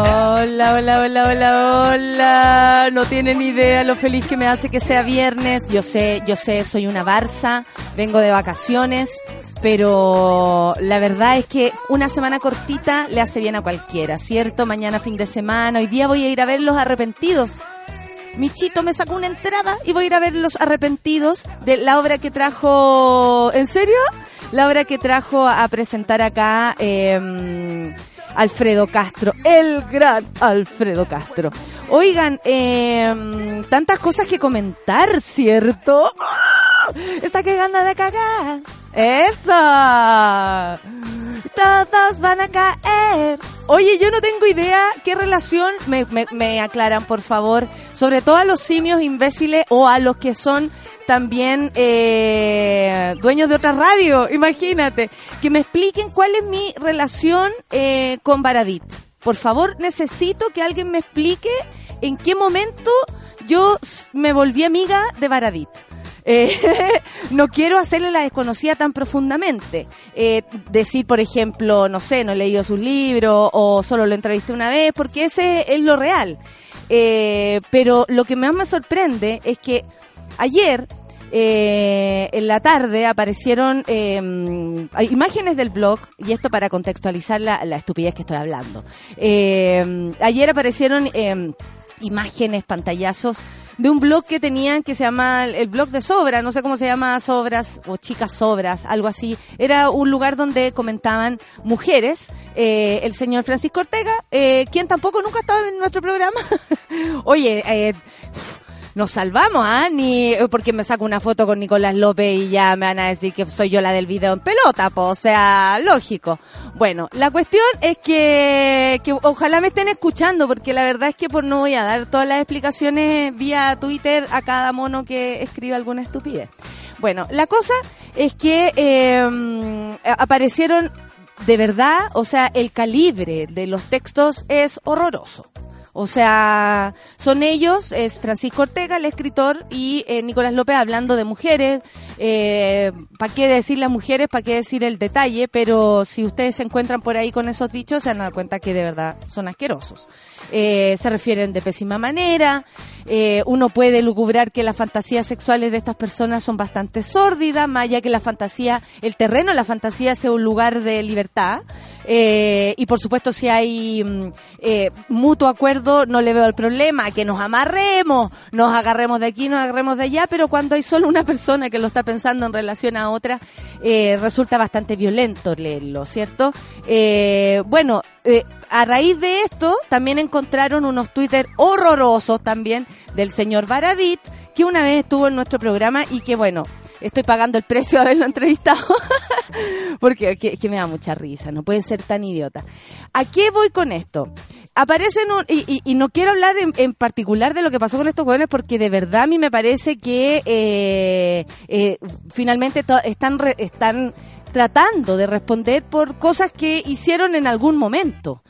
Hola, hola, hola, hola, hola. No tienen idea lo feliz que me hace que sea viernes. Yo sé, yo sé, soy una barza, vengo de vacaciones, pero la verdad es que una semana cortita le hace bien a cualquiera, ¿cierto? Mañana fin de semana, hoy día voy a ir a ver los arrepentidos. Michito me sacó una entrada y voy a ir a ver los arrepentidos de la obra que trajo. ¿En serio? La obra que trajo a presentar acá. Eh, Alfredo Castro, el gran Alfredo Castro. Oigan, eh, tantas cosas que comentar, ¿cierto? ¡Oh! Está que gana de cagar. ¡Eso! Todos van a caer. Oye, yo no tengo idea qué relación, me, me, me, aclaran por favor, sobre todo a los simios imbéciles o a los que son también eh, dueños de otra radio, imagínate, que me expliquen cuál es mi relación eh, con Baradit. Por favor, necesito que alguien me explique en qué momento yo me volví amiga de Baradit. Eh, no quiero hacerle la desconocida tan profundamente. Eh, decir, por ejemplo, no sé, no he leído sus libros o solo lo entrevisté una vez, porque ese es lo real. Eh, pero lo que más me sorprende es que ayer en la tarde aparecieron eh, imágenes del blog, y esto para contextualizar la, estupidez que estoy hablando. Ayer aparecieron imágenes, pantallazos de un blog que tenían que se llama el blog de Sobra, no sé cómo se llama Sobras o Chicas Sobras, algo así. Era un lugar donde comentaban mujeres, eh, el señor Francisco Ortega, eh, quien tampoco nunca estaba en nuestro programa. Oye, eh, nos salvamos, ¿ah? Ni porque me saco una foto con Nicolás López y ya me van a decir que soy yo la del video en pelota, po, o sea, lógico. Bueno, la cuestión es que, que ojalá me estén escuchando, porque la verdad es que por no voy a dar todas las explicaciones vía Twitter a cada mono que escriba alguna estupidez. Bueno, la cosa es que eh, aparecieron de verdad, o sea, el calibre de los textos es horroroso. O sea, son ellos, es Francisco Ortega, el escritor, y eh, Nicolás López hablando de mujeres. Eh, ¿Para qué decir las mujeres? ¿Para qué decir el detalle? Pero si ustedes se encuentran por ahí con esos dichos, se van a dar cuenta que de verdad son asquerosos. Eh, se refieren de pésima manera. Eh, uno puede lucubrar que las fantasías sexuales de estas personas son bastante sórdidas, más allá que la fantasía, el terreno la fantasía sea un lugar de libertad. Eh, y por supuesto, si hay mm, mutuo acuerdo, no le veo el problema, que nos amarremos, nos agarremos de aquí, nos agarremos de allá, pero cuando hay solo una persona que lo está pensando en relación a otra, resulta bastante violento leerlo, ¿cierto? Bueno, a raíz de esto, también encontraron unos Twitter horrorosos también del señor Baradit, que una vez estuvo en nuestro programa y que bueno, estoy pagando el precio de haberlo entrevistado porque que, que, me da mucha risa, no pueden ser tan idiota. ¿A qué voy con esto? Aparecen un, y, no quiero hablar en, en, particular de lo que pasó con estos jóvenes porque de verdad a mí me parece que eh, eh, finalmente están re, están tratando de responder por cosas que hicieron en algún momento.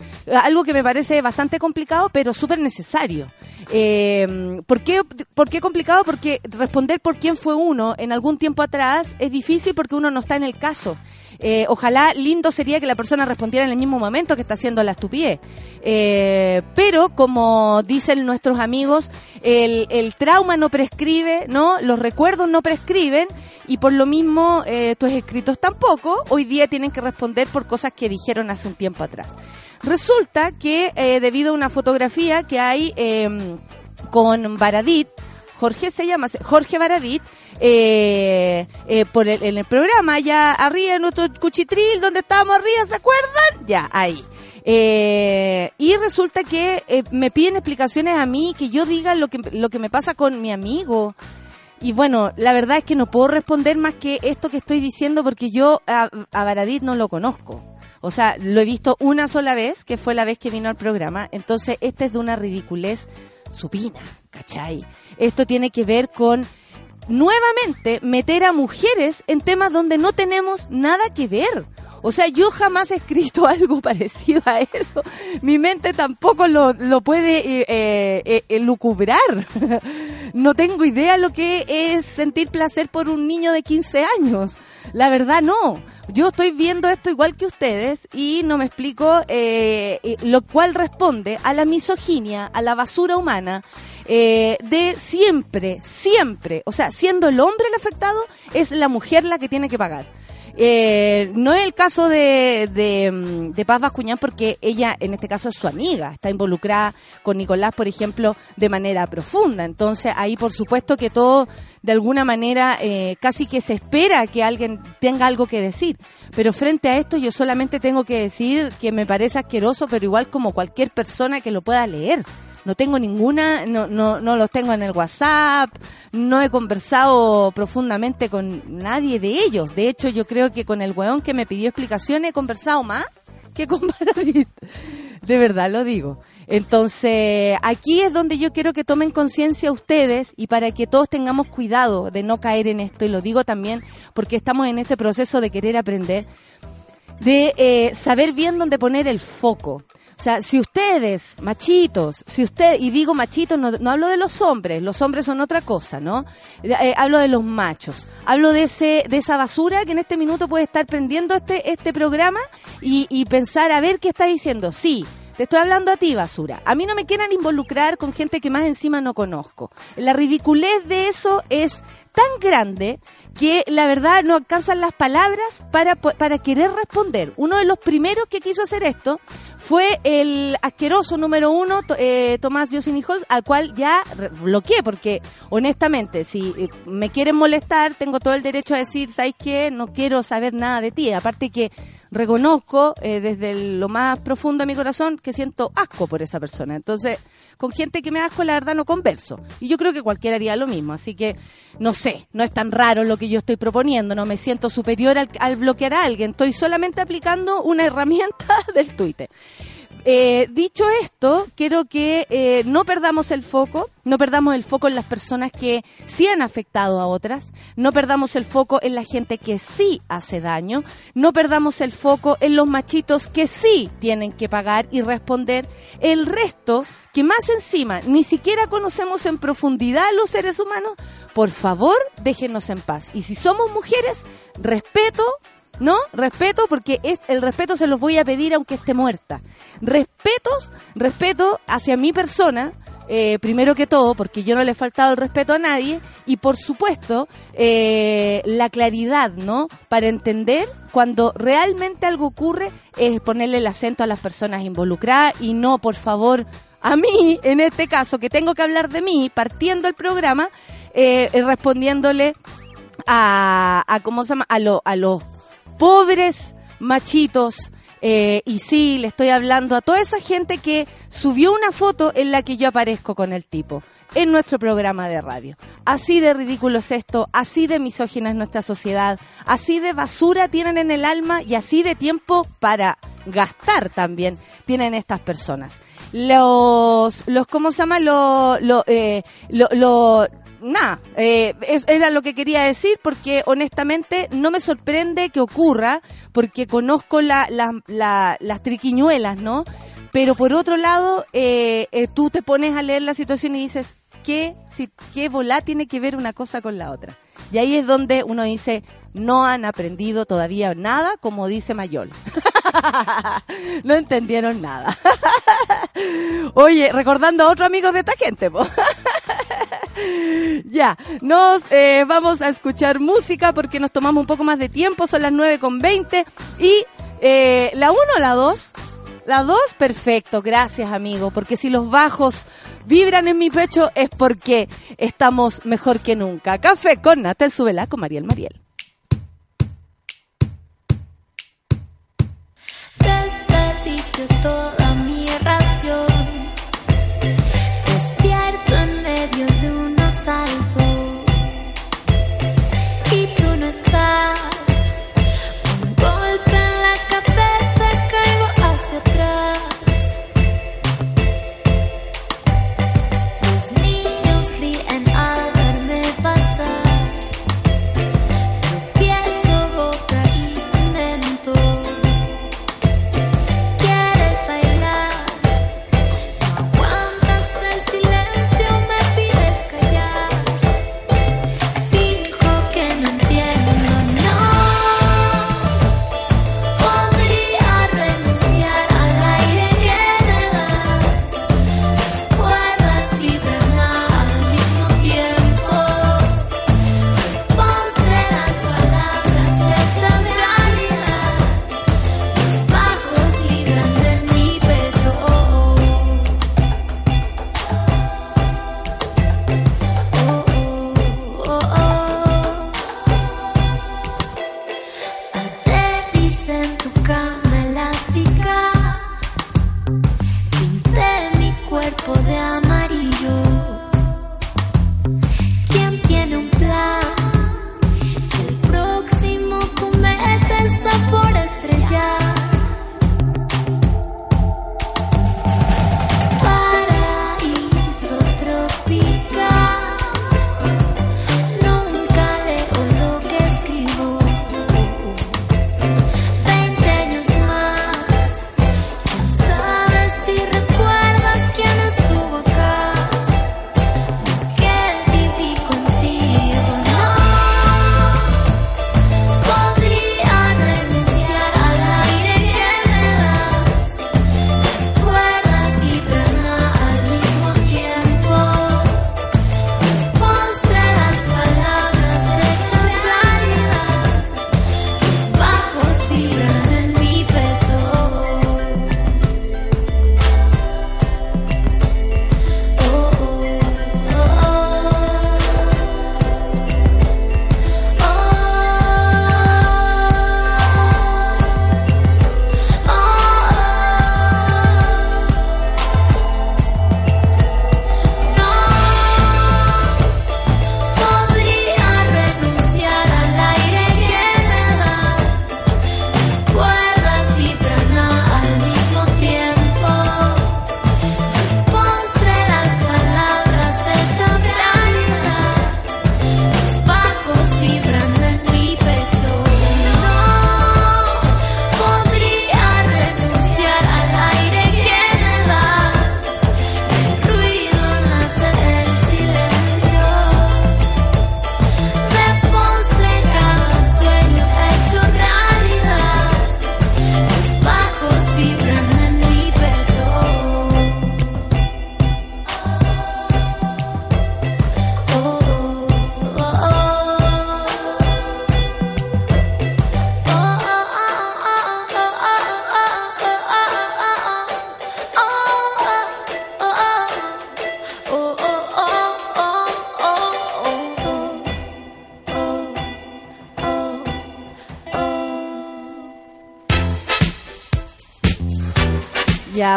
Algo que me parece bastante complicado, pero súper necesario. Eh, ¿por, qué, ¿Por qué complicado? Porque responder por quién fue uno en algún tiempo atrás es difícil porque uno no está en el caso. Eh, ojalá lindo sería que la persona respondiera en el mismo momento que está haciendo la estupidez. Eh, pero, como dicen nuestros amigos, el, trauma no prescribe, ¿no? Los recuerdos no prescriben y por lo mismo eh, tus escritos tampoco. Hoy día tienen que responder por cosas que dijeron hace un tiempo atrás. Resulta que debido a una fotografía que hay con Baradit, Jorge se llama, Jorge Baradit, eh, eh, por el, en el programa, ya arriba en otro cuchitril, donde estábamos arriba, ¿se acuerdan? Ya, ahí. Eh, y resulta que eh, me piden explicaciones a mí, que yo diga lo que, lo que me pasa con mi amigo. Y bueno, la verdad es que no puedo responder más que esto que estoy diciendo porque yo a, a Baradit no lo conozco. O sea, lo he visto una sola vez, que fue la vez que vino al programa. Entonces, este es de una ridiculez supina, ¿cachai? Esto tiene que ver con nuevamente meter a mujeres en temas donde no tenemos nada que ver. O sea, yo jamás he escrito algo parecido a eso. Mi mente tampoco lo, lo puede eh, eh, eh, lucubrar. no tengo idea lo que es sentir placer por un niño de 15 años. La verdad no. Yo estoy viendo esto igual que ustedes y no me explico, lo cual responde a la misoginia, a la basura humana, de siempre, siempre, o sea, siendo el hombre el afectado, es la mujer la que tiene que pagar. Eh, no es el caso de, de, Paz Bascuñán porque ella, en este caso, es su amiga, está involucrada con Nicolás, por ejemplo, de manera profunda. Entonces, ahí, por supuesto, que todo, de alguna manera, eh, casi que se espera que alguien tenga algo que decir. Pero frente a esto, yo solamente tengo que decir que me parece asqueroso, pero igual como cualquier persona que lo pueda leer no tengo ninguna, no, no, no los tengo en el WhatsApp, no he conversado profundamente con nadie de ellos. De hecho, yo creo que con el weón que me pidió explicaciones he conversado más que con David. De verdad lo digo. Entonces, aquí es donde yo quiero que tomen conciencia ustedes y para que todos tengamos cuidado de no caer en esto, y lo digo también porque estamos en este proceso de querer aprender, de eh, saber bien dónde poner el foco. O sea, si ustedes, machitos, si usted, y digo machitos, no, hablo de los hombres, los hombres son otra cosa, ¿no? Eh, hablo de los machos, hablo de ese, de esa basura que en este minuto puede estar prendiendo este, este programa y, y pensar a ver qué está diciendo. Sí, te estoy hablando a ti, basura. A mí no me quieran involucrar con gente que más encima no conozco. La ridiculez de eso es tan grande que la verdad no alcanzan las palabras para, para querer responder. Uno de los primeros que quiso hacer esto fue el asqueroso número uno, eh, Tomás Yosinijos, al cual ya bloqueé, porque honestamente, si eh, me quieren molestar, tengo todo el derecho a decir, ¿sabes qué? No quiero saber nada de ti. Aparte que reconozco eh, desde lo más profundo de mi corazón que siento asco por esa persona. Entonces, con gente que me asco, la verdad no converso. Y yo creo que cualquiera haría lo mismo. Así que, no sé, no es tan raro lo que yo estoy proponiendo. No me siento superior al bloquear a alguien. Estoy solamente aplicando una herramienta del Twitter. Eh, dicho esto, quiero que eh, no perdamos el foco, no perdamos el foco en las personas que sí han afectado a otras, no perdamos el foco en la gente que sí hace daño, no perdamos el foco en los machitos que sí tienen que pagar y responder, el resto que más encima ni siquiera conocemos en profundidad a los seres humanos, por favor déjenos en paz. Y si somos mujeres, respeto, ¿No? Respeto, porque es, el respeto se los voy a pedir aunque esté muerta. Respetos, respeto hacia mi persona, eh, primero que todo, porque yo no le he faltado el respeto a nadie, y por supuesto, eh, la claridad, ¿no? Para entender cuando realmente algo ocurre, es ponerle el acento a las personas involucradas y no, por favor, a mí, en este caso, que tengo que hablar de mí, partiendo el programa, eh, respondiéndole a, ¿cómo se llama? A los pobres machitos. Eh, y sí, le estoy hablando a toda esa gente que subió una foto en la que yo aparezco con el tipo en nuestro programa de radio. Así de ridículo es esto, así de misógina es nuestra sociedad, así de basura tienen en el alma y así de tiempo para gastar también tienen estas personas. Los, los ¿cómo se llama? Lo, lo, eh, lo, lo nada, eh, era lo que quería decir porque honestamente no me sorprende que ocurra porque conozco la, las triquiñuelas, ¿no? Pero por otro lado, eh, eh, tú te pones a leer la situación y dices, ¿qué, si, ¿qué volá tiene que ver una cosa con la otra? Y ahí es donde uno dice, no han aprendido todavía nada, como dice Mayol. no entendieron nada. Oye, recordando a otro amigo de esta gente, ya, nos eh, vamos a escuchar música porque nos tomamos un poco más de tiempo, son las 9 con 20 y eh, la 1 o la 2. La 2, perfecto, gracias amigo, porque si los bajos vibran en mi pecho es porque estamos mejor que nunca. Café con Nata, súbela con Mariel Mariel.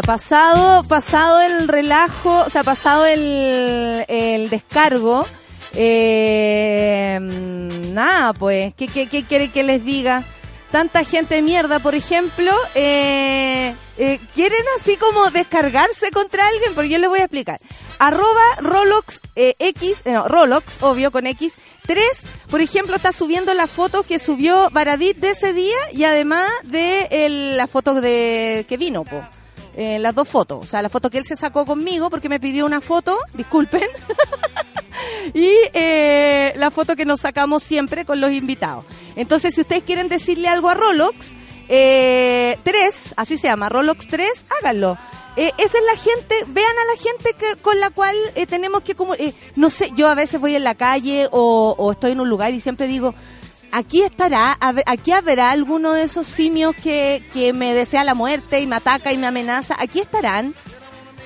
Pasado, pasado el relajo, o sea, pasado el, el descargo, eh, nada, pues, ¿qué, qué, qué quiere que les diga? Tanta gente de mierda, por ejemplo, eh, eh, quieren así como descargarse contra alguien, porque yo les voy a explicar. Arroba Rolox eh, X, no, Rolox, obvio, con X, 3, por ejemplo, está subiendo la foto que subió Baradit de ese día y además de la foto de que vino, po. Eh, las dos fotos. O sea, la foto que él se sacó conmigo porque me pidió una foto, disculpen. y eh, la foto que nos sacamos siempre con los invitados. Entonces, si ustedes quieren decirle algo a Rolox, eh, 3, así se llama, Rolox 3, háganlo. Eh, esa es la gente, vean a la gente que, con la cual tenemos que, como, no sé, yo a veces voy en la calle o estoy en un lugar y siempre digo, aquí estará, aquí habrá alguno de esos simios que, que me desea la muerte y me ataca y me amenaza. Aquí estarán.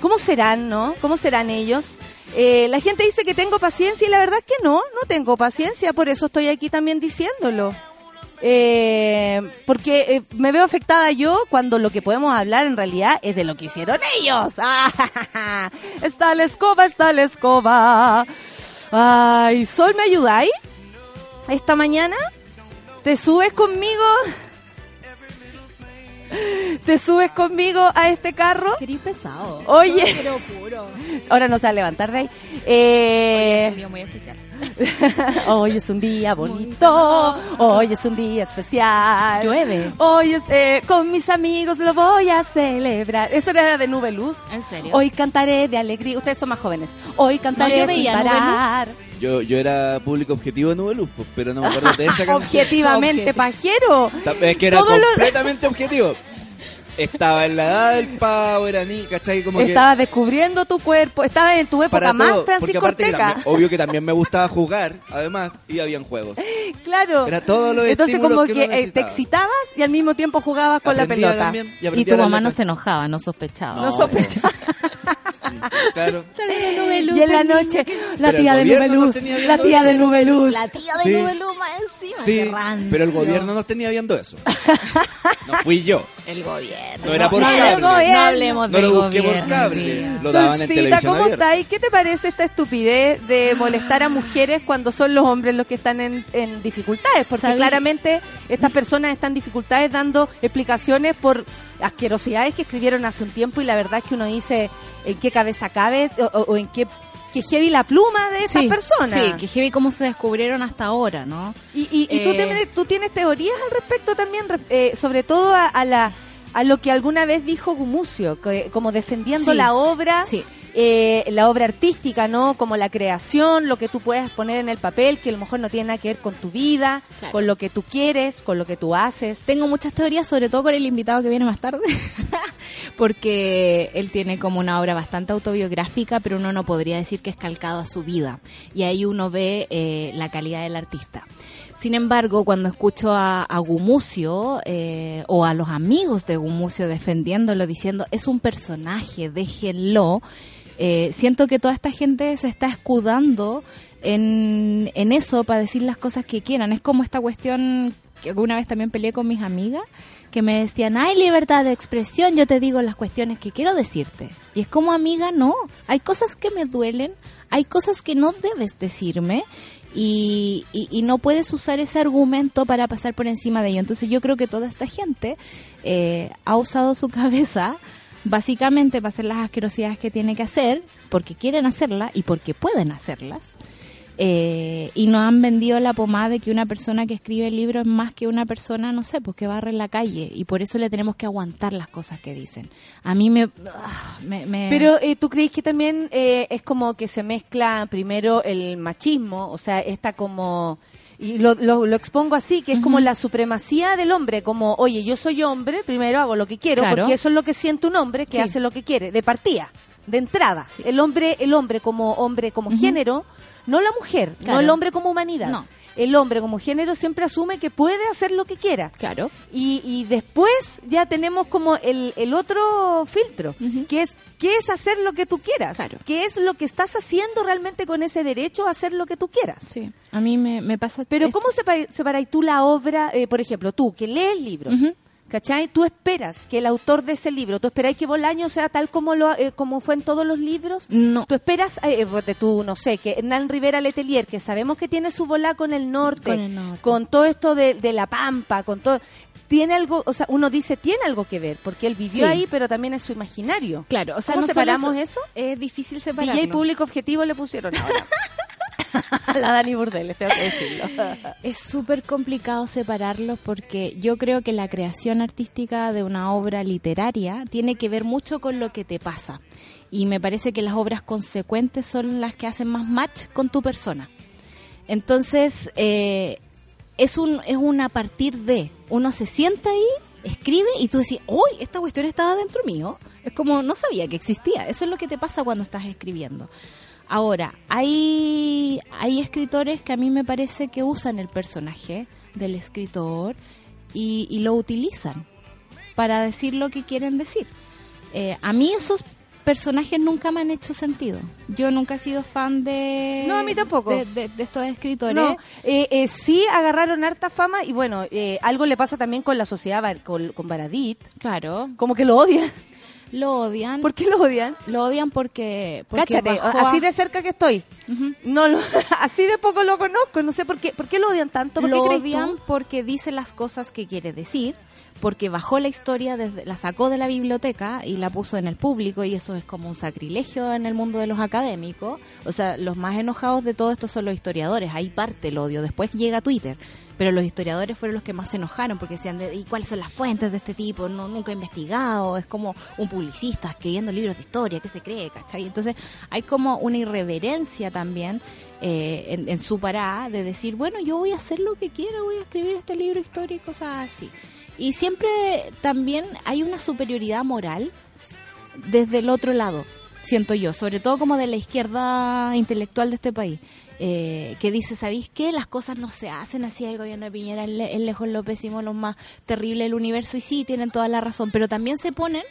¿Cómo serán, no? ¿Cómo serán ellos? Eh, la gente dice que tengo paciencia y la verdad es que no, no tengo paciencia, por eso estoy aquí también diciéndolo. Eh, porque eh, me veo afectada yo cuando lo que podemos hablar en realidad es de lo que hicieron ellos. Ah, está la escoba, está la escoba. Ay, Sol, ¿me ayudáis? Esta mañana te subes conmigo te subes conmigo a este carro. Qué pesado. Oye. Pero puro. Ahora no se va a levantar de ahí. Eh, Hoy es un día muy especial. Hoy es un día bonito. Hoy es un día especial. Llueve. Hoy es, eh, con mis amigos lo voy a celebrar. Eso era de Nube Luz. ¿En serio? Hoy cantaré de alegría. Ustedes son más jóvenes. Hoy cantaré No, sin parar. Yo, yo era público objetivo de Nube Luz, pues, pero no me acuerdo de esa canción. Objetivamente, pajero. Es que era Todo lo- completamente objetivo. Estaba en la edad del pavo, era ni, ¿cachai? Como que Estabas descubriendo tu cuerpo. Estabas en tu época para más todo, porque Francisco que Ortega. también- obvio que también me gustaba jugar, además, y habían juegos. Claro. Era todo lo Entonces como que eh, te excitabas y al mismo tiempo jugabas con la pelota. también, y, tu mamá no se enojaba, no sospechaba. No sospechaba. Claro. Y en la noche, la Pero tía de gobierno Nube nos Luz, tenía la tía eso. de Nube Luz. La tía de Sí. Nube Luz más encima. Sí, pero el gobierno nos tenía viendo eso. No fui yo. El gobierno. No era por no, cable. No hablemos No del lo busqué por gobierno, cable. tía. Lo daban en televisión ¿cómo abierta. está ahí? ¿Qué te parece esta estupidez de molestar a mujeres cuando son los hombres los que están en, en dificultades? Porque ¿Sabí? claramente estas personas están en dificultades dando explicaciones por asquerosidades que escribieron hace un tiempo y la verdad es que uno dice en qué cabeza cabe o, en qué, qué heavy la pluma de esas Sí, personas. Sí, que heavy cómo se descubrieron hasta ahora, ¿no? Y, y, y tú, Eh, te- tú tienes teorías al respecto también, eh, sobre todo a, a la a lo que alguna vez dijo Gumucio, que- como defendiendo Sí. la obra, Sí. Eh, la obra artística, ¿no? Como la creación, lo que tú puedes poner en el papel, que a lo mejor no tiene nada que ver con tu vida, Claro. con lo que tú quieres, con lo que tú haces. Tengo muchas teorías, sobre todo con el invitado que viene más tarde, porque él tiene como una obra bastante autobiográfica, pero uno no podría decir que es calcado a su vida. Y ahí uno ve eh, la calidad del artista. Sin embargo, cuando escucho a, a Gumucio eh, o a los amigos de Gumucio defendiéndolo, diciendo es un personaje, déjenlo, eh, siento que toda esta gente se está escudando en, en eso para decir las cosas que quieran. Es como esta cuestión que alguna vez también peleé con mis amigas que me decían, hay libertad de expresión, yo te digo las cuestiones que quiero decirte. Y es como amiga, no, hay cosas que me duelen, hay cosas que no debes decirme y, y- no puedes usar ese argumento para pasar por encima de ello. Entonces yo creo que toda esta gente eh, ha usado su cabeza básicamente para hacer las asquerosidades que tiene que hacer, porque quieren hacerlas y porque pueden hacerlas. Eh, y nos han vendido la pomada de que una persona que escribe libros es más que una persona, no sé, pues que barre en la calle. Y por eso le tenemos que aguantar las cosas que dicen. A mí me... ah, Pero eh, tú crees que también eh, es como que se mezcla primero el machismo, o sea, está como... Y lo, lo, lo expongo así, que es como la supremacía del hombre, como, oye, yo soy hombre, primero hago lo que quiero, Claro. porque eso es lo que siente un hombre, que Sí. hace lo que quiere, de partida, de entrada. Sí. El hombre, el hombre como hombre, como género, no la mujer, no el hombre como humanidad. No. El hombre como género siempre asume que puede hacer lo que quiera. Claro. Y, y después ya tenemos como el, el otro filtro, que es qué es hacer lo que tú quieras, Claro. qué es lo que estás haciendo realmente con ese derecho a hacer lo que tú quieras. Sí. A mí me, me pasa... Pero esto. ¿cómo sepa- separáis tú la obra, eh, por ejemplo, tú que lees libros, Ujú. ¿Cachai? Tú esperas que el autor de ese libro, tú esperáis que Bolaño sea tal como lo eh, como fue en todos los libros. No. Tú esperas, eh, de tú, no sé, que Hernán Rivera Letelier, que sabemos que tiene su volá con el norte, Con el norte. con todo esto de, de la pampa, con todo, tiene algo, o sea, uno dice tiene algo que ver, porque él vivió Sí. ahí, pero también es su imaginario. Claro, o sea, ¿Cómo no separamos eso- eso? Es difícil separarlo. DJ público objetivo le pusieron ahora. La Dani Burdeles, tengo que decirlo. Es súper complicado separarlos porque yo creo que la creación artística de una obra literaria tiene que ver mucho con lo que te pasa. Y me parece que las obras consecuentes son las que hacen más match con tu persona. Entonces, eh, es, un, es un a partir de. Uno se sienta ahí, escribe y tú decís, ¡Uy! Esta cuestión estaba dentro mío. Es como, no sabía que existía. Eso es lo que te pasa cuando estás escribiendo. Ahora, hay, hay escritores que a mí me parece que usan el personaje del escritor y, y lo utilizan para decir lo que quieren decir. Eh, a mí esos personajes nunca me han hecho sentido. Yo nunca he sido fan de... No, a mí tampoco. De, de- de estos escritores. No, eh, eh, sí agarraron harta fama y bueno, eh, algo le pasa también con la sociedad, con, con Baradit, Claro, como que lo odian. Lo odian. ¿Por qué lo odian? Lo odian porque... porque Cáchate, bajó a- así de cerca que estoy. No, lo- así de poco lo conozco, no sé por qué. ¿Por qué lo odian tanto? ¿Por lo qué odian tú? porque dice las cosas que quiere decir, porque bajó la historia, desde, la sacó de la biblioteca y la puso en el público y eso es como un sacrilegio en el mundo de los académicos. O sea, los más enojados de todo esto son los historiadores, ahí parte el odio, después llega Twitter. Pero los historiadores fueron los que más se enojaron porque decían, de, ¿y cuáles son las fuentes de este tipo? No, nunca he investigado, es como un publicista escribiendo libros de historia, ¿qué se cree? ¿cachai? Entonces hay como una irreverencia también eh, en, en su parada de decir, bueno, yo voy a hacer lo que quiera, voy a escribir este libro y cosas así. Y siempre también hay una superioridad moral desde el otro lado, siento yo, sobre todo como de la izquierda intelectual de este país, eh, que dice, ¿sabéis qué? Las cosas no se hacen así, el gobierno de Piñera es le- es lejos lo pésimo, lo más terrible del universo, y sí, tienen toda la razón, pero también se ponen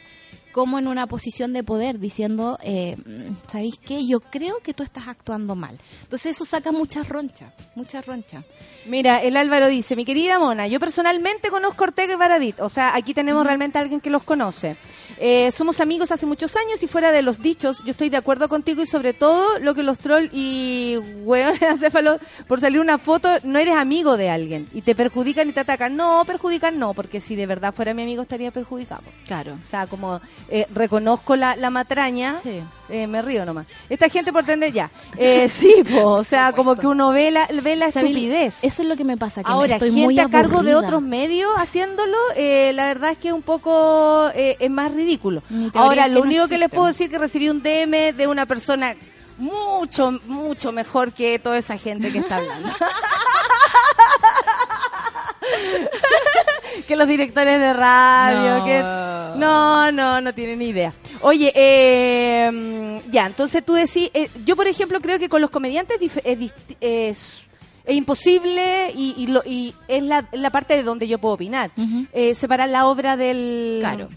como en una posición de poder, diciendo, eh, mm, ¿sabéis qué? Yo creo que tú estás actuando mal. Entonces eso saca muchas ronchas, muchas ronchas. Mira, el Álvaro dice, mi querida Mona, yo personalmente conozco a Ortega y Baradit, o sea, aquí tenemos realmente a alguien que los conoce. Eh, somos amigos hace muchos años y fuera de los dichos, yo estoy de acuerdo contigo y sobre todo lo que los troll y hueones acéfalos, por salir una foto, no eres amigo de alguien y te perjudican y te atacan. No, perjudican no, porque si de verdad fuera mi amigo estaría perjudicado. Claro. O sea, como eh, reconozco la, la matraña, Sí. eh, me río nomás. Esta gente por tender ya. Eh, sí, po, o sea, como que uno ve la, ve la estupidez. Eso es lo que me pasa, que me Ahora, estoy gente muy a cargo de otros medios haciéndolo, eh, la verdad es que es un poco eh, es más ridículo. Ahora, que lo no único que les puedo decir es que recibí un DM de una persona mucho, mucho mejor que toda esa gente que está hablando. que los directores de radio, No. que no, no, no tienen ni idea. Oye, eh, ya, entonces tú decís, eh, yo por ejemplo creo que con los comediantes es, disti- es, es imposible y, y, lo- y es la, la parte de donde yo puedo opinar. Eh, separar la obra del... Claro.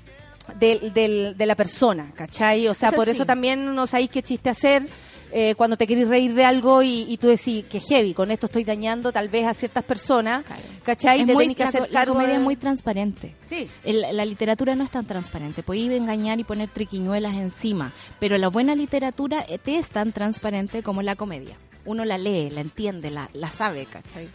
Del, del- de la persona, ¿cachai? O sea, Eso por sí. eso también no sabéis qué chiste hacer eh, cuando te querés reír de algo y, y tú decís que heavy, con esto estoy dañando tal vez a ciertas personas, Claro. ¿cachai? Es te muy- que la, hacer la cargo comedia de- es muy transparente. Sí. El- la literatura no es tan transparente, podéis engañar y poner triquiñuelas encima, pero la buena literatura eh, te es tan transparente como la comedia. Uno la lee, la entiende, la, la sabe, ¿cachai?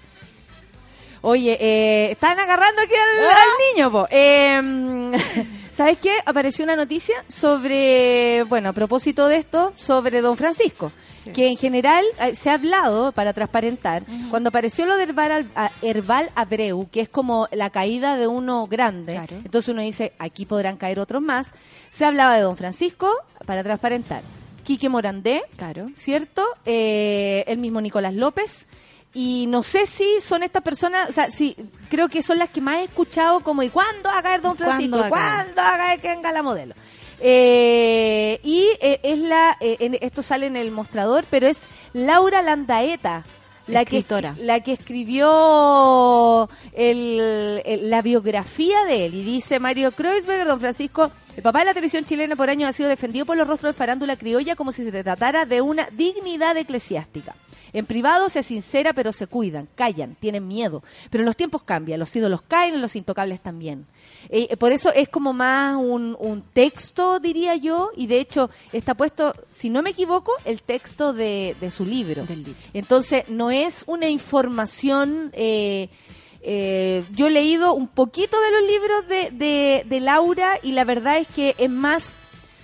Oye, eh, están agarrando aquí al, Ah. al niño, po. Eh, ¿Sabes qué? Apareció una noticia sobre, bueno, a propósito de esto, sobre Don Francisco. Que en general eh, se ha hablado, para transparentar, cuando apareció lo de Herbal, a- Herbal Abreu, que es como la caída de uno grande, Claro. entonces uno dice, aquí podrán caer otros más, se hablaba de Don Francisco, para transparentar, Quique Morandé, Claro. ¿cierto? Eh, el mismo Nicolás López. Y no sé si son estas personas, o sea, sí, creo que son las que más he escuchado como, ¿y cuándo va a caer Don Francisco? ¿Cuándo? ¿Cuándo va a caer que venga la modelo? Eh, y eh, es la, eh, en- esto sale en el mostrador, pero es Laura Landaeta. La que, Escritora. la que escribió el- el- la biografía de él y dice Mario Kreuzberger, don Francisco, el papá de la televisión chilena por años ha sido defendido por los rostros de farándula criolla como si se tratara de una dignidad eclesiástica. En privado se sincera, pero se cuidan, callan, tienen miedo. Pero los tiempos cambian, los ídolos caen, los intocables también. Eh, por eso es como más un, un texto, diría yo, y de hecho está puesto, si no me equivoco, el texto de, de su libro. Entonces, no es una información... eh, eh, yo he leído un poquito de los libros de, de, de Laura y la verdad es que es más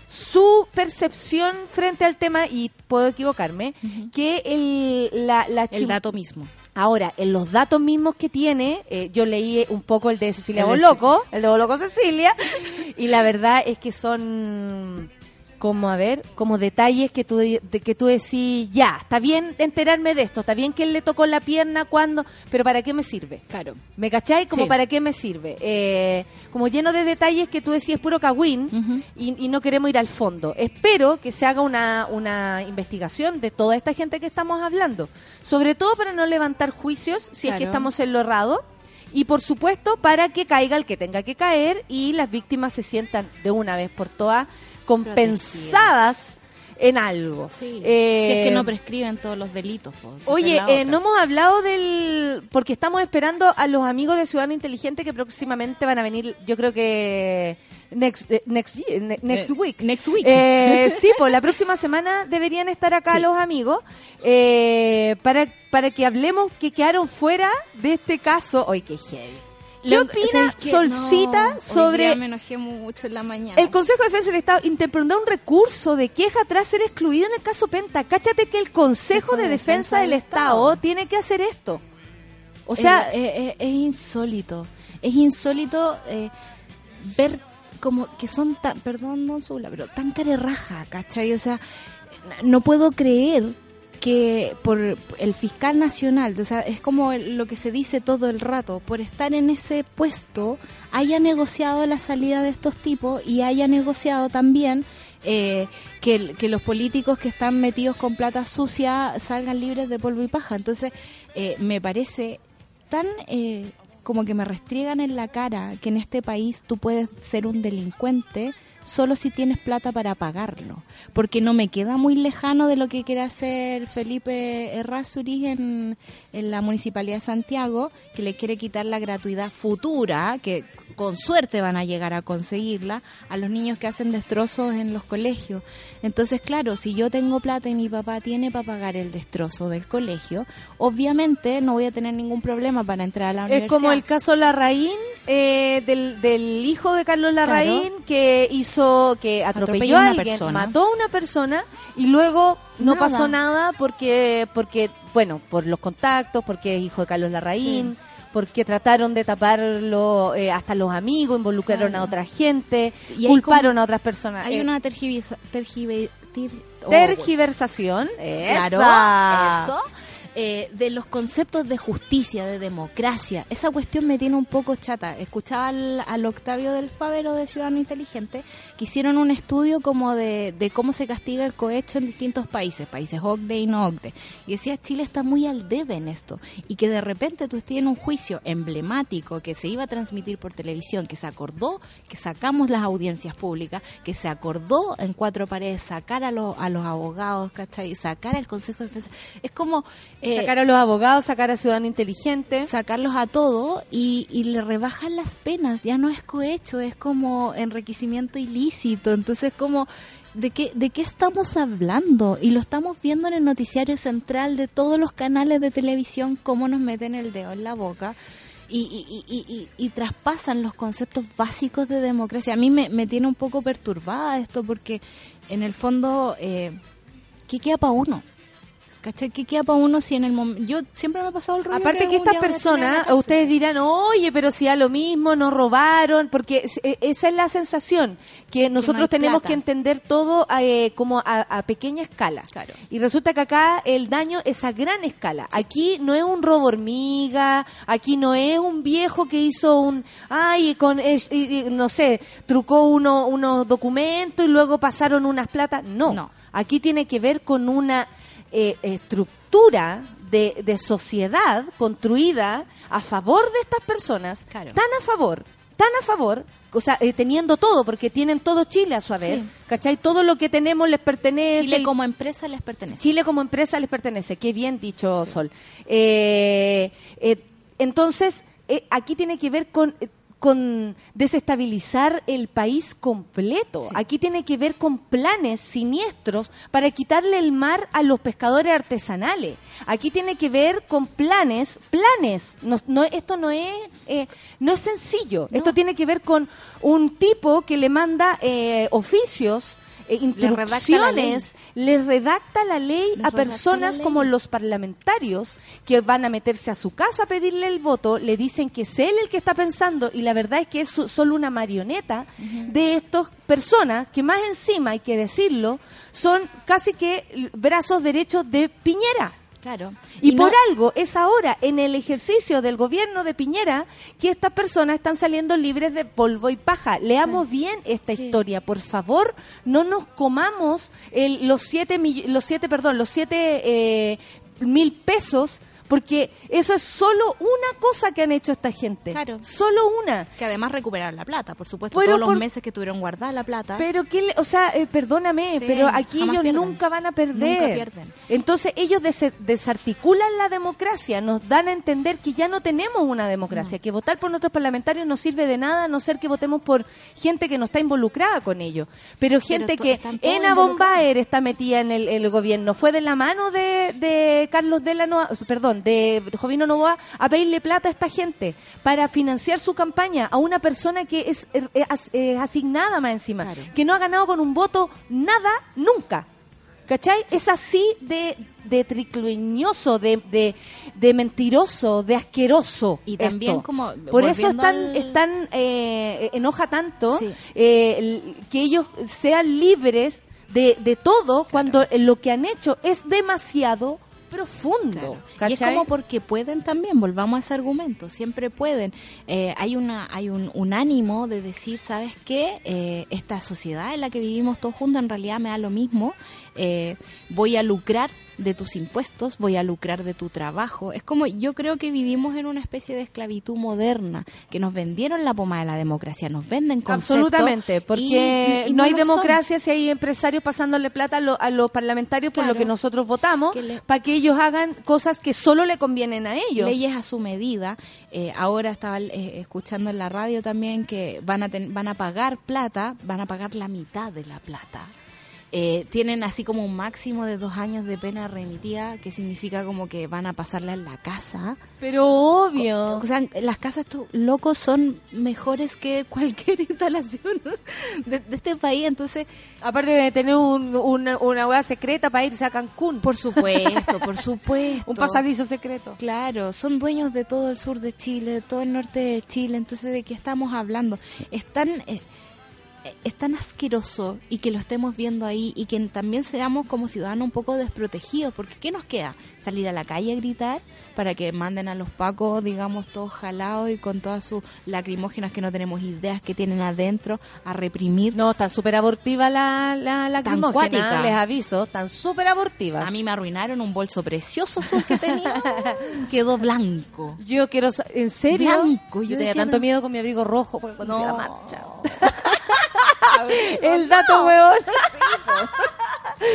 su percepción frente al tema, y puedo equivocarme, que el, la, la El dato mismo. Ahora, en los datos mismos que tiene, eh, yo leí un poco el de Cecilia Boloco, el de Boloco Cecilia, y la verdad es que son como, a ver, como detalles que tú, de, que tú decís, ya, está bien enterarme de esto, está bien que él le tocó la pierna cuando, pero ¿para qué me sirve? Claro. ¿Me cachai? Como Sí. para qué me sirve. Eh, como lleno de detalles que tú decís es puro cagüín y, y no queremos ir al fondo. Espero que se haga una, una investigación de toda esta gente que estamos hablando. Sobre todo para no levantar juicios si es que estamos en lo errado. Y por supuesto para que caiga el que tenga que caer y las víctimas se sientan de una vez por todas compensadas en algo. Sí. Eh, si es que no prescriben todos los delitos. po, Oye, eh, no hemos hablado del... Porque estamos esperando a los amigos de Ciudadano Inteligente que próximamente van a venir, yo creo que next, eh, next, next Eh, week. next week. Eh, sí, pues la próxima semana deberían estar acá Sí. los amigos eh, para, para que hablemos que quedaron fuera de este caso. Oye, qué heavy. ¿Qué opina. Solcita No, sobre me enojé mucho en la mañana. el Consejo de Defensa del Estado interpondrá un recurso de queja tras ser excluido en el caso Penta. Cáchate que el Consejo de Defensa del Estado tiene que hacer esto. O sea, es, es- es insólito. Es insólito eh, ver como que son tan, perdón, no pero tan carerraja, ¿cachai? O sea, no puedo creer que por el fiscal nacional, o sea, es como lo que se dice todo el rato, por estar en ese puesto, haya negociado la salida de estos tipos y haya negociado también eh, que los políticos que están metidos con plata sucia salgan libres de polvo y paja. Entonces, eh, me parece tan eh, como que me restriegan en la cara que en este país tú puedes ser un delincuente solo si tienes plata para pagarlo. Porque no me queda muy lejano de lo que quiere hacer Felipe Errázuriz en, en la Municipalidad de Santiago, que le quiere quitar la gratuidad futura, que con suerte van a llegar a conseguirla, a los niños que hacen destrozos en los colegios. Entonces, claro, si yo tengo plata y mi papá tiene para pagar el destrozo del colegio, obviamente no voy a tener ningún problema para entrar a la es universidad. como el caso Larraín, eh, del, del hijo de Carlos Larraín, que hizo, que atropelló, Atropelló a alguien, persona. mató a una persona y luego no Nada. pasó nada porque, porque, bueno, por los contactos, porque es hijo de Carlos Larraín. Porque trataron de taparlo eh, hasta los amigos, involucraron Claro. a otra gente, Y culparon como- a otras personas. Hay Eh, una oh, tergiversación. Claro, eso. Eh, de los conceptos de justicia, de democracia. Esa cuestión me tiene un poco chata. Escuchaba al, al Octavio del Favero de Ciudadano Inteligente que hicieron un estudio como de, de cómo se castiga el cohecho en distintos países, países OCDE y no OCDE. Y decía, Chile está muy al debe en esto. Y que de repente tú estés en un juicio emblemático que se iba a transmitir por televisión, que se acordó que sacamos las audiencias públicas, que se acordó en cuatro paredes sacar a, los a los abogados, ¿cachai? Sacar al Consejo de Defensa. Es como... sacar a los abogados, sacar a Ciudadano Inteligente. sacarlos a todos y, y le rebajan las penas. Ya no es cohecho, es como enriquecimiento ilícito. Entonces, como, ¿de qué, ¿de qué estamos hablando? Y lo estamos viendo en el noticiario central de todos los canales de televisión, cómo nos meten el dedo en la boca. Y- y traspasan los conceptos básicos de democracia. A mí me, me tiene un poco perturbada esto porque en el fondo, eh, ¿qué queda para uno? ¿Cachai? ¿Qué queda para uno si en el momento... Yo siempre me he pasado el rollo Aparte que un estas personas, ustedes dirán, oye, pero si a lo mismo, no robaron, porque e- esa es la sensación, que nosotros tenemos plata. que entender todo eh, como a, a pequeña escala. Claro. Y resulta que acá el daño es a gran escala. Aquí no es un robo hormiga, aquí no es un viejo que hizo un, ay, con, y- y, no sé, trucó uno, unos documentos y luego pasaron unas platas. No. No. Aquí tiene que ver con una eh, estructura de, de sociedad construida a favor de estas personas, Claro. tan a favor, tan a favor, o sea, eh, teniendo todo, porque tienen todo Chile a su haber, Sí. ¿cachai? Todo lo que tenemos les pertenece. Chile y- como empresa les pertenece. Chile como empresa les pertenece. Qué bien dicho, Sol. Eh, eh, entonces, eh, aquí tiene que ver con, con desestabilizar el país completo. Aquí tiene que ver con planes siniestros para quitarle el mar a los pescadores artesanales. Aquí tiene que ver con planes, planes. No, no, esto no es, eh, no es sencillo. Esto tiene que ver con un tipo que le manda eh, oficios eh, instrucciones, les redacta la ley Les a personas ley. como los parlamentarios que van a meterse a su casa a pedirle el voto, le dicen que es él el que está pensando y la verdad es que es so- solo una marioneta de estas personas que más encima, hay que decirlo, son casi que brazos derechos de Piñera. Claro. Y, por algo es ahora, en el ejercicio del gobierno de Piñera, que estas personas están saliendo libres de polvo y paja. Leamos bien esta Sí. historia, por favor, no nos comamos el- los siete, los siete, perdón, los siete eh, mil pesos porque eso es solo una cosa que han hecho esta gente. Claro. Solo una. Que además recuperaron la plata, por supuesto, Pero todos por- los meses que tuvieron guardada la plata. Pero que, o sea, eh, perdóname, Sí, pero aquí ellos pierden. nunca van a perder. Nunca pierden. Entonces ellos des- desarticulan la democracia, nos dan a entender que ya no tenemos una democracia, que votar por nuestros parlamentarios no sirve de nada, a no ser que votemos por gente que no está involucrada con ello. Pero gente que Ena Bombaer está metida en el, el gobierno, fue de la mano de, de Carlos Delano, perdón, de Jovino Novoa a pedirle plata a esta gente para financiar su campaña a una persona que es eh, eh, as- eh, asignada más encima, Claro. que no ha ganado con un voto nada nunca. ¿Cachai? Es así de, de triclueñoso, de, de, de mentiroso, de asqueroso. Y también esto. como, Por eso están, al- están eh, enoja tanto Sí. eh, que ellos sean libres de, de todo cuando lo que han hecho es demasiado profundo. Claro. Y es como porque pueden también, volvamos a ese argumento, siempre pueden. Eh, hay una hay un, un ánimo de decir, ¿sabes qué? Eh, esta sociedad en la que vivimos todos juntos en realidad me da lo mismo. Eh, voy a lucrar de tus impuestos, voy a lucrar de tu trabajo. Es como yo creo que vivimos en una especie de esclavitud moderna, que nos vendieron la poma de la democracia, nos venden conceptos. Absolutamente, porque y- y no hay son. democracia si hay empresarios pasándole plata a, lo- a los parlamentarios por lo que nosotros votamos, para que ellos hagan cosas que solo le convienen a ellos. leyes a su medida. Eh, ahora estaba eh, escuchando en la radio también que van a ten- van a pagar plata, van a pagar la mitad de la plata. Eh, tienen así como un máximo de dos años de pena remitida, que significa como que van a pasarla en la casa. Pero obvio. O sea, las casas locos son mejores que cualquier instalación de, de este país, entonces Aparte de tener un- una, una hueá secreta para irse a Cancún. por supuesto, por supuesto. un pasadizo secreto. Claro, son dueños de todo el sur de Chile, de todo el norte de Chile, entonces ¿de qué estamos hablando? Es tan, eh, eh, es tan asqueroso y que lo estemos viendo ahí y que también seamos como ciudadanos un poco desprotegidos, porque ¿qué nos queda? ¿Salir a la calle a gritar para que manden a los pacos, digamos, todos jalados y con todas sus lacrimógenas que no tenemos ideas que tienen adentro a reprimir? No, está súper abortiva la, la, la Tan lacrimógena, cuática. les aviso, están súper abortivas. A mí me arruinaron un bolso precioso azul que tenía, quedó blanco. Yo quiero, ¿en serio? Blanco, yo yo tenía tanto miedo con mi abrigo rojo porque cuando No. fui a la marcha. El dato, huevón.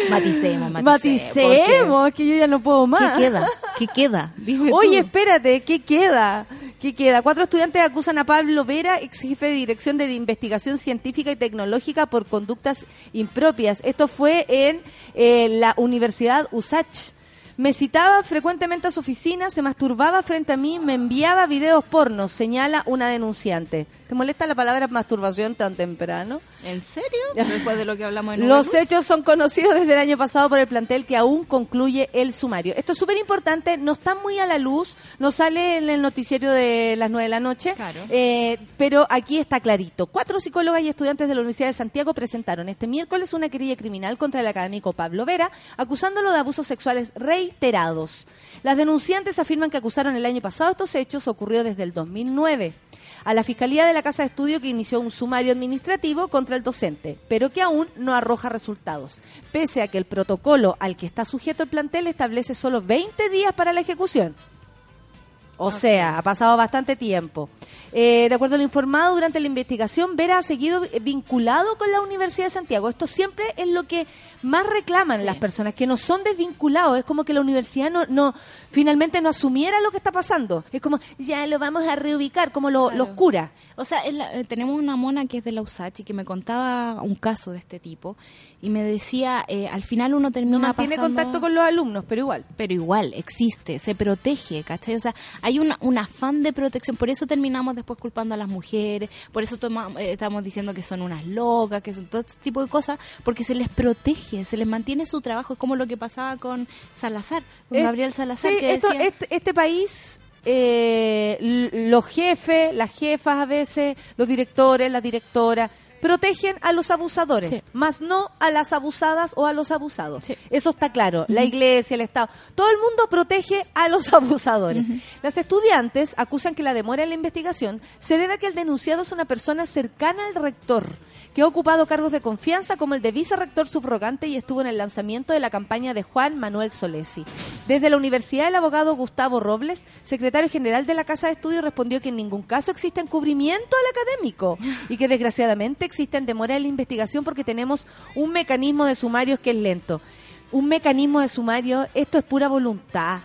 Maticemos, maticemos. Maticemos, es que yo ya no puedo más. ¿Qué queda? ¿Qué queda? Dime tú. Oye, espérate, ¿qué queda? ¿Qué queda? Cuatro estudiantes acusan a Pablo Vera, ex jefe de Dirección de Investigación Científica y Tecnológica, por conductas impropias. Esto fue en eh, la Universidad USACH. Me citaba frecuentemente a su oficina, se masturbaba frente a mí, me enviaba videos pornos, señala una denunciante. ¿Te molesta la palabra masturbación tan temprano? ¿En serio? Después de lo que hablamos en Los hechos son conocidos desde el año pasado por el plantel que aún concluye el sumario. Esto es súper importante, no está muy a la luz, no sale en el noticiero de las 9 de la noche, Claro. eh, pero aquí está clarito. Cuatro psicólogas y estudiantes de la Universidad de Santiago presentaron este miércoles una querella criminal contra el académico Pablo Vera, acusándolo de abusos sexuales reiterados. Las denunciantes afirman que acusaron el año pasado estos hechos ocurrió desde el 2009 a la Fiscalía de la Casa de Estudio que inició un sumario administrativo contra el docente, pero que aún no arroja resultados, pese a que el protocolo al que está sujeto el plantel establece solo 20 días para la ejecución. O sea, ha pasado bastante tiempo. Eh, de acuerdo a lo informado durante la investigación, Vera ha seguido vinculado con la Universidad de Santiago. Esto siempre es lo que más reclaman Sí. las personas, que no son desvinculados. Es como que la universidad no, no finalmente no asumiera lo que está pasando. Es como, ya lo vamos a reubicar, como lo- Claro. los curas. O sea, la- eh, tenemos una mona que es de la USACH y que me contaba un caso de este tipo y me decía, eh, al final uno termina No pasando- contacto con los alumnos, pero igual. pero igual existe, se protege, ¿cachai? O sea, hay una, un afán de protección, por eso terminamos después culpando a las mujeres, por eso toma- eh, estamos diciendo que son unas locas, que son todo este tipo de cosas, porque se les protege, se les mantiene su trabajo, es como lo que pasaba con Salazar, con Eh, Gabriel Salazar, sí, que esto- decía... este, este país, eh, los jefes, las jefas a veces, los directores, las directoras, protegen a los abusadores, Sí. más no a las abusadas o a los abusados. Sí. Eso está claro. La iglesia, el Estado, todo el mundo protege a los abusadores. Las estudiantes acusan que la demora en la investigación se debe a que el denunciado es una persona cercana al rector que ha ocupado cargos de confianza como el de vicerrector subrogante y estuvo en el lanzamiento de la campaña de Juan Manuel Solesi. Desde la universidad, el abogado Gustavo Robles, secretario general de la Casa de Estudios, respondió que en ningún caso existe encubrimiento al académico y que desgraciadamente existen demora en la investigación porque tenemos un mecanismo de sumarios que es lento. Un mecanismo de sumario, esto es pura voluntad.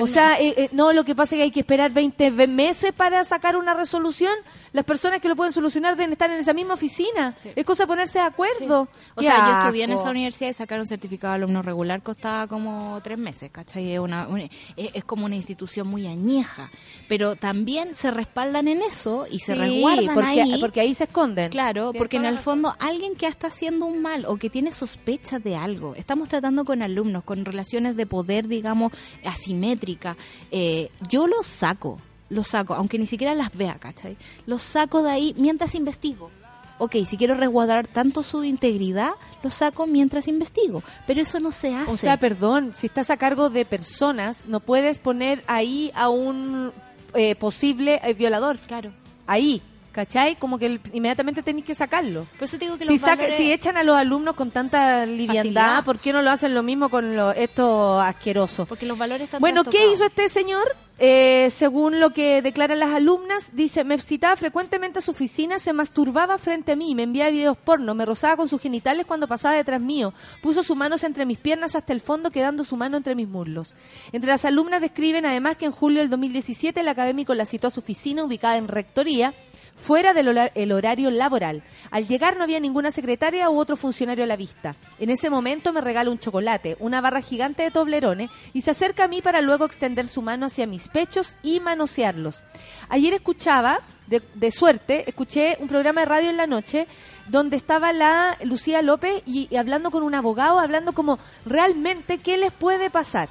O sea, eh, eh, no, lo que pasa es que hay que esperar 20 ve- meses para sacar una resolución. Las personas que lo pueden solucionar deben estar en esa misma oficina. Sí. Es cosa de ponerse de acuerdo. O sea, yo estudié en esa universidad y sacar un certificado de alumno regular costaba como tres meses, ¿cachai? Es, una, una- es, es como una institución muy añeja, pero también se respaldan en eso y se Sí, resguardan porque, ahí. porque ahí se esconden. Claro, porque en el fondo alguien que está haciendo un mal o que tiene sospechas de algo, estamos tratando con alumnos, con relaciones de poder, digamos, asimétrica, eh, yo los saco, los saco, aunque ni siquiera las vea, ¿cachai? Los saco de ahí mientras investigo. Ok, si quiero resguardar tanto su integridad, lo saco mientras investigo, pero eso no se hace. O sea, perdón, si estás a cargo de personas, no puedes poner ahí a un eh, posible eh, violador. claro. Ahí, ¿cachai? Como que el- inmediatamente tenéis que sacarlo. Por eso te digo que Si, saca- valores- si echan a los alumnos con tanta liviandad, Facilidad. ¿por qué no lo hacen lo mismo con lo, esto asqueroso? porque los valores están Bueno, ¿qué hizo este señor? Eh, según lo que declaran las alumnas, dice, me citaba frecuentemente a su oficina, se masturbaba frente a mí, me enviaba videos porno, me rozaba con sus genitales cuando pasaba detrás mío, puso sus manos entre mis piernas hasta el fondo, quedando su mano entre mis muslos. Entre las alumnas describen además que en julio del 2017 el académico la citó a su oficina ubicada en Rectoría, fuera del el horario laboral. Al llegar no había ninguna secretaria u otro funcionario a la vista. En ese momento me regala un chocolate, una barra gigante de toblerones y se acerca a mí para luego extender su mano hacia mis pechos y manosearlos. Ayer escuchaba, de, de suerte, escuché un programa de radio en la noche donde estaba la Lucía López y, y hablando con un abogado, hablando como realmente qué les puede pasar.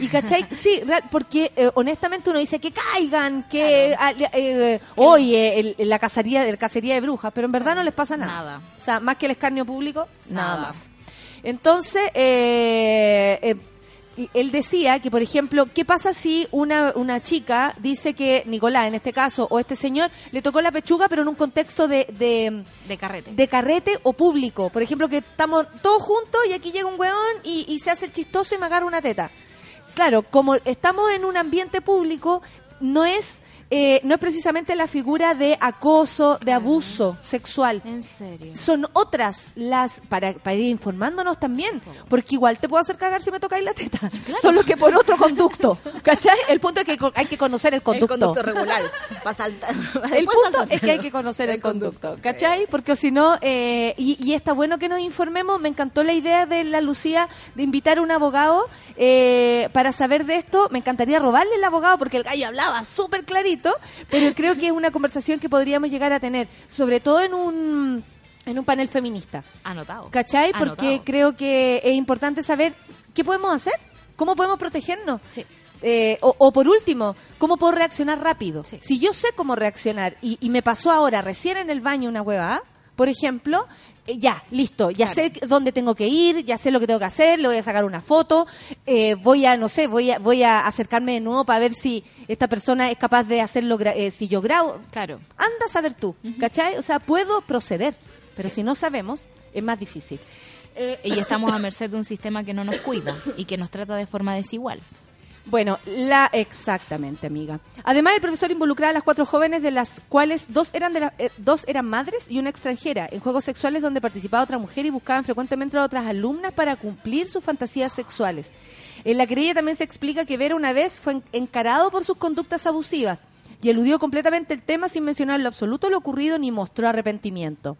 Y cachai, sí, real- porque eh, honestamente uno dice que caigan, que ah, le- eh, oye, el- el- la cacería, el cacería de brujas, pero en verdad no les pasa nada. Nada. O sea, más que el escarnio público, nada, Nada. más. Entonces, eh, eh, él decía que, por ejemplo, ¿qué pasa si una, una chica dice que Nicolás, en este caso, o este señor, le tocó la pechuga, pero en un contexto de, de, de carrete. de carrete o público? Por ejemplo, que estamos todos juntos y aquí llega un weón y, y se hace el chistoso y me agarra una teta. Claro, como estamos en un ambiente público, no es eh, no es precisamente la figura de acoso, de abuso sexual. en serio. Son otras las, para, para ir informándonos también, porque igual te puedo hacer cagar si me tocáis la teta, solo que por otro conducto, ¿cachai? El punto es que hay que conocer el conducto. regular. Para saltar. El punto es que hay que conocer el, conducto, ¿cachai? Porque si no, eh, y, y está bueno que nos informemos, me encantó la idea de la Lucía de invitar a un abogado eh, para saber de esto, me encantaría robarle el abogado porque el gallo hablaba súper clarito, pero creo que es una conversación que podríamos llegar a tener, sobre todo en un, en un panel feminista. Anotado. ¿Cachai? Porque creo que es importante saber qué podemos hacer, cómo podemos protegernos. Sí. Eh, o, o por último, ¿cómo puedo reaccionar rápido? Sí. Si yo sé cómo reaccionar y, y me pasó ahora recién en el baño una hueva, por ejemplo, ya, listo, ya Claro. sé dónde tengo que ir, ya sé lo que tengo que hacer, le voy a sacar una foto, eh, voy a, no sé, voy a, voy a acercarme de nuevo para ver si esta persona es capaz de hacerlo, eh, si yo grabo. Claro. Anda a saber tú, ¿cachai? O sea, puedo proceder, pero si no sabemos, es más difícil. Eh, Y estamos a merced de un sistema que no nos cuida y que nos trata de forma desigual. Bueno, la exactamente, amiga. Además, el profesor involucraba a las cuatro jóvenes, de las cuales dos eran de eh, dos eran madres y una extranjera, en juegos sexuales donde participaba otra mujer y buscaban frecuentemente a otras alumnas para cumplir sus fantasías sexuales. En la querella también se explica que Vera una vez fue en- encarado por sus conductas abusivas y eludió completamente el tema sin mencionar en lo absoluto lo ocurrido ni mostró arrepentimiento.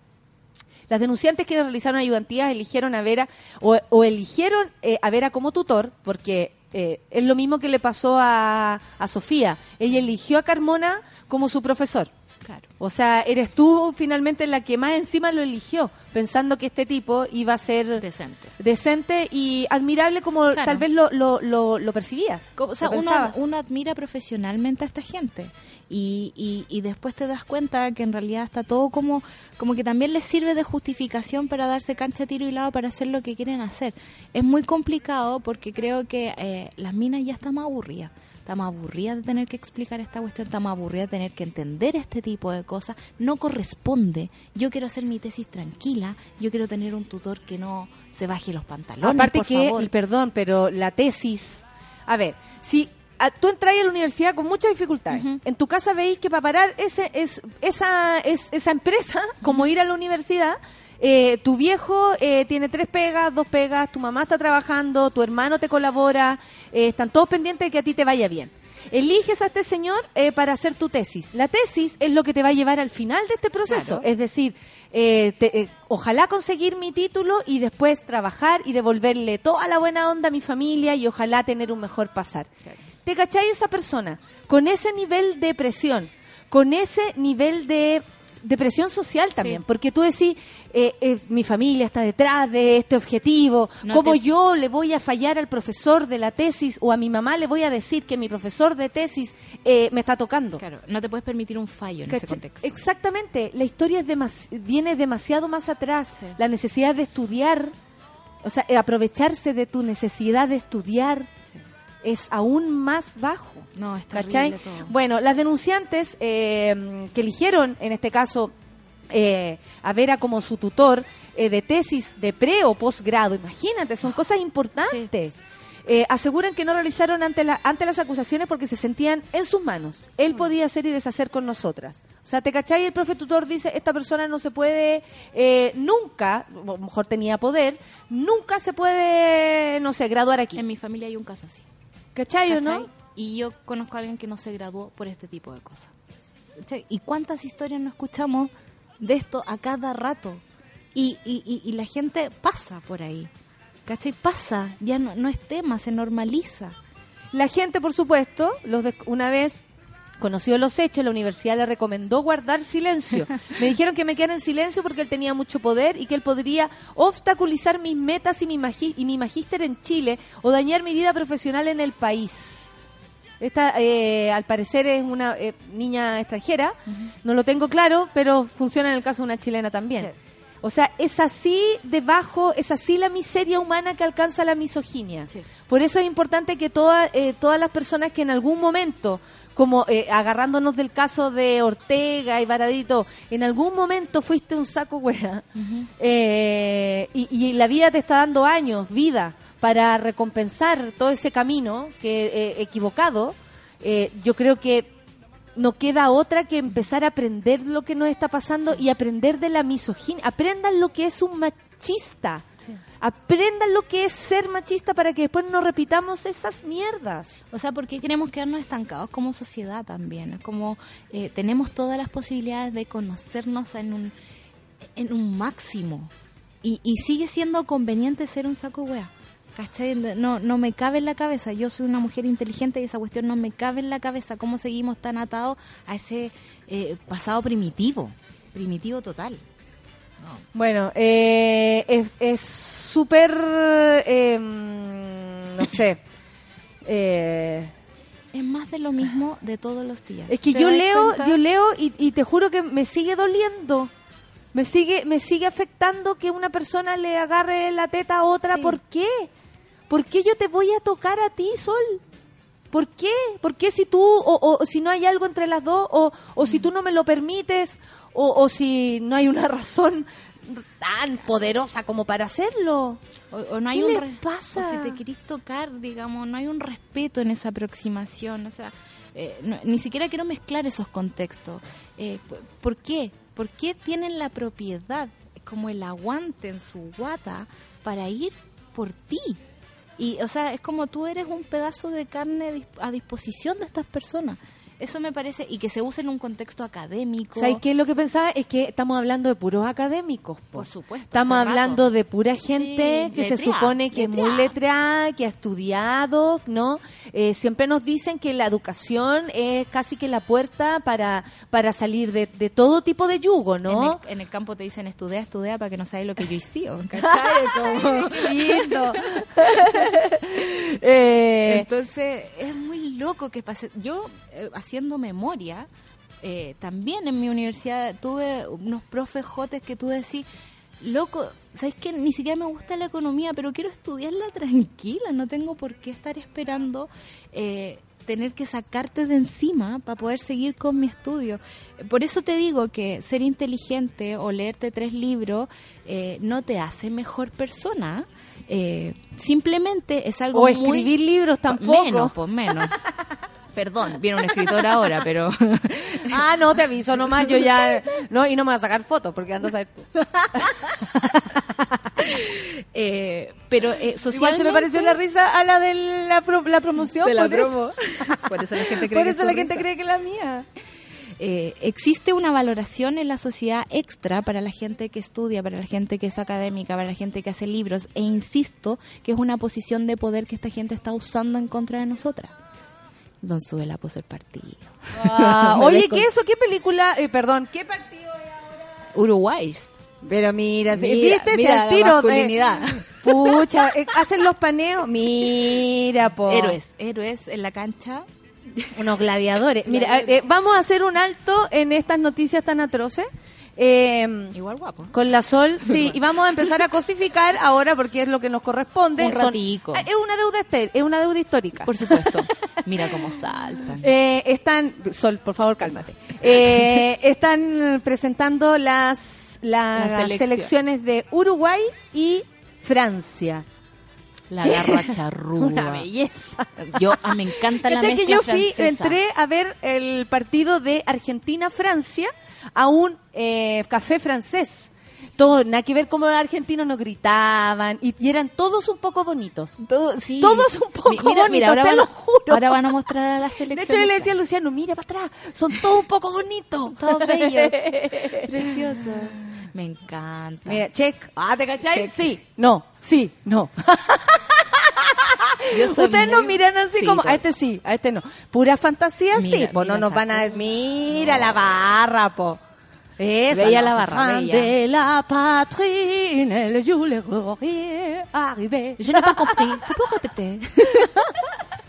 Las denunciantes que realizaron ayudantías eligieron a Vera o, o eligieron eh, a Vera como tutor porque eh, es lo mismo que le pasó a, a Sofía. Ella eligió a Carmona como su profesor. Claro. O sea, eres tú finalmente la que más encima lo eligió. pensando que este tipo iba a ser Decente. decente y admirable como Claro. tal vez lo, lo, lo, lo percibías. O sea, uno, admira profesionalmente a esta gente y, y, y después te das cuenta que en realidad está todo como, como que también les sirve de justificación para darse cancha, tiro y lado para hacer lo que quieren hacer. Es muy complicado porque creo que eh, las minas ya están más aburridas. Estamos aburridas de tener que explicar esta cuestión, estamos aburridas de tener que entender este tipo de cosas. No corresponde. Yo quiero hacer mi tesis tranquila, yo quiero tener un tutor que no se baje los pantalones. Aparte por que, favor. perdón, pero la tesis, a ver, si a- tú entras a la universidad con muchas dificultades, en tu casa veis que para parar ese, es, esa, es, esa empresa, como ir a la universidad, eh, tu viejo eh, tiene tres pegas, dos pegas, tu mamá está trabajando, tu hermano te colabora, eh, están todos pendientes de que a ti te vaya bien. Eliges a este señor para hacer tu tesis. La tesis es lo que te va a llevar al final de este proceso. Claro. Es decir, te- ojalá conseguir mi título y después trabajar y devolverle toda la buena onda a mi familia y ojalá tener un mejor pasar. ¿Te cachai esa persona? Con ese nivel de presión, con ese nivel de, de presión social también, Sí. porque tú decís, eh, eh, mi familia está detrás de este objetivo, No ¿cómo te- yo le voy a fallar al profesor de la tesis o a mi mamá le voy a decir que mi profesor de tesis eh, me está tocando? Claro, no te puedes permitir un fallo en ese contexto. Exactamente, la historia es demas- viene demasiado más atrás. Sí. La necesidad de estudiar, o sea, eh, aprovecharse de tu necesidad de estudiar. Es aún más bajo. No, es ¿Cachai? todo. Bueno, las denunciantes eh, que eligieron, en este caso, eh, a Vera como su tutor eh, de tesis de pre o posgrado, imagínate, son cosas importantes. Eh, aseguran que no realizaron ante, la- ante las acusaciones porque se sentían en sus manos. Él podía hacer y deshacer con nosotras. O sea, ¿te cachai? El profe tutor dice, esta persona no se puede, eh, nunca, lo mejor tenía poder, nunca se puede, no sé, graduar aquí. En mi familia hay un caso así. ¿Cachai o no? Y yo conozco a alguien que no se graduó por este tipo de cosas. ¿Cachai? ¿Y cuántas historias no escuchamos de esto a cada rato? Y, y, y, y la gente pasa por ahí. ¿Cachai? Pasa, ya no, no es tema, se normaliza. La gente, por supuesto, los de- una vez conoció los hechos, la universidad le recomendó guardar silencio. Me dijeron que me quedara en silencio porque él tenía mucho poder y que él podría obstaculizar mis metas y mi, y mi magíster en Chile o dañar mi vida profesional en el país. Esta, eh, al parecer, es una eh, niña extranjera. No lo tengo claro, pero funciona en el caso de una chilena también. Sí. O sea, es así debajo, es así la miseria humana que alcanza la misoginia. Sí. Por eso es importante que toda, eh, todas las personas que en algún momento, como eh, agarrándonos del caso de Ortega y Baradito, en algún momento fuiste un saco hueá eh, y, y la vida te está dando años, vida, para recompensar todo ese camino que eh, equivocado, eh, yo creo que no queda otra que empezar a aprender lo que nos está pasando y aprender de la misoginia. Aprendan lo que es un machista. Sí. Aprendan lo que es ser machista para que después no repitamos esas mierdas. O sea, ¿por qué queremos quedarnos estancados como sociedad también? Como eh, tenemos todas las posibilidades de conocernos en un, en un máximo. Y, y sigue siendo conveniente ser un saco wea. ¿Cachai? No, no me cabe en la cabeza. Yo soy una mujer inteligente y esa cuestión no me cabe en la cabeza. ¿Cómo seguimos tan atados a ese eh, pasado primitivo? Primitivo total. Bueno, eh, es súper, eh, no sé, eh, Es más de lo mismo de todos los días. es que ¿Te yo leo, cuenta? yo leo y, y te juro que me sigue doliendo. Me sigue, me sigue afectando que una persona le agarre la teta a otra. Sí. ¿Por qué? ¿Por qué yo te voy a tocar a ti, Sol? ¿Por qué? ¿Por qué si tú, o, o si no hay algo entre las dos, o, o si tú no me lo permites, o, o si no hay una razón tan poderosa como para hacerlo? O, o no hay ¿Qué un les pasa? O si te querés tocar, digamos, no hay un respeto en esa aproximación. O sea, eh, no- ni siquiera quiero mezclar esos contextos. Eh, ¿Por qué? ¿Por qué tienen la propiedad, como el aguante en su guata, para ir por ti? Y, o sea, es como tú eres un pedazo de carne a disposición de estas personas. Eso me parece, y que se use en un contexto académico. ¿Sabes qué? Lo que pensaba es que estamos hablando de puros académicos. po. Por supuesto. Estamos hablando rato. de pura gente Sí, que se supone que es muy letrada. que ha estudiado, ¿no? Eh, siempre nos dicen que la educación es casi que la puerta para, para salir de, de todo tipo de yugo, ¿no? En el, en el campo te dicen estudia, estudia para que no sabes lo que yo hice, ¿cachai? Qué lindo. Eh, Entonces, es muy loco que pase. Yo, eh, haciendo memoria, eh, también en mi universidad tuve unos profes jotes que tú decís, loco, ¿sabes qué? Ni siquiera me gusta la economía, pero quiero estudiarla tranquila, no tengo por qué estar esperando. eh, tener que sacarte de encima para poder seguir con mi estudio. Por eso te digo que ser inteligente o leerte tres libros eh, no te hace mejor persona. Eh, simplemente es algo o muy- escribir libros tampoco. Menos, pues menos. Perdón, viene un escritor ahora, pero Ah, no, te aviso nomás, yo ya... No, y no me voy a sacar fotos porque ando a saber tú. eh, pero eh, Igual se me pareció la risa a la de la, pro- la promoción. de la por eso. promo. Por eso la gente cree Por que eso es la gente cree que es la mía. Eh, existe una valoración en la sociedad extra para la gente que estudia, para la gente que es académica, para la gente que hace libros, e insisto que es una posición de poder que esta gente está usando en contra de nosotras. Don Suela puso el partido. Ah, oye, ¿qué eso? ¿Qué película? Eh, perdón, ¿qué partido es ahora? Uruguay. Pero mira, Mira, ¿viste? Mira la tiro. eh, masculinidad. pucha, eh, hacen los paneos. Mira, po. Héroes, héroes en la cancha. Unos gladiadores. Mira, eh, vamos a hacer un alto en estas noticias tan atroces. Eh, Igual guapo. con la Sol, sí, y vamos a empezar a cosificar ahora porque es lo que nos corresponde. Un Son- ratico. Ah, es una deuda este- es una deuda histórica. Por supuesto. Mira cómo saltan. Eh, están, Sol, por favor, cálmate. Eh, están presentando las, las, selecciones de Uruguay y Francia. La garra charrúa. Una belleza. Yo, ah, me encanta la ¿Cachai mezcla que yo fui, francesa. entré a ver el partido de Argentina-Francia a un eh, café francés. Todo, nada que ver como los argentinos no gritaban y, y eran todos un poco bonitos. Todo, sí. Todos un poco mira, bonitos, ahora te van, lo juro. Ahora van a mostrar a la De selección. hecho, yo le decía a Luciano, mira para atrás, son todos un poco bonitos. Todos bellos. Preciosos. Me encanta. Mira, check. Ah, ¿te cachai? Check. Sí, no, sí, no. Ustedes nos miran así Sí, como, a este sí, a este no. Pura fantasía, sí. Mira, Pues no nos van a... cosa. Mira la barra, po. Esa Bella la barra, bella. de la patrie, le jour le arrivé. Je n'ai pas compris. ¿Te puedo repetir?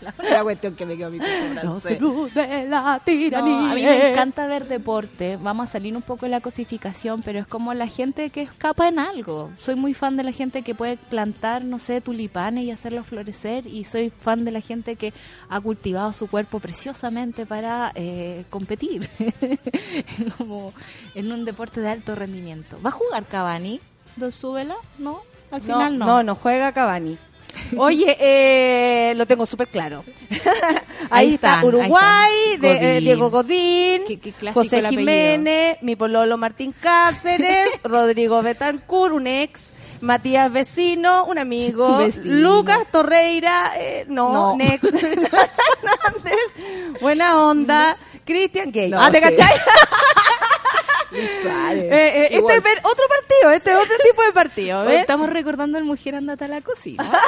La cuestión que me quedó mi Los blues de la tiranía. No, a mí me encanta ver deporte. Vamos a salir un poco de la cosificación, pero es como la gente que escapa en algo. Soy muy fan de la gente que puede plantar, no sé, tulipanes y hacerlos florecer. Y soy fan de la gente que ha cultivado su cuerpo preciosamente para eh, competir. como en un deporte de alto rendimiento. ¿Va a jugar Cavani? ¿Dos súbela? No, al No, final no. no, no juega Cavani. Oye, eh, lo tengo súper claro. Ahí, Ahí está Uruguay, ahí están. de, eh. Diego Godín, Qué- qué clásico José. Jiménez, mi pololo Martín Cáceres, Rodrigo Betancourt, un ex, Matías Vecino, un amigo, Vecino. Lucas Torreira, eh, no, No. next, Hernández, buena onda, Cristian Gay. No, ah, ¿te sí. cachai? Eh, eh, este es otro partido, este es otro tipo de partido, ¿ves? Estamos recordando el Mujer Andata a la cocina.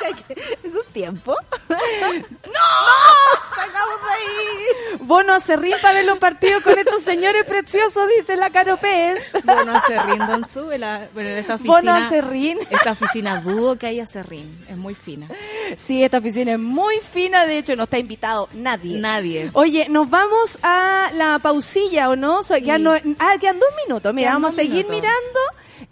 es un tiempo. ¡Sacamos de ahí! Bono a Cerrín para ver los partidos con estos señores preciosos, dice la Caro Pérez. Bueno, Serrín Don Súbela. Bueno, en esta oficina. Bono a Cerrín. Esta oficina dudo que haya Serrín. Es muy fina. Sí, esta oficina es muy fina, de hecho no está invitado nadie. Nadie. Oye, nos vamos a la pausilla, ¿o no? O sea, ya Sí. No ah, quedan dos minutos. Mira, Quedan vamos a seguir minutos. mirando.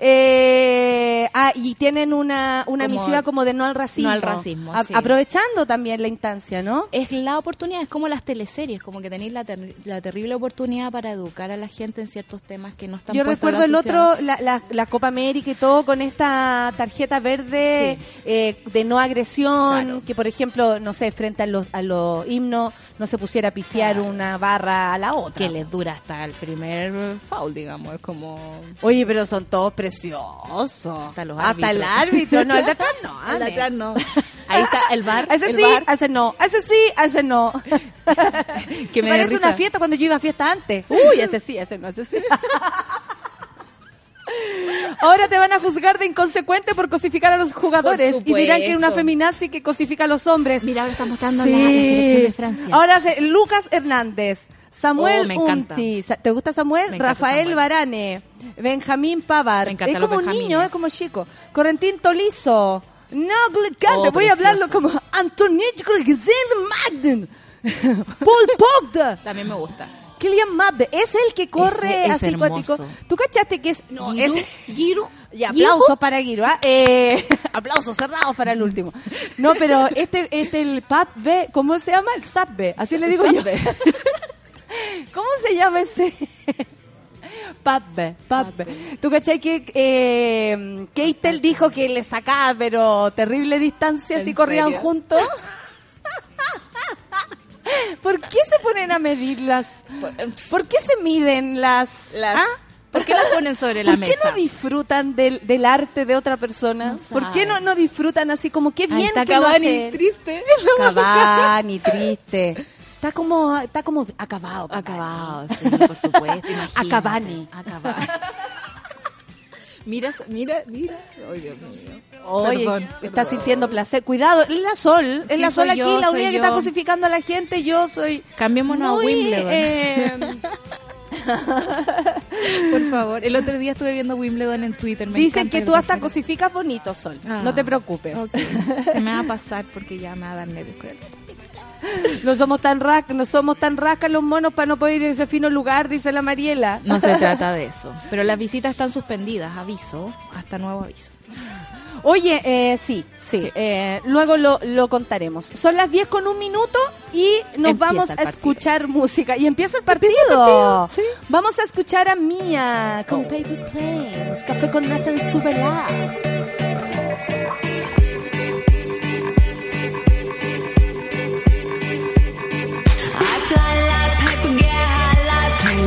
Eh, ah, y tienen una, una Como- misiva como de no al racismo. No al racismo, A- sí. Aprovechando también la instancia, ¿no? Es la oportunidad, es como las teleseries, como que tenéis la, ter- la terrible oportunidad para educar a la gente en ciertos temas que no están Yo recuerdo el otro, la, la, la Copa América y todo con esta tarjeta verde eh, de no agresión, Claro. que por ejemplo, no sé, frente a los, a los himnos no se pusiera a pifiar Claro. una barra a la otra. Que les dura hasta el primer foul, digamos. Es como. Oye, pero son todos preciosos. Hasta los Hasta el árbitro, no, el de atrás no. El de atrás no. Ahí está el bar. Ese el sí, bar, ese no. Ese sí, ese no. que me parece una fiesta cuando yo iba a fiesta antes. Uy, ese sí, ese no, ese sí. Ahora te van a juzgar de inconsecuente por cosificar a los jugadores y dirán que es una feminazi que cosifica a los hombres. Mira, ahora está mostrando Sí. la, la selección de Francia. Ahora se- Lucas Hernández, Samuel Oh, me. Unti. ¿Te gusta Samuel? Rafael Samuel. Barane, Benjamín Pavar. Es como un niño, es como chico. Correntín Tolizo. No, Glicante, Oh, voy a hablarlo como Antoniette Magden. Paul Pogda. También me gusta. Kylian Mbappé, es el que corre es así hermoso. cuático. ¿Tú cachaste que es no, Giroud, es Giroud, y aplausos para Guiro, ¿ah? Eh, aplausos cerrados para el último. No, pero este, este el Pap B, ¿cómo se llama? El Sap B, así le digo yo. ¿Cómo se llama ese? Pap B, Pap B. ¿Tú cachai que eh, Keitel dijo que le sacaba, pero terrible distancia ¿En si corrían juntos? ¿Por qué se ponen a medirlas? ¿Por qué se miden las... Las- ¿Ah? ¿Por qué las ponen sobre la ¿Por qué mesa? no disfrutan del, del arte de otra persona? No ¿Por qué no, no disfrutan así como qué Ahí bien está que Cavani, hace? triste. Cavani, triste. Está como, está como acabado. Acabado, sí, por supuesto. imagínate. A Cavani. A Cavani. Mira, mira, mira. Ay, Dios mío. Oye, Perdón, está perdón. sintiendo placer. Cuidado, es la Sol. Es Sí, la Sol aquí, yo, la única que está cosificando a la gente. Yo soy. Cambiémonos muy, a Wimbledon. eh, Por favor. El otro día estuve viendo Wimbledon en Twitter. me dicen que tú hasta cosificas bonito, Sol. Ah, no te preocupes. Se me va a pasar porque ya me va a dar nervios. No somos tan rascas, no somos tan rascas los monos para no poder ir a ese fino lugar, dice la Mariela. No se trata de eso. Pero las visitas están suspendidas, aviso, hasta nuevo aviso. Oye, eh, sí, sí, Sí. eh, luego lo, lo contaremos. Son las 10 con un minuto y nos Empieza vamos a escuchar música. Y empieza el partido. partido, sí. Vamos a escuchar a Mía con Baby Planes, Café con Nata en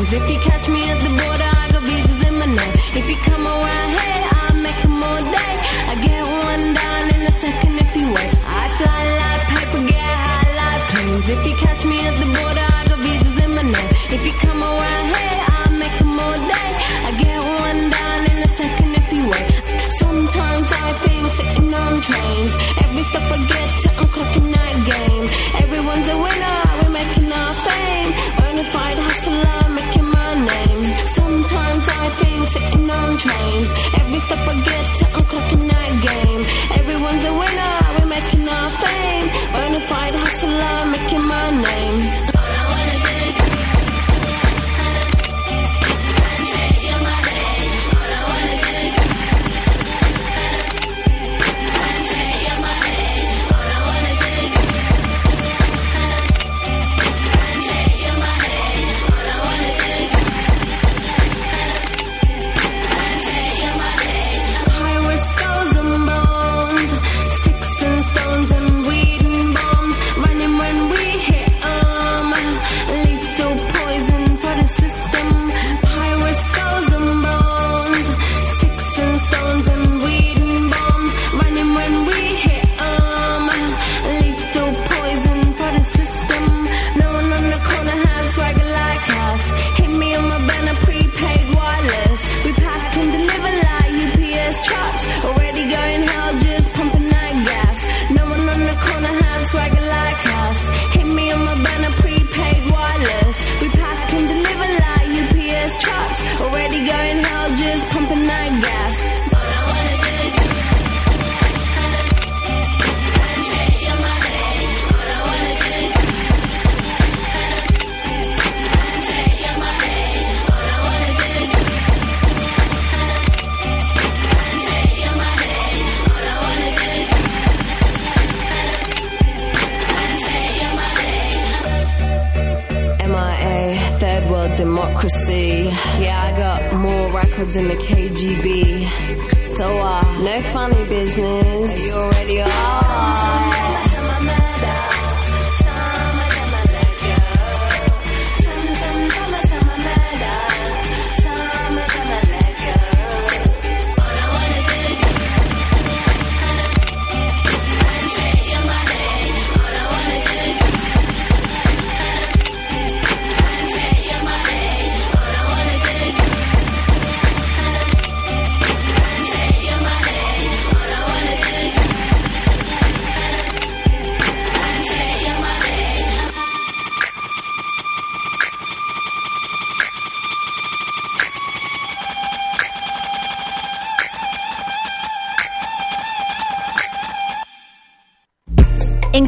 If you catch me at the border, I got visas in my name. If you come around here, I'll make 'em all day. I get one down in a second if you wait. I fly like paper, get high like planes. If you catch me at the border, I got visas in my name. If you come around here, I'll make 'em all day. I get one down in a second if you wait. Sometimes I think sitting on trains. Every step I get to,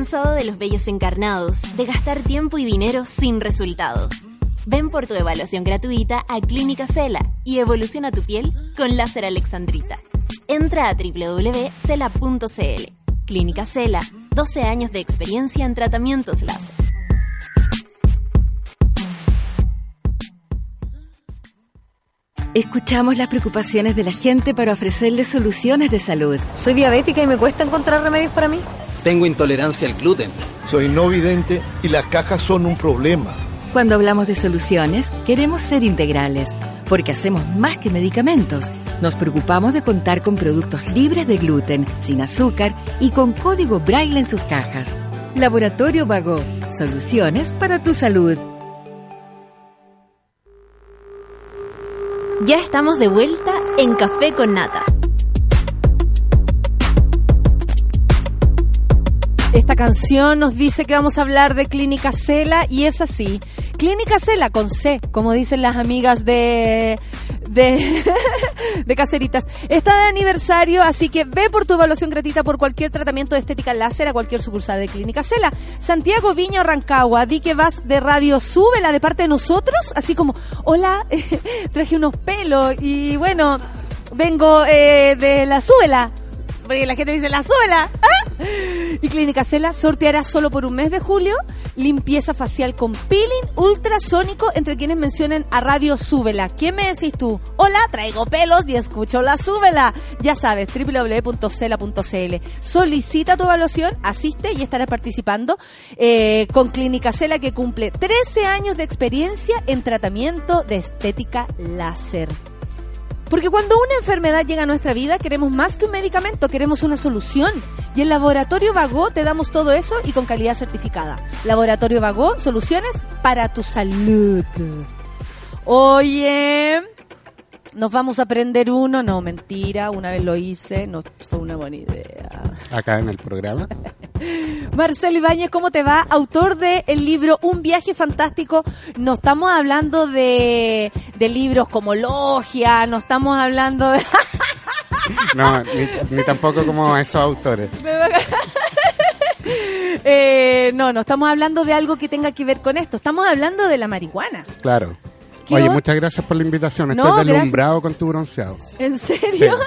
¿Cansado de los bellos encarnados, de gastar tiempo y dinero sin resultados? Ven por tu evaluación gratuita a Clínica Cela y evoluciona tu piel con láser alexandrita. Entra a www.cela.cl. Clínica Cela, 12 años de experiencia en tratamientos láser. Escuchamos las preocupaciones de la gente para ofrecerles soluciones de salud. Soy diabética y me cuesta encontrar remedios para mí. Tengo intolerancia al gluten. Soy no vidente y las cajas son un problema. Cuando hablamos de soluciones, queremos ser integrales, porque hacemos más que medicamentos. Nos preocupamos de contar con productos libres de gluten, sin azúcar y con código braille en sus cajas. Laboratorio Vago, soluciones para tu salud. Ya estamos de vuelta en Café con Nata. Esta canción nos dice que vamos a hablar de Clínica Cela y es así. Clínica Cela con C, como dicen las amigas de de, de Caceritas. Está de aniversario, así que ve por tu evaluación gratuita por cualquier tratamiento de estética láser a cualquier sucursal de Clínica Cela. Santiago Viña Rancagua, di que vas de radio Súbela de parte de nosotros, así como, hola, traje unos pelos y bueno, vengo eh, de la Súbela. Porque la gente dice la suela. ¿ah? Y Clínica Cela sorteará solo por un mes de julio limpieza facial con peeling ultrasónico entre quienes mencionen a Radio Súbela. ¿Qué me decís tú? Hola, traigo pelos y escucho la Súbela. Ya sabes, www.cela.cl. Solicita tu evaluación, asiste y estarás participando eh, con Clínica Cela que cumple 13 años de experiencia en tratamiento de estética láser. Porque cuando una enfermedad llega a nuestra vida, queremos más que un medicamento, queremos una solución. Y en Laboratorio Vago te damos todo eso y con calidad certificada. Laboratorio Vago, soluciones para tu salud. Oye, nos vamos a aprender uno. No, mentira, una vez lo hice, no fue una buena idea. acá en el programa. Marcelo Ibáñez, ¿cómo te va? Autor del el libro Un viaje fantástico. No estamos hablando de, de libros como Logia, no estamos hablando de... No, ni, ni tampoco como esos autores. Eh, no, no estamos hablando de algo que tenga que ver con esto. Estamos hablando de la marihuana. Claro. ¿Qué Oye, muchas gracias por la invitación. No, Estoy gracias. deslumbrado con tu bronceado. ¿En serio?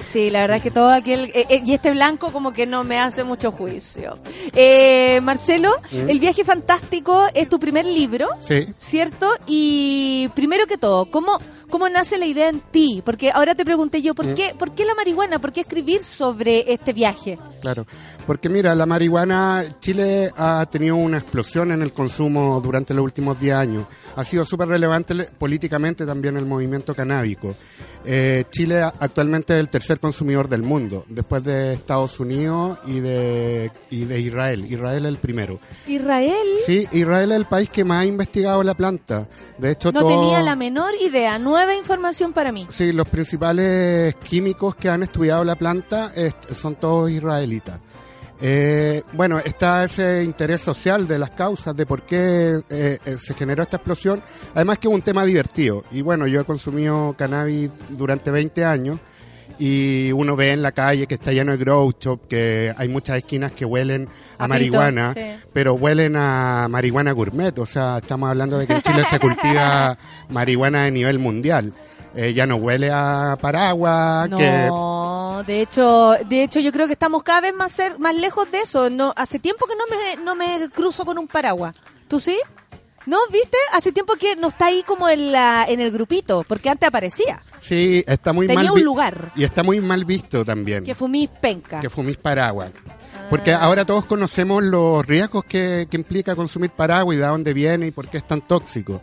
Sí, la verdad es que todo aquel... eh, eh, y este blanco como que no me hace mucho juicio. Eh, Marcelo, ¿Mm? El viaje fantástico es tu primer libro. Sí. ¿Cierto? Y primero que todo, ¿cómo, ¿cómo nace la idea en ti? Porque ahora te pregunté yo, ¿por, Mm. qué, ¿por qué la marihuana? ¿Por qué escribir sobre este viaje? Claro, porque mira, la marihuana, Chile ha tenido una explosión en el consumo durante los últimos 10 años. Ha sido súper relevante políticamente también el movimiento canábico. Eh, Chile actualmente es el tercer consumidor del mundo, después de Estados Unidos y de, y de Israel. Israel es el primero. Israel Sí, Israel es el país que más ha investigado la planta. De hecho, no todo- tenía la menor idea. Nueva información para mí. Sí, los principales químicos que han estudiado la planta es- son todos israelitas. Eh, bueno, está ese interés social de las causas, de por qué eh, eh, se generó esta explosión. Además que es un tema divertido. Y bueno, yo he consumido cannabis durante 20 años y uno ve en la calle que está lleno de grow shop, que hay muchas esquinas que huelen a, A marihuana, sí. pero huelen a marihuana gourmet. O sea, estamos hablando de que en Chile se cultiva marihuana de nivel mundial. Eh, ya no huele a paraguas, que No, de hecho, de hecho yo creo que estamos cada vez más cer- más lejos de eso. No, hace tiempo que no me no me cruzo con un paraguas. ¿Tú sí? ¿No? ¿Viste? Hace tiempo que no está ahí como en la en el grupito, porque antes aparecía. sí, está muy Tenía mal un lugar. Y está muy mal visto también. Que fumís penca. que fumís paraguas. Porque Ah. ahora todos conocemos los riesgos que, que implica consumir paraguas y de dónde viene y por qué es tan tóxico.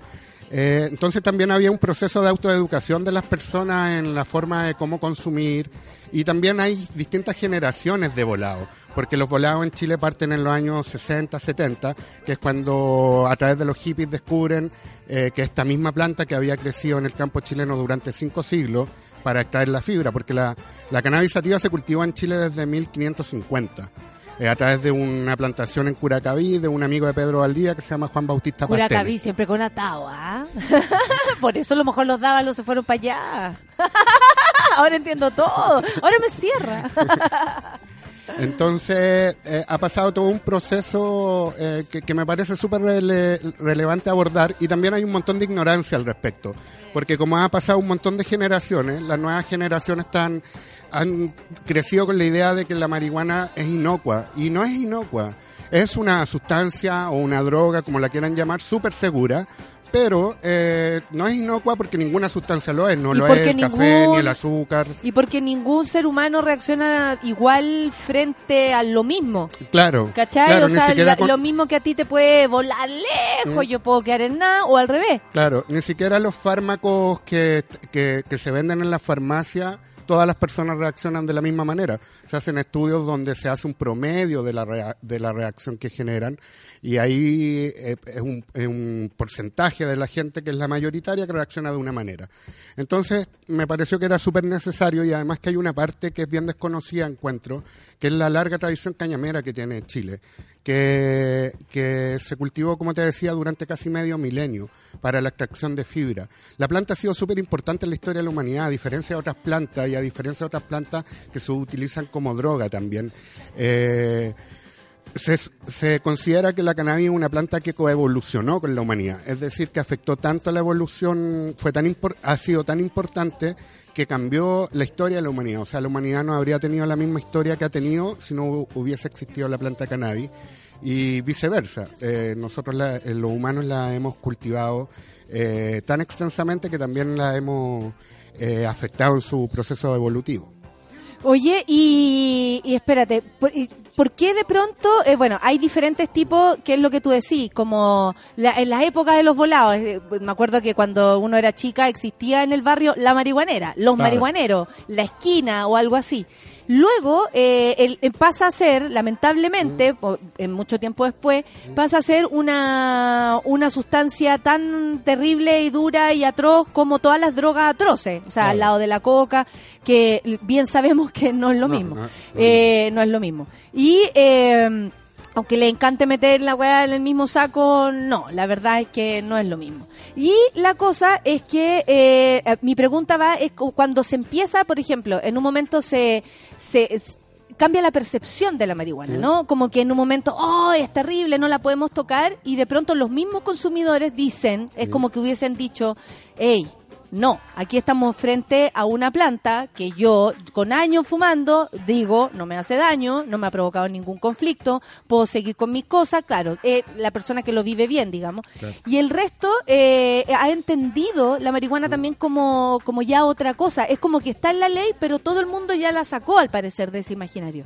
Eh, entonces también había un proceso de autoeducación de las personas en la forma de cómo consumir y también hay distintas generaciones de volados, porque los volados en Chile parten en los años 60, 70, que es cuando a través de los hippies descubren eh, que esta misma planta que había crecido en el campo chileno durante cinco siglos para extraer la fibra, porque la, la cannabis sativa se cultivó en Chile desde 1550. Eh, a través de una plantación en Curacaví de un amigo de Pedro Valdía que se llama Juan Bautista Pastene. Curacaví siempre con atado, ¿ah? Por eso a lo mejor los dávalos se fueron para allá. Ahora entiendo todo. Ahora me cierra. Entonces, eh, ha pasado todo un proceso eh, que, que me parece súper rele- relevante abordar y también hay un montón de ignorancia al respecto. Porque como ha pasado un montón de generaciones, las nuevas generaciones están, han crecido con la idea de que la marihuana es inocua y no es inocua. Es una sustancia o una droga, como la quieran llamar, súper segura, pero eh, no es inocua porque ninguna sustancia lo es. No lo es el café, ni el azúcar. Y porque ningún ser humano reacciona igual frente a lo mismo. Claro. ¿Cachai? claro, o sea, siquiera la- con- lo mismo que a ti te puede volar lejos, Mm. yo puedo quedar en nada, o al revés. Claro, ni siquiera los fármacos que, que, que se venden en la farmacia, todas las personas reaccionan de la misma manera. Se hacen estudios donde se hace un promedio de la, de la reacción que generan y ahí eh, es, un, es un porcentaje de la gente que es la mayoritaria que reacciona de una manera. Entonces, me pareció que era súper necesario y además que hay una parte que es bien desconocida, encuentro, que es la larga tradición cañamera que tiene Chile, que, que se cultivó, como te decía, durante casi medio milenio para la extracción de fibra. La planta ha sido súper importante en la historia de la humanidad, a diferencia de otras plantas y a diferencia de otras plantas que se utilizan como droga también. Eh, se, se considera que la cannabis es una planta que coevolucionó con la humanidad, es decir, que afectó tanto la evolución, fue tan ha sido tan importante que cambió la historia de la humanidad. O sea, la humanidad no habría tenido la misma historia que ha tenido si no hu- hubiese existido la planta cannabis y viceversa. Eh, nosotros la- eh, los humanos la hemos cultivado eh, tan extensamente que también la hemos afectado en su proceso evolutivo. Oye, y, y espérate, ¿por, y por qué de pronto, eh, bueno, hay diferentes tipos, que es lo que tú decís, como la- en las épocas de los volados, eh, me acuerdo que cuando uno era chica existía en el barrio la marihuanera, los Claro. marihuaneros, la esquina o algo así. Luego eh, el- eh, pasa a ser, Mm. lamentablemente, po- en mucho tiempo después, pasa a ser una, una sustancia tan terrible y dura y atroz como todas las drogas atroces, o sea, al lado de la coca, que bien sabemos que no es lo No, mismo. no, no. Eh, no es lo mismo. Y eh, aunque le encante meter la weá en el mismo saco, no, la verdad es que no es lo mismo. Y la cosa es que eh, eh, mi pregunta va, es cu- cuando se empieza, por ejemplo, en un momento se... se s- cambia la percepción de la marihuana, ¿no? Como que en un momento, oh, es terrible, no la podemos tocar, y de pronto los mismos consumidores dicen, es como que hubiesen dicho, hey, no, aquí estamos frente a una planta que yo, con años fumando, digo, no me hace daño, no me ha provocado ningún conflicto, puedo seguir con mis cosas, claro, eh, la persona que lo vive bien, digamos. Y el resto eh, ha entendido la marihuana también como, como ya otra cosa. Es como que está en la ley, pero todo el mundo ya la sacó, al parecer, de ese imaginario.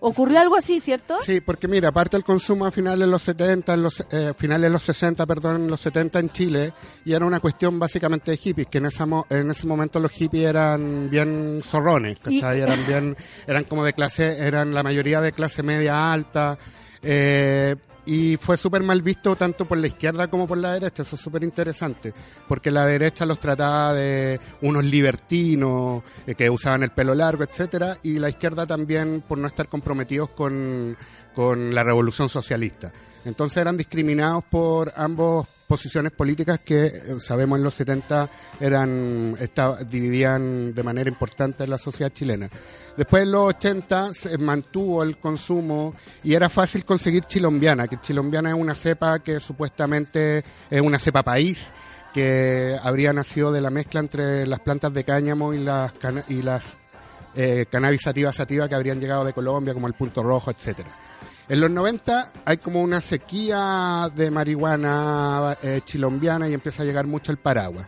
Ocurrió algo así, ¿cierto? Sí, porque mira, aparte el consumo a finales de los 70, en los, eh, finales de los 60, perdón, en los 70 en Chile, y era una cuestión básicamente de hippies, que en, esa mo- en ese momento los hippies eran bien zorrones, ¿cachai? Y- Eran bien, eran como de clase, eran la mayoría de clase media alta, eh, y fue súper mal visto tanto por la izquierda como por la derecha. Eso es súper interesante, porque la derecha los trataba de unos libertinos eh, que usaban el pelo largo, etcétera, y la izquierda también por no estar comprometidos con, con la revolución socialista. Entonces eran discriminados por ambos posiciones políticas que eh, sabemos en los 70 eran esta- dividían de manera importante la sociedad chilena. Después en los 80 se mantuvo el consumo y era fácil conseguir chilombiana, que chilombiana es una cepa que supuestamente es una cepa país que habría nacido de la mezcla entre las plantas de cáñamo y las y las eh, cannabis sativa sativa que habrían llegado de Colombia, como el punto rojo, etcétera. En los 90 hay como una sequía de marihuana eh, chilombiana y empieza a llegar mucho el paraguas.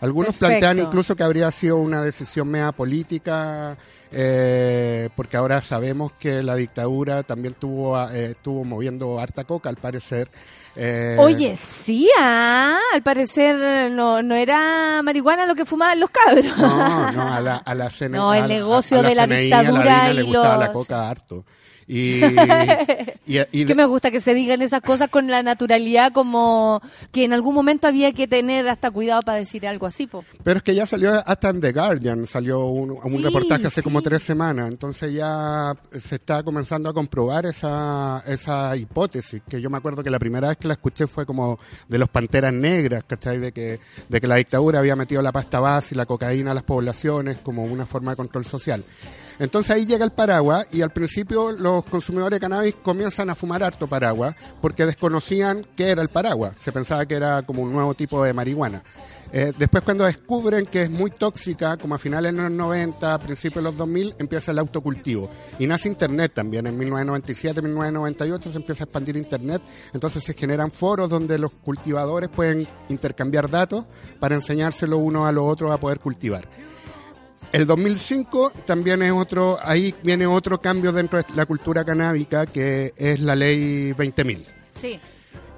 Algunos Perfecto. plantean incluso que habría sido una decisión mea política, eh, porque ahora sabemos que la dictadura también tuvo, eh, estuvo moviendo harta coca, al parecer. Eh, Oye, sí, ah, al parecer no, no era marihuana lo que fumaban los cabros. No, no, a la, a la CNI, No, el a la- negocio a la de la CNI, dictadura a la y le gustaba la coca harto. Y, y, y que me gusta que se digan esas cosas con la naturalidad como que en algún momento había que tener hasta cuidado para decir algo así, po. Pero es que ya salió hasta en The Guardian, salió un, un Sí, reportaje hace sí. como tres semanas, entonces ya se está comenzando a comprobar esa, esa hipótesis, que yo me acuerdo que la primera vez que la escuché fue como de los Panteras Negras, ¿cachai? De que, de que la dictadura había metido la pasta base y la cocaína a las poblaciones como una forma de control social. Entonces ahí llega el paraguas y al principio los consumidores de cannabis comienzan a fumar harto paraguas porque desconocían qué era el paraguas. Se pensaba que era como un nuevo tipo de marihuana. Eh, después cuando descubren que es muy tóxica, como a finales de los 90, a principios de los 2000, empieza el autocultivo. Y nace Internet también. En 1997, 1998 se empieza a expandir Internet. Entonces se generan foros donde los cultivadores pueden intercambiar datos para enseñárselo uno a los otros a poder cultivar. El 2005 también es otro, ahí viene otro cambio dentro de la cultura canábica que es la ley 20.000. Sí.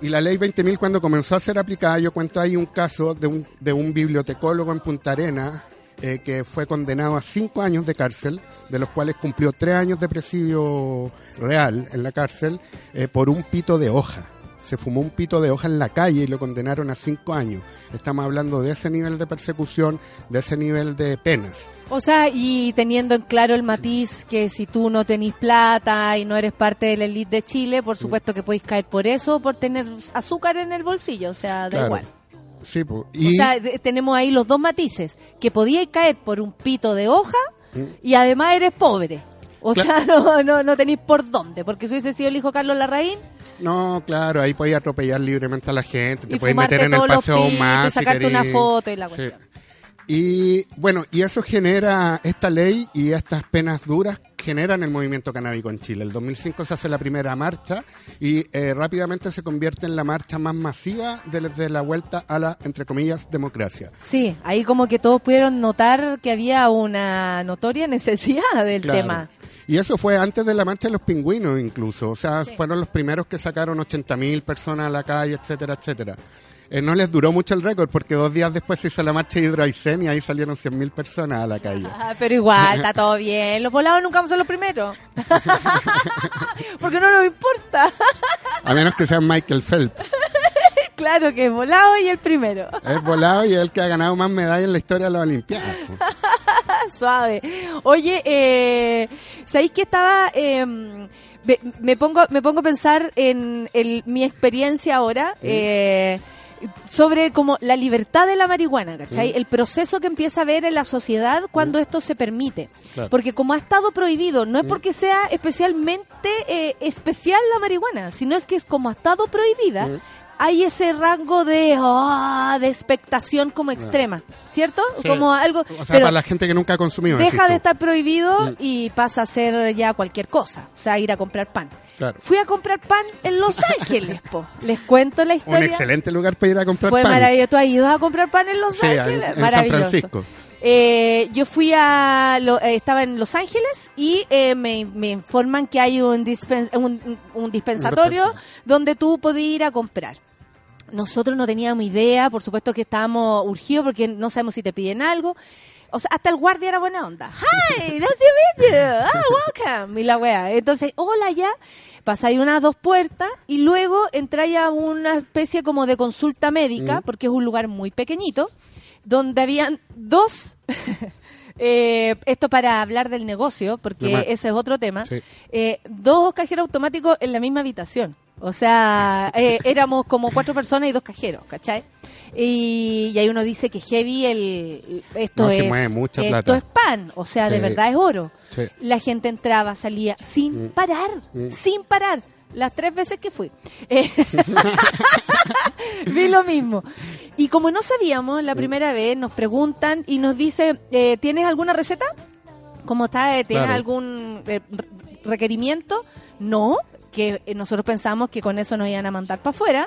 Y la ley 20.000 cuando comenzó a ser aplicada, yo cuento ahí un caso de un, de un bibliotecólogo en Punta Arena eh, que fue condenado a cinco años de cárcel, de los cuales cumplió tres años de presidio real en la cárcel eh, por un pito de hoja. Se fumó un pito de hoja en la calle y lo condenaron a cinco años. Estamos hablando de ese nivel de persecución, de ese nivel de penas. O sea, y teniendo en claro el matiz que si tú no tenés plata y no eres parte de la elite de Chile, por supuesto que podéis caer por eso, por tener azúcar en el bolsillo, o sea, da Claro. igual. Sí, po. O sea, tenemos ahí los dos matices, que podíais caer por un pito de hoja Mm. y además eres pobre. O sea, no, no, no tenéis por dónde, porque si hubiese sido el hijo Carlos Larraín, no, claro, ahí podías atropellar libremente a la gente, te Y fumarte meter en el paseo más. si sacarte una foto y la Sí. Y bueno, y eso genera, esta ley y estas penas duras generan el movimiento canábico en Chile. El 2005 se hace la primera marcha y eh, rápidamente se convierte en la marcha más masiva desde la vuelta a la, entre comillas, democracia. Sí, ahí como que todos pudieron notar que había una notoria necesidad del Claro. tema. Y eso fue antes de la marcha de los pingüinos incluso. O sea, fueron los primeros que sacaron 80.000 personas a la calle, etcétera, etcétera. Eh, no les duró mucho el récord porque dos días después se hizo la marcha de Hidroaicén y ahí salieron 100.000 personas a la calle. Ah, pero igual, está todo bien. Los volados nunca son los primeros. Porque no nos importa. A menos que sea Michael Phelps. claro que es volado y el primero. Es volado y es el que ha ganado más medallas en la historia de las Olimpiadas. Suave. Oye, eh, ¿sabéis que estaba... eh, me, pongo, me pongo a pensar en el- mi experiencia ahora. eh, sobre como la libertad de la marihuana, ¿cachai? El proceso que empieza a ver en la sociedad cuando esto se permite. Claro. Porque como ha estado prohibido, no es porque sea especialmente eh, especial la marihuana, sino es que es como ha estado prohibida. Hay ese rango de, ah, de expectación como extrema, ¿cierto? Sí. Como algo... O sea, pero para la gente que nunca ha consumido. deja de estar prohibido Mm. y pasa a ser ya cualquier cosa, o sea, ir a comprar pan. Claro. Fui a comprar pan en Los Ángeles, po. Les cuento la Un historia. excelente lugar para ir a comprar Fue pan. maravilloso. ¿Tú has ido a comprar pan en Los Sí, Ángeles? en San maravilloso. Francisco. Eh, yo fui a, lo- eh, estaba en Los Ángeles y eh, me, me informan que hay un, dispen- un, dispensatorio donde tú podías ir a comprar. Nosotros no teníamos idea, por supuesto que estábamos urgidos porque no sabemos si te piden algo. O sea, hasta el guardia era buena onda. Hi, nice to meet you. Ah, welcome. Y la wea. Entonces, hola ya. Pasáis unas dos puertas y luego entráis a una especie como de consulta médica, porque es un lugar muy pequeñito, donde habían dos. eh, esto para hablar del negocio, porque ese es otro tema. Sí. eh, dos cajeros automáticos en la misma habitación. O sea, eh, éramos como cuatro personas y dos cajeros, ¿cachai? Y, y ahí uno dice que heavy el esto No, es mucha esto plata. es pan, o sea, de verdad es oro. Sí. La gente entraba, salía sin Mm. parar, Mm. sin parar. Las tres veces que fui. Eh, Vi lo mismo. Y como no sabíamos la primera vez, nos preguntan y nos dice, eh, ¿tienes alguna receta? ¿Cómo está? Eh, ¿Tienes Claro. algún eh, re- requerimiento? No, que nosotros pensamos que con eso nos iban a mandar para afuera.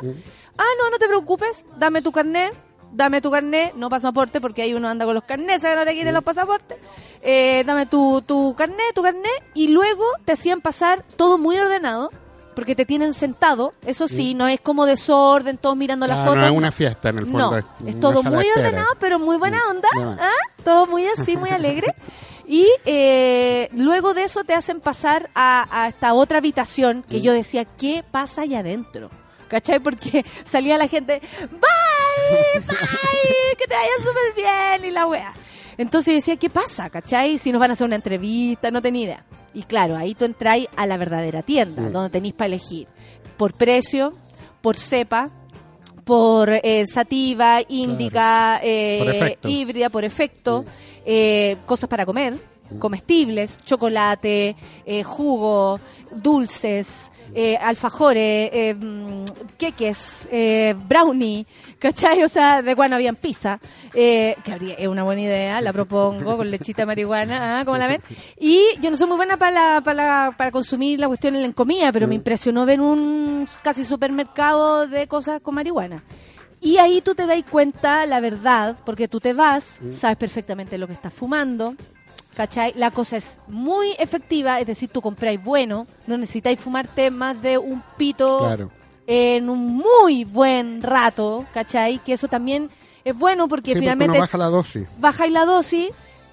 Ah, no, no te preocupes, dame tu carnet, dame tu carnet, no pasaporte, porque ahí uno anda con los carnets, que no te quiten los pasaportes. Eh, dame tu, tu carnet, tu carnet, y luego te hacían pasar todo muy ordenado, porque te tienen sentado, eso sí, no es como desorden, todos mirando las fotos. no es una fiesta en el fondo. No, es, es todo muy ordenado, pero muy buena onda. No. ¿ah? Todo muy así, muy alegre. Y eh, luego de eso te hacen pasar a, a esta otra habitación que Mm. yo decía, ¿qué pasa allá adentro? ¿Cachai? Porque salía la gente, bye, bye, que te vaya súper bien y la wea. Entonces yo decía, ¿qué pasa? ¿Cachai? Si nos van a hacer una entrevista, no tenía idea. Y claro, ahí tú entráis a la verdadera tienda, Mm. donde tenéis para elegir. Por precio, por cepa, por eh, sativa, índica, eh, híbrida, por efecto, eh, cosas para comer, comestibles, chocolate, eh, jugo, dulces, eh, alfajores, eh, mm, queques, eh, brownie, ¿cachai? O sea, de cuando habían pizza, eh, que habría, es una buena idea, la propongo con lechita de marihuana, ¿ah? ¿cómo la ven? Y yo no soy muy buena para, la- para, la- para consumir la cuestión en la comida, pero me impresionó ver un casi supermercado de cosas con marihuana. Y ahí tú te das cuenta la verdad, porque tú te vas, sabes perfectamente lo que estás fumando, ¿cachai? La cosa es muy efectiva, es decir, tú compráis bueno, no necesitáis fumarte más de un pito Claro. en un muy buen rato, ¿cachai? Que eso también es bueno porque Sí, porque finalmente uno baja la dosis. bajáis la dosis,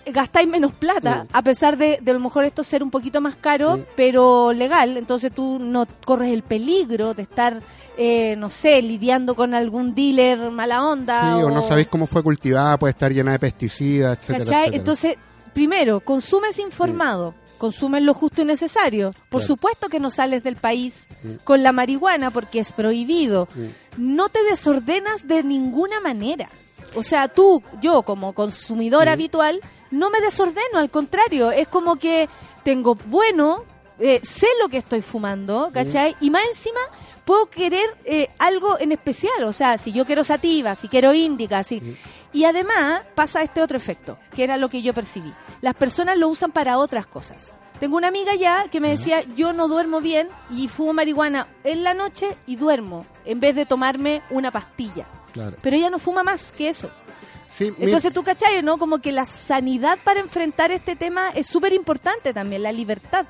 gastáis menos plata, a pesar de, de a lo mejor esto ser un poquito más caro, pero legal, entonces tú no corres el peligro de estar, eh, no sé, lidiando con algún dealer mala onda. Sí, o no sabéis cómo fue cultivada, puede estar llena de pesticidas, etcétera, etcétera. Entonces, primero, consumes informado, consumes lo justo y necesario. Por Claro. supuesto que no sales del país Mm. con la marihuana porque es prohibido. Mm. No te desordenas de ninguna manera. O sea, tú, yo como consumidor Mm. habitual, no me desordeno, al contrario, es como que tengo bueno, eh, sé lo que estoy fumando, ¿cachai? Y más encima puedo querer eh, algo en especial, o sea, si yo quiero sativa, si quiero índica, si... Y además pasa este otro efecto, que era lo que yo percibí. Las personas lo usan para otras cosas. Tengo una amiga ya que me decía, yo no duermo bien y fumo marihuana en la noche y duermo, en vez de tomarme una pastilla. Claro. Pero ella no fuma más que eso. Sí, mi- Entonces tú cachai, ¿no? Como que la sanidad para enfrentar este tema es súper importante también, la libertad.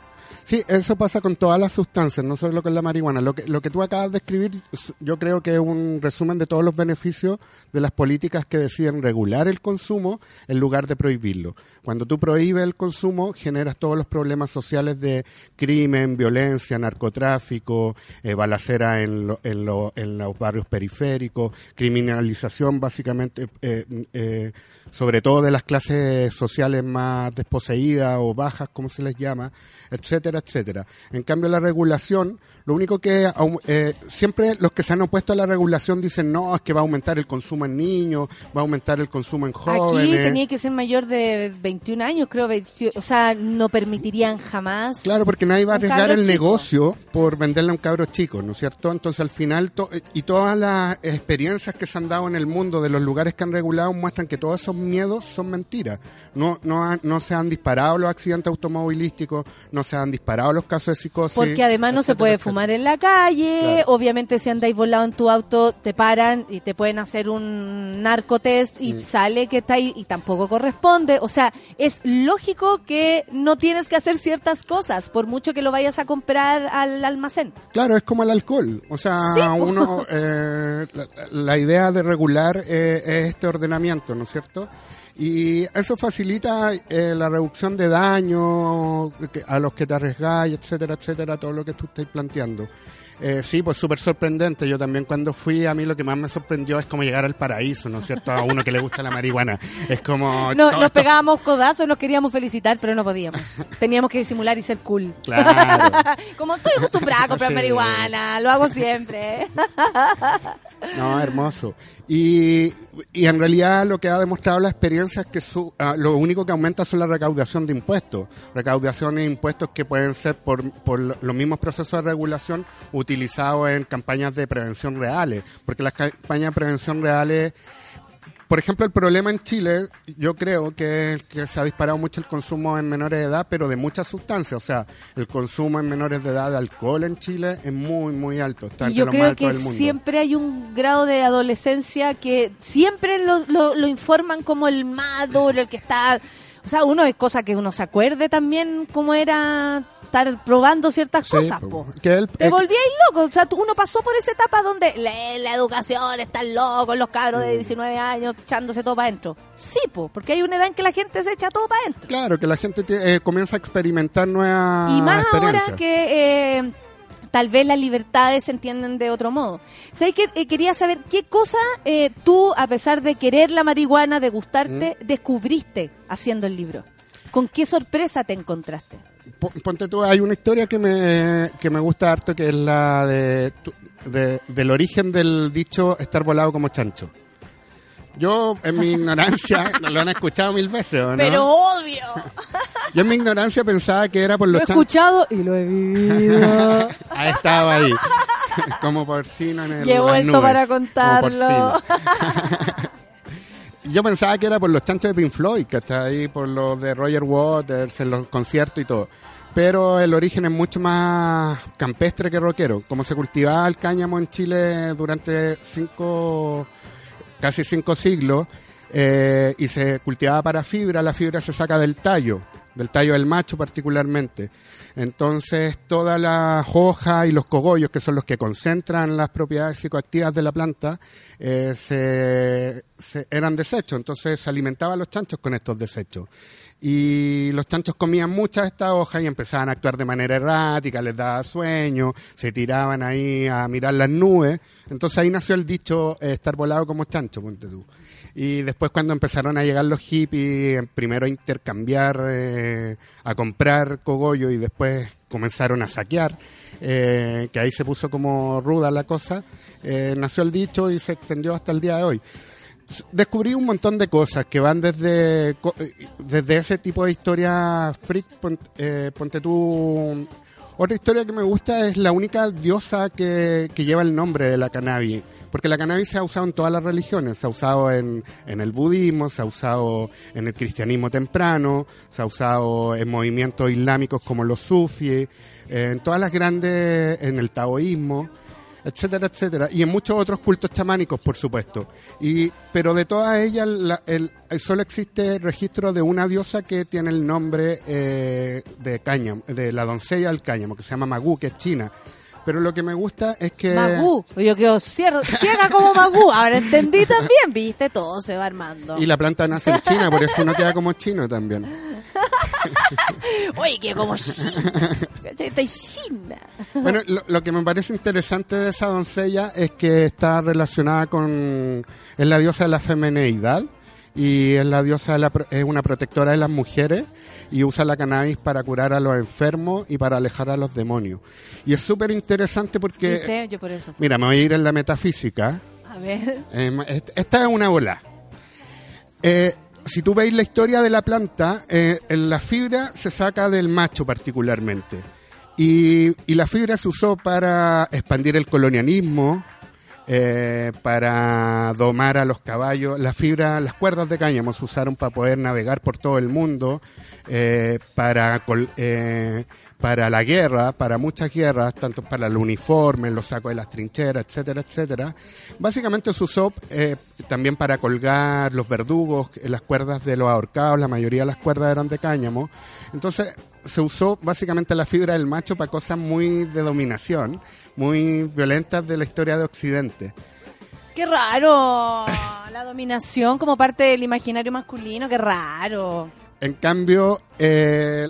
Sí, eso pasa con todas las sustancias, no solo con la marihuana. Lo que, lo que tú acabas de escribir, yo creo que es un resumen de todos los beneficios de las políticas que deciden regular el consumo en lugar de prohibirlo. Cuando tú prohíbes el consumo, generas todos los problemas sociales de crimen, violencia, narcotráfico, eh, balacera en, lo- en, lo- en los barrios periféricos, criminalización básicamente, eh, eh, sobre todo de las clases sociales más desposeídas o bajas, como se les llama, etcétera, etcétera. En cambio, la regulación, lo único que eh, siempre los que se han opuesto a la regulación dicen no, es que va a aumentar el consumo en niños, va a aumentar el consumo en jóvenes. Aquí tenía que ser mayor de 21 años, creo, 20 o sea, no permitirían jamás. Claro, porque nadie va a arriesgar el chico. negocio por venderle a un cabro chico, ¿no es cierto? Entonces al final, to- y todas las experiencias que se han dado en el mundo de los lugares que han regulado muestran que todos esos miedos son mentiras. No, no, no se han disparado los accidentes automovilísticos, no se han disparado los casos de psicosis. Porque además no se puede etcétera. Fumar en la calle, Claro. obviamente si andáis volado en tu auto te paran y te pueden hacer un narcotest y Mm. sale que está ahí y tampoco corresponde. O sea, es lógico que no tienes que hacer ciertas cosas por mucho que lo vayas a comprar al almacén. Claro, es como el alcohol. O sea, Sí, uno, eh, la, la idea de regular eh, es este ordenamiento, ¿no es cierto? Y eso facilita eh, la reducción de daño a los que te arriesgáis, etcétera, etcétera, todo lo que tú estáis planteando. Eh, sí, pues súper sorprendente. Yo también cuando fui, a mí lo que más me sorprendió es como llegar al paraíso, ¿no es cierto? A uno que le gusta la marihuana. Es como... No, nos pegábamos codazos, nos queríamos felicitar, pero no podíamos. Teníamos que disimular y ser cool. Claro. Como estoy acostumbrada a comprar Sí. marihuana, lo hago siempre. No, hermoso. Y, y en realidad lo que ha demostrado la experiencia es que su- ah, lo único que aumenta son la recaudación de impuestos. Recaudación de impuestos que pueden ser por, por lo- los mismos procesos de regulación utilizados en campañas de prevención reales. Porque las campañas de prevención reales... Por ejemplo, el problema en Chile, yo creo que es que se ha disparado mucho el consumo en menores de edad, pero de muchas sustancias. O sea, el consumo en menores de edad de alcohol en Chile es muy, muy alto. Está Y yo creo que del mundo. siempre hay un grado de adolescencia que siempre lo, lo, lo informan como el más duro, el que está... O sea, uno es cosa que uno se acuerde también cómo era estar probando ciertas Sí, cosas, po. po. Que el- Te volvíais loco, o sea, tú- uno pasó por esa etapa donde la, la educación está loco, los cabros Mm. de 19 años echándose todo para adentro. Sí, po, porque hay una edad en que la gente se echa todo para adentro. Claro, que la gente eh, comienza a experimentar nuevas y más ahora que eh, tal vez las libertades se entienden de otro modo. ¿Sabes que eh, Quería saber qué cosa eh, tú, a pesar de querer la marihuana, de gustarte, Mm. descubriste haciendo el libro. ¿Con qué sorpresa te encontraste? Po- Ponte tú, hay una historia que me, que me gusta harto, que es la de, de- del origen del dicho estar volado como chancho. Yo, en mi ignorancia, lo han escuchado mil veces, ¿o no? Pero obvio. Yo en mi ignorancia pensaba que era por Lo los he chanchos. escuchado y lo he vivido. Ha estado ahí. como porcino en el Y he vuelto nubes, para contarlo. Yo pensaba que era por los chanchos de Pink Floyd, que está ahí, por los de Roger Waters, en los conciertos y todo. Pero el origen es mucho más campestre que rockero. Como se cultivaba el cáñamo en Chile durante cinco, casi cinco siglos, eh, y se cultivaba para fibra, la fibra se saca del tallo, del tallo del macho particularmente. Entonces, todas las hojas y los cogollos, que son los que concentran las propiedades psicoactivas de la planta, eh, se, se- eran desechos. Entonces, se alimentaban los chanchos con estos desechos. Y los chanchos comían muchas de estas hojas y empezaban a actuar de manera errática, les daba sueño, se tiraban ahí a mirar las nubes. Entonces ahí nació el dicho eh, estar volado como chancho, ponte tú. Y después cuando empezaron a llegar los hippies, eh, primero a intercambiar, eh, a comprar cogollo y después comenzaron a saquear, eh, que ahí se puso como ruda la cosa, nació el dicho y se extendió hasta el día de hoy descubrí un montón de cosas que van desde, desde ese tipo de historia freak, pon- eh, ponte tú... Otra historia que me gusta es la única diosa que, que lleva el nombre de la cannabis, porque la cannabis se ha usado en todas las religiones, se ha usado en, en el budismo, se ha usado en el cristianismo temprano, se ha usado en movimientos islámicos como los sufis, eh, en todas las grandes, en el taoísmo etcétera, etcétera, y en muchos otros cultos chamánicos, por supuesto. Y, pero de todas ellas, la- el, solo existe registro de una diosa que tiene el nombre eh, de cáñamo, de la doncella del cáñamo, que se llama Magú, que es china. Pero lo que me gusta es que... Magú. Yo quedo cier- ciega como Magú. Ahora entendí también, viste, todo se va armando. Y la planta nace en China, por eso uno queda como chino también. Oye, que como China. Estoy China. Bueno, lo, lo que me parece interesante de esa doncella es que está relacionada con... es la diosa de la femineidad y es la diosa de la es una protectora de las mujeres y usa la cannabis para curar a los enfermos y para alejar a los demonios. Y es súper interesante porque... ¿Viste? Yo por eso. Mira, me voy a ir en la metafísica. A ver. Eh, est- esta es una bola. Eh, si tú veis la historia de la planta, eh, en la fibra se saca del macho particularmente. Y, y la fibra se usó para expandir el colonialismo, eh, para domar a los caballos. La fibra, las cuerdas de cáñamo se usaron para poder navegar por todo el mundo, eh, para, eh, para la guerra, para muchas guerras, tanto para el uniforme, los sacos de las trincheras, etcétera, etcétera. Básicamente se usó también para colgar los verdugos, las cuerdas de los ahorcados, la mayoría de las cuerdas eran de cáñamo. Entonces se usó básicamente la fibra del macho para cosas muy de dominación, muy violentas de la historia de Occidente. ¡Qué raro! la dominación como parte del imaginario masculino, qué raro. En cambio, eh,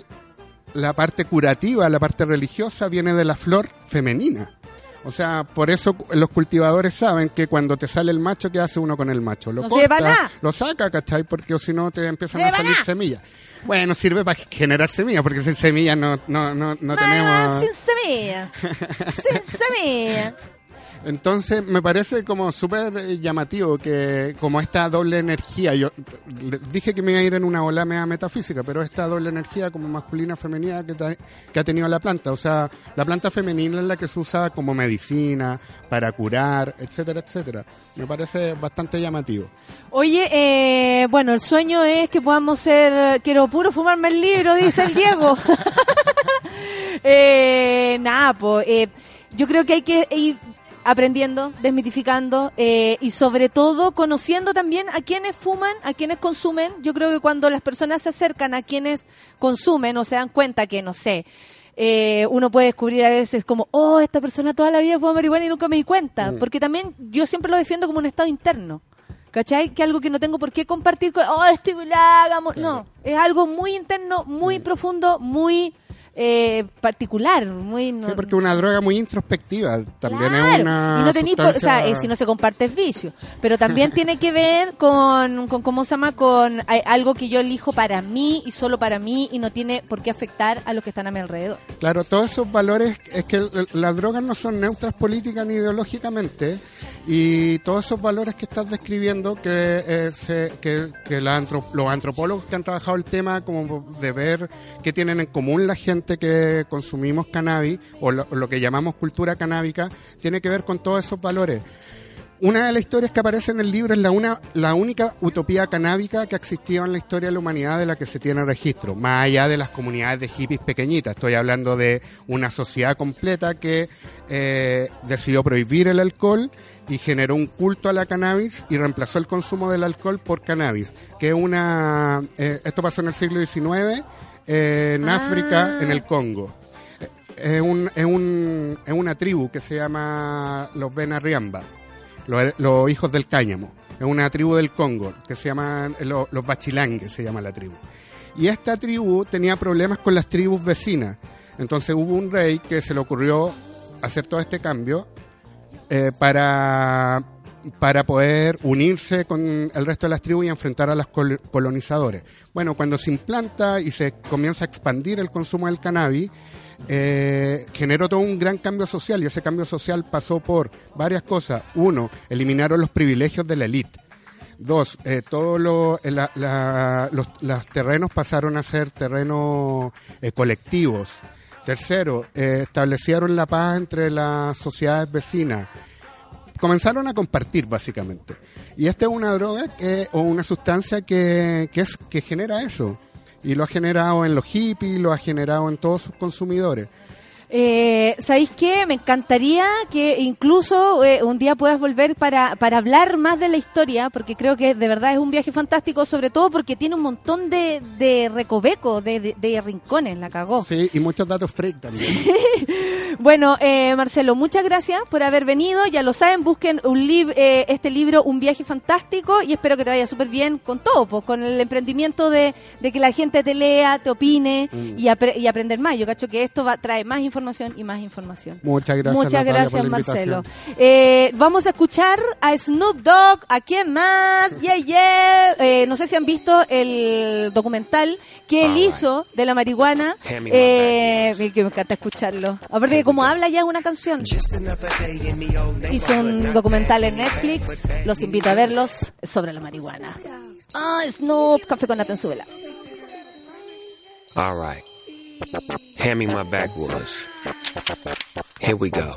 la parte curativa, la parte religiosa viene de la flor femenina. O sea, por eso los cultivadores saben que cuando te sale el macho, ¿qué hace uno con el macho? Lo No corta, lo saca, ¿cachai? Porque si no te empiezan a salir semillas. Bueno, sirve para generar semillas, porque sin semillas no, no, no, no tenemos... sin semilla. sin semilla. Entonces me parece como súper eh, llamativo que como esta doble energía, yo dije que me iba a ir en una ola media metafísica, pero esta doble energía como masculina femenina que, ha tenido la planta, o sea, la planta femenina es la que se usa como medicina, para curar, etcétera, etcétera. Me parece bastante llamativo. Oye, eh, bueno, el sueño es que podamos ser. Quiero puro fumarme el libro, dice el Diego. eh, nada, pues. yo creo que hay que ir aprendiendo, desmitificando eh, y sobre todo conociendo también a quienes fuman, a quienes consumen. Yo creo que cuando las personas se acercan a quienes consumen o se dan cuenta que, no sé, eh, uno puede descubrir a veces como, oh, esta persona toda la vida fuma marihuana y nunca me di cuenta. Mm. Porque también yo siempre lo defiendo como un estado interno. ¿Cachai? Que algo que no tengo por qué compartir con, oh, estoy hagamos. No, es algo muy interno, muy profundo, muy eh, particular, muy... no- Sí, porque una droga muy introspectiva, también Claro, es una y no tení por- o sea, sustancia- eh, si no se comparte es vicio, pero también tiene que ver con, con cómo se llama, con algo que yo elijo para mí y solo para mí y no tiene por qué afectar a los que están a mi alrededor. Claro, todos esos valores, es que las drogas no son neutras políticas ni ideológicamente, y todos esos valores que estás describiendo, que, eh, se- que, que la antro- los antropólogos que han trabajado el tema, como de ver qué tienen en común la gente que consumimos cannabis, o lo, lo que llamamos cultura canábica, tiene que ver con todos esos valores. Una de las historias que aparece en el libro es la, una, la única utopía canábica que ha existido en la historia de la humanidad de la que se tiene registro, más allá de las comunidades de hippies pequeñitas. Estoy hablando de una sociedad completa que eh, decidió prohibir el alcohol y generó un culto a la cannabis y reemplazó el consumo del alcohol por cannabis, que una... eh, esto pasó en el siglo XIX en Ah. África, en el Congo. Eh, Es, un, es, un, es una tribu que se llama los Benarriamba los, los hijos del cáñamo. Es una tribu del Congo que se llaman lo- los bachilangues, se llama la tribu. Y esta tribu tenía problemas con las tribus vecinas. Entonces hubo un rey que se le ocurrió hacer todo este cambio eh, para, para poder unirse con el resto de las tribus y enfrentar a los col- colonizadores. Bueno, cuando se implanta y se comienza a expandir el consumo del cannabis, eh, generó todo un gran cambio social y ese cambio social pasó por varias cosas. Uno, eliminaron los privilegios de la élite. Dos, eh, todos eh, los, los terrenos pasaron a ser terrenos colectivos. Tercero, establecieron la paz entre las sociedades vecinas. Comenzaron a compartir, básicamente. Y esta es una droga que, o una sustancia que, que, es, que genera eso. Y lo ha generado en los hippies, lo ha generado en todos sus consumidores. Eh, ¿Sabéis qué? Me encantaría que incluso eh, un día puedas volver para, para hablar más de la historia, porque creo que de verdad es un viaje fantástico, sobre todo porque tiene un montón de, de recovecos, de, de- de rincones, la cagó. Sí, y muchos datos freak también. Bueno, eh, Marcelo, muchas gracias por haber venido. Ya lo saben, busquen un lib- eh, este libro, Un viaje fantástico, y espero que te vaya súper bien con todo, pues, con el emprendimiento de, de que la gente te lea, te opine Mm. y, apre- y aprender más. Yo cacho que esto va, trae más información y más información. Muchas gracias. Muchas Natalia, gracias, por la Marcelo. Eh, vamos a escuchar a Snoop Dogg. ¿A quién más? Yeah, yeah. Eh, no sé si han visto el documental que él hizo de la marihuana. Eh, que me encanta escucharlo. Aparte que como habla ya es una canción. Hizo un documental en Netflix. Los invito a verlos sobre la marihuana. Ah, Snoop, café con la tenzuela. All right. Hand me my backwoods. Here we go.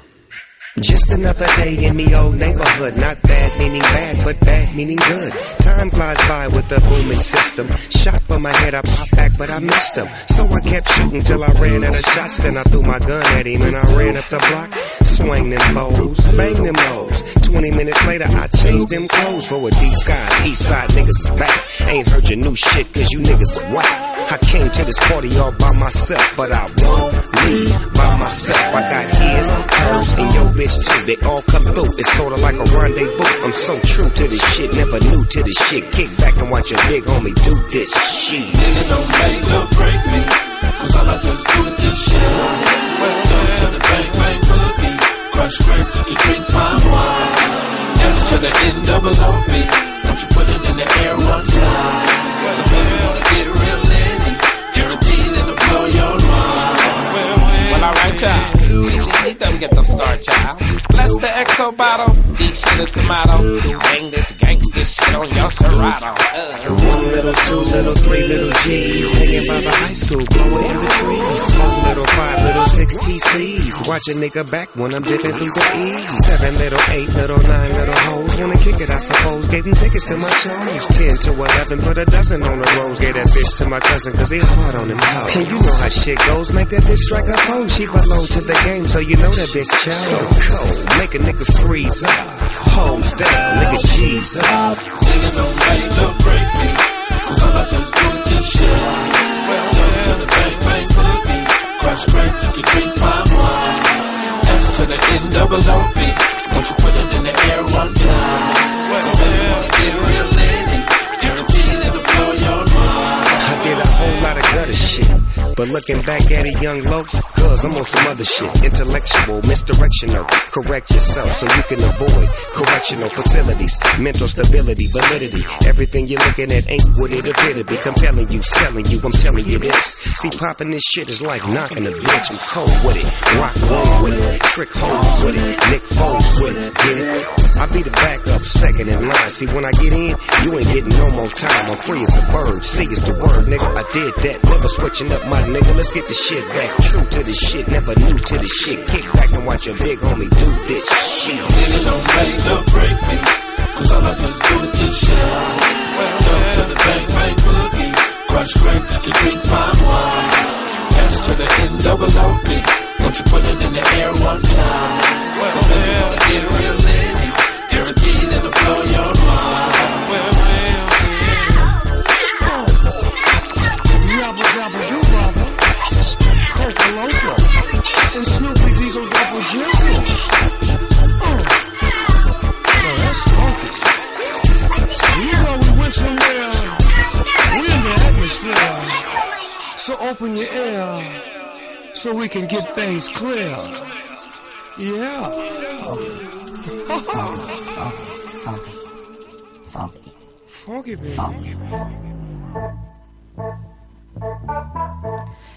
Just another day in me old neighborhood. Not bad meaning bad, but bad meaning good. Time flies by with the booming system. Shot for my head, I popped back, but I missed him. So I kept shooting till I ran out of shots. Then I threw my gun at him and I ran up the block. Swang them bows, bang them hoes. 20 minutes later, I changed them clothes for a D-Skies. East side niggas is back. Ain't heard your new shit, cause you niggas are whack. I came to this party all by myself, but I won. Me by myself. I got his, hers, and your bitch too. They all come through. It's sorta like a rendezvous. I'm so true to this shit, never new to this shit. Kick back and watch your big homie do this shit. Nigga don't make or break me. Cause all I just do is just shit. Toast to the bang bang boogie. Crush grapes to drink fine wine. S to the N-double-O-P. Don't you put it in the air one time. Child. He doesn't get the star, child. Bless the exo bottle. Deep shit is the motto. Bang this gangsta shit on your Serato. Uh. One little, two little, three little G's hanging by the high school, blowing in the trees. Four little, five little, six TCs. Watch a nigga back when I'm dipping through the E's. Seven little, eight little, nine little hoes. Wanna kick it, I suppose. Gave them tickets to my shows. Ten to eleven, put a dozen on the rolls. Gave that bitch to my cousin, cause he hard on them hoes. And you know how shit goes. Make that bitch strike a pose. She belong to the game, so you know that bitch chose. So cold, make a nigga freeze up. Hoes down, nigga cheese up. Nigga don't make no break me. Cause all I just do is just shit. Toast to the bang bang boogie. Crush grapes to drink fine wine. S to the N-double-O-P. Don't you put it in the air one time. The baby wanna get real gutter shit. But looking back at it, young low, cuz I'm on some other shit. Intellectual, misdirectional. Correct yourself so you can avoid correctional facilities. Mental stability, validity. Everything you're looking at ain't what it appear to be. Compelling you, selling you, I'm telling you this. See, popping this shit is like knocking a bitch. I'm cold with it. Rock roll with it. Trick holes with it. Nick Foles with it. Get it? I be the backup, second in line. See, when I get in, you ain't getting no more time. I'm free as a bird. See, is the word, nigga. I did that. Never switching up my nigga. Let's get the shit back. True to the shit, never new to the shit. Kick back and watch your big homie do this shit. Nigga don't make or break me. Cause all I just do is just shit. Toast to the bang bang boogie. Crush grapes to drink fine wine. S to the N-double-O-P. Don't you put it in the air one time. The baby wanna get real litty. Guaranteed it'll blow your mind. So open your ear. So we can get things clear. Yeah. Funky, baby.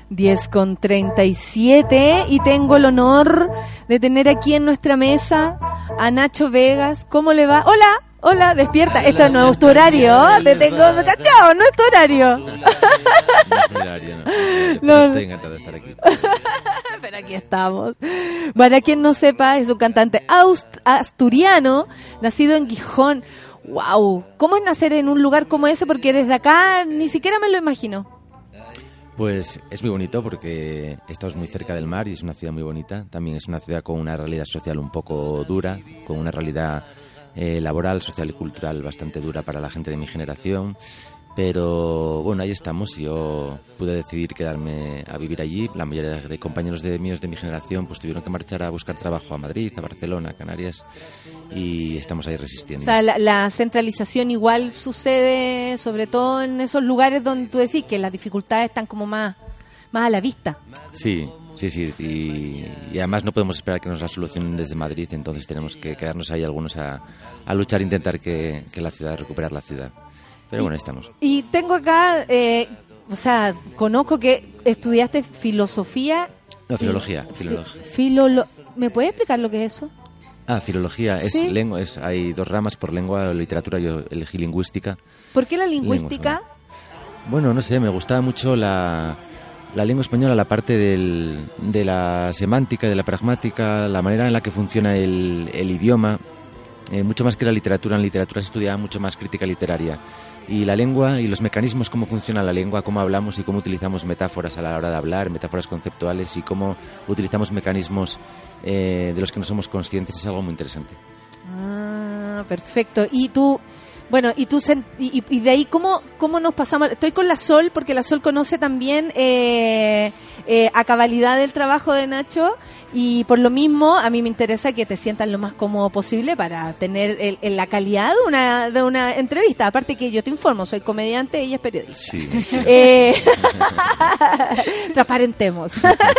10 con 37 y tengo el honor de tener aquí en nuestra mesa a Nacho Vegas. ¿Cómo le va? Hola, hola, despierta. Esto no es tu horario. Te tengo cachado, no es tu horario. No. Estoy encantado de estar aquí. Pero aquí estamos. Para quien no sepa, es un cantante asturiano, nacido en Gijón. Wow, ¿cómo es nacer en un lugar como ese? Porque desde acá ni siquiera me lo imagino. Pues es muy bonito porque estamos muy cerca del mar y es una ciudad muy bonita. También es una ciudad con una realidad social un poco dura, con una realidad eh, laboral, social y cultural bastante dura para la gente de mi generación. Pero bueno, ahí estamos. Yo pude decidir quedarme a vivir allí. La mayoría de compañeros de míos de mi generación pues tuvieron que marchar a buscar trabajo a Madrid, a Barcelona, a Canarias y estamos ahí O resistiendo. sea, la, la centralización igual sucede sobre todo en esos lugares donde tú decís que las dificultades están como más, más a la vista. Sí, sí, sí. Y, y además no podemos esperar que nos la solucionen desde Madrid, entonces tenemos que quedarnos ahí algunos a, a luchar intentar que, que la ciudad, recuperar la ciudad. Pero bueno, ahí estamos. Y tengo acá, eh, o sea, conozco que estudiaste filosofía. No, y- filología, fi- filología. filolo- ¿Me puedes explicar lo que es eso? Ah, filología, es Sí. lengua, es, hay dos ramas por lengua o literatura, yo elegí lingüística. ¿Por qué la lingüística? Bueno, no sé, me gustaba mucho la, la lengua española, la parte de la semántica, de la pragmática, la manera en la que funciona el, idioma, eh, mucho más que la literatura. En literatura se estudiaba mucho más crítica literaria. Y la lengua y los mecanismos, cómo funciona la lengua, cómo hablamos y cómo utilizamos metáforas a la hora de hablar, metáforas conceptuales y cómo utilizamos mecanismos eh, de los que no somos conscientes, es algo muy interesante. Ah, perfecto. Y tú, bueno, y tú, sen- y, y- y de ahí, ¿cómo, ¿cómo nos pasamos? Estoy con la Sol, porque la Sol conoce también eh, eh, a cabalidad del trabajo de Nacho y por lo mismo a mí me interesa que te sientas lo más cómodo posible para tener el- el- la calidad de una, de una entrevista. Aparte que yo te informo, soy comediante, ella es periodista. Sí. Eh, transparentemos.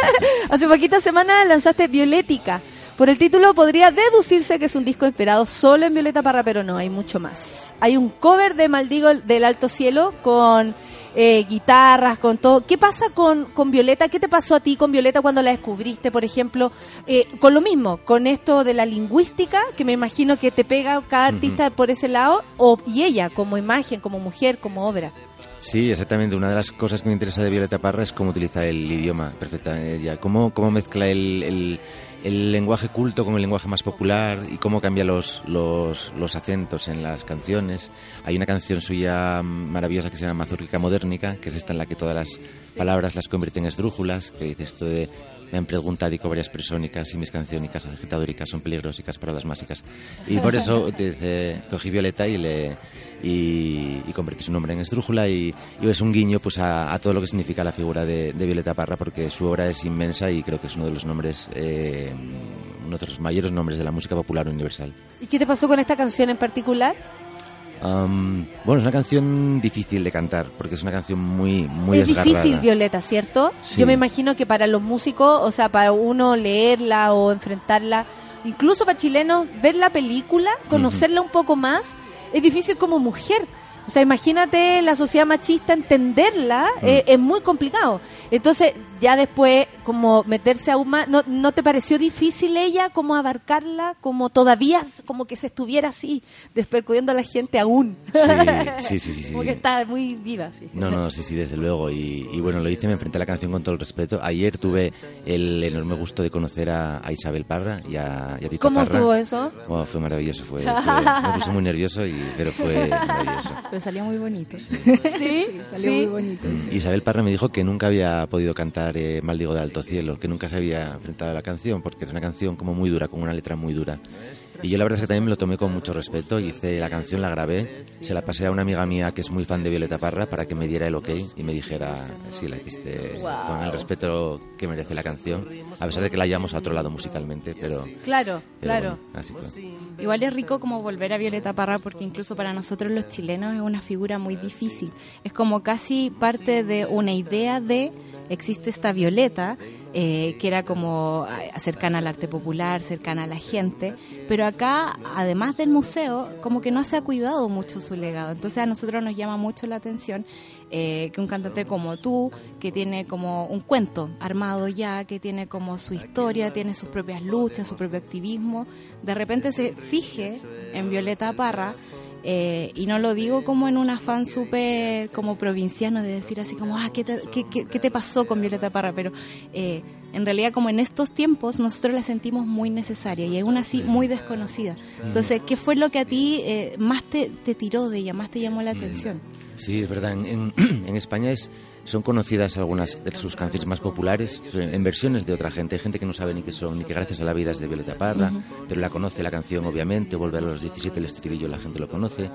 Hace poquitas semanas lanzaste Violética. Por el título podría deducirse que es un disco inspirado solo en Violeta Parra, pero no, hay mucho más. Hay un cover de Maldigo del Alto Cielo con eh, guitarras, con todo. ¿Qué pasa con, con Violeta? ¿Qué te pasó a ti con Violeta cuando la descubriste, por ejemplo? Eh, con lo mismo, con esto de la lingüística, que me imagino que te pega cada artista por ese lado, o, y ella como imagen, como mujer, como obra. Sí, exactamente. Una de las cosas que me interesa de Violeta Parra es cómo utiliza el idioma perfectamente ella, cómo, cómo mezcla el, el- el lenguaje culto con el lenguaje más popular y cómo cambia los, los, los acentos en las canciones. Hay una canción suya maravillosa que se llama Mazurrica Modernica, que es esta en la que todas las palabras las convierte en esdrújulas, que dice esto de me han preguntado varias presónicas y mis canciónicas agitadóricas son peligrosicas para las másicas. Y por eso te dice, cogí Violeta y le y, y convertí su nombre en esdrújula y, y es un guiño pues a, a todo lo que significa la figura de, de Violeta Parra porque su obra es inmensa y creo que es uno de los nombres eh, uno de los mayores nombres de la música popular universal. ¿Y qué te pasó con esta canción en particular? Um, bueno, es una canción difícil de cantar porque es una canción muy muy es desgarrada. difícil, Violeta, ¿cierto? Sí. Yo me imagino que para los músicos, o sea, para uno leerla o enfrentarla, incluso para chilenos, ver la película, conocerla un poco más, es difícil como mujer. O sea, imagínate la sociedad machista, entenderla Mm. eh, es muy complicado. Entonces, ya después, como meterse aún más, ¿no, ¿no te pareció difícil ella como abarcarla, como todavía, como que se estuviera así, despercudiendo a la gente aún? Sí, sí, sí, sí, sí. como que está muy viva, sí. No, no, sí, sí, desde luego. Y, y bueno, lo hice, me enfrenté a la canción con todo el respeto. Ayer tuve el enorme gusto de conocer a, a Isabel Parra y a, y a Tito ¿Cómo Parra. estuvo eso? Fue maravilloso, fue, estuve- me puse muy nervioso, y, pero fue maravilloso. Pero salió muy bonito. Sí, salió sí. muy bonito. Isabel Parra me dijo que nunca había podido cantar eh, Maldigo de Alto Cielo, que nunca se había enfrentado a la canción, porque es una canción como muy dura, con una letra muy dura. Y yo la verdad es que también me lo tomé con mucho respeto, hice la canción, la grabé, se la pasé a una amiga mía que es muy fan de Violeta Parra para que me diera el ok y me dijera si la hiciste con el respeto que merece la canción, a pesar de que la hayamos a otro lado musicalmente, pero... Claro, pero claro. bueno, así fue. Igual es rico como volver a Violeta Parra porque incluso para nosotros los chilenos es una figura muy difícil. Es como casi parte de una idea de existe esta Violeta eh, que era como eh, cercana al arte popular, cercana a la gente, pero acá además del museo como que no se ha cuidado mucho su legado. Entonces a nosotros nos llama mucho la atención eh, que un cantante como tú, que tiene como un cuento armado ya, que tiene como su historia, tiene sus propias luchas, su propio activismo, de repente se fije en Violeta Parra. Eh, y no lo digo como en un afán súper como provinciano de decir así como, ah, ¿qué te, qué, qué- qué te pasó con Violeta Parra? Pero eh, en realidad como en estos tiempos nosotros la sentimos muy necesaria y aún así muy desconocida. Entonces, ¿qué fue lo que a ti eh, más te, te tiró de ella, más te llamó la atención? Sí, es verdad. En, en- en España es, son conocidas algunas de sus canciones más populares en versiones de otra gente. Hay gente que no sabe ni qué son, ni que gracias a la vida es de Violeta Parra, pero la conoce la canción, obviamente. Volver a los 17, el estribillo, la gente lo conoce.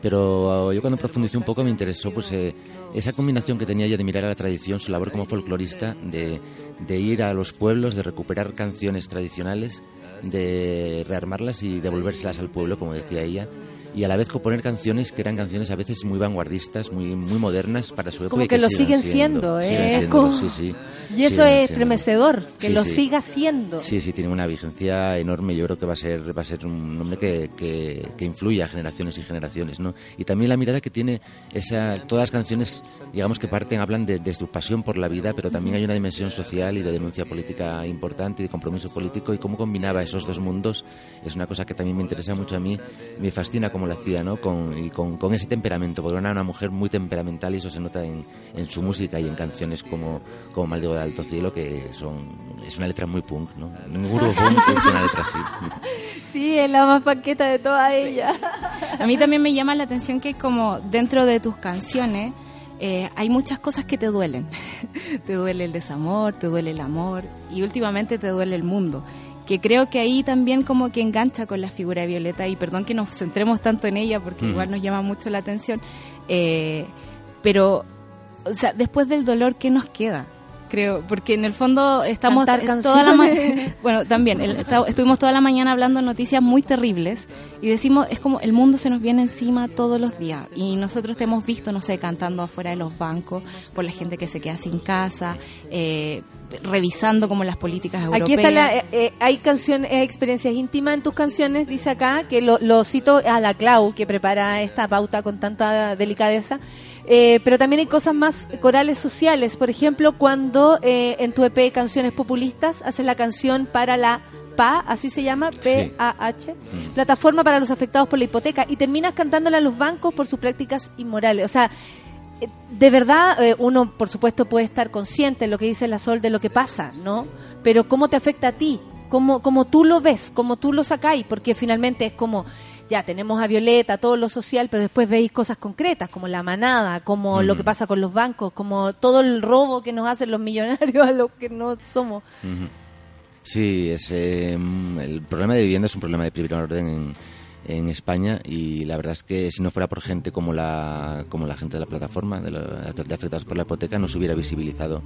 Pero uh, yo cuando profundicé un poco me interesó pues eh, esa combinación que tenía ella de mirar a la tradición, su labor como folclorista, de, de ir a los pueblos, de recuperar canciones tradicionales, de rearmarlas y devolvérselas al pueblo, como decía ella, y a la vez componer canciones que eran canciones a veces muy vanguardistas, muy muy modernas para su época. Como y que lo siguen siendo, ¿eh? siguen sí, sí. Y eso es estremecedor, que Sí, lo siga siendo. Sí, sí, tiene una vigencia enorme. Yo creo que va a ser, va a ser un nombre que, que, que influye a generaciones y generaciones, ¿no? Y también la mirada que tiene esa, todas las canciones, digamos que parten, hablan de, de su pasión por la vida, pero también hay una dimensión social y de denuncia política importante y de compromiso político y cómo combinaba esos dos mundos es una cosa que también me interesa mucho a mí, me fascina cómo lo hacía, ¿no? Con, y con, con ese temperamento, porque era una mujer muy temperamental y eso se nota en, en su música y en canciones como, como Maldigo de Alto Cielo, que son, es una letra muy punk, ¿no? Ningún grupo punk tiene una letra así. Sí, es la más paqueta de toda ella. A mí también me llama la atención que como dentro de tus canciones eh, hay muchas cosas que te duelen. te duele el desamor, te duele el amor y últimamente te duele el mundo. Que creo que ahí también como que engancha con la figura de Violeta y perdón que nos centremos tanto en ella porque Mm. igual nos llama mucho la atención. eh, pero, o sea, después del dolor, ¿qué nos queda? creo, porque en el fondo estamos toda la bueno, también el- esta- estuvimos toda la mañana hablando de noticias muy terribles y decimos es como el mundo se nos viene encima todos los días y nosotros te hemos visto, no sé, cantando afuera de los bancos por la gente que se queda sin casa, eh, revisando como las políticas europeas. Aquí está la, eh, eh, hay canciones, eh, experiencias íntimas en tus canciones, dice acá, que lo, lo cito a la Clau, que prepara esta pauta con tanta delicadeza. Eh, pero también hay cosas más corales sociales. Por ejemplo, cuando eh, en tu EP Canciones Populistas haces la canción para la PA, así se llama, P-A-H, plataforma para los afectados por la hipoteca, y terminas cantándole a los bancos por sus prácticas inmorales. O sea, de verdad, eh, uno, por supuesto, puede estar consciente de lo que dice la Sol de lo que pasa, ¿no? Pero ¿cómo te afecta a ti? ¿Cómo, cómo tú lo ves? ¿Cómo tú lo sacáis? Porque finalmente es como, ya tenemos a Violeta, todo lo social, pero después veis cosas concretas, como la manada, como lo que pasa con los bancos, como todo el robo que nos hacen los millonarios a los que no somos. Sí, es, eh, el problema de vivienda es un problema de primer orden en, en España y la verdad es que si no fuera por gente como la, como la gente de la plataforma, de, la- de afectados por la hipoteca, no se hubiera visibilizado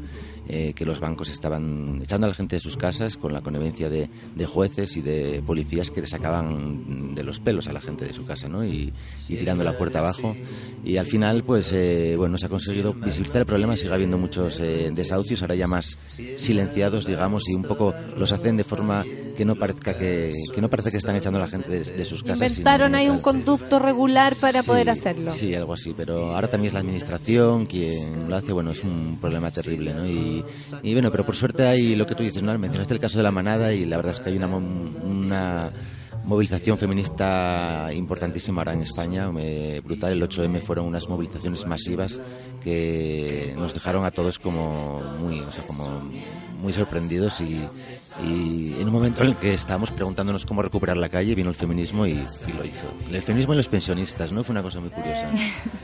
eh, que los bancos estaban echando a la gente de sus casas con la connivencia de, jueces y de policías que le sacaban de los pelos a la gente de su casa ¿no? y, tirando la puerta abajo. Y al final, pues eh, bueno, se ha conseguido visibilizar el problema, sigue habiendo muchos eh, desahucios, ahora ya más silenciados, digamos, y un poco los hacen de forma que no parezca que, que no parece que están echando a la gente de sus casas. Inventaron ahí un conducto regular para Sí, poder hacerlo. Sí, algo así, pero ahora también es la administración quien lo hace, bueno, es un problema terrible, ¿no? Y, y bueno, pero por suerte hay lo que tú dices, ¿no? Mencionaste el caso de la manada y la verdad es que hay una, una movilización feminista importantísima ahora en España, me- brutal, el 8M fueron unas movilizaciones masivas que nos dejaron a todos como muy, o sea, como muy sorprendidos y, y en un momento en el que estábamos preguntándonos cómo recuperar la calle vino el feminismo y, y lo hizo. El feminismo y los pensionistas, ¿no? Fue una cosa muy curiosa.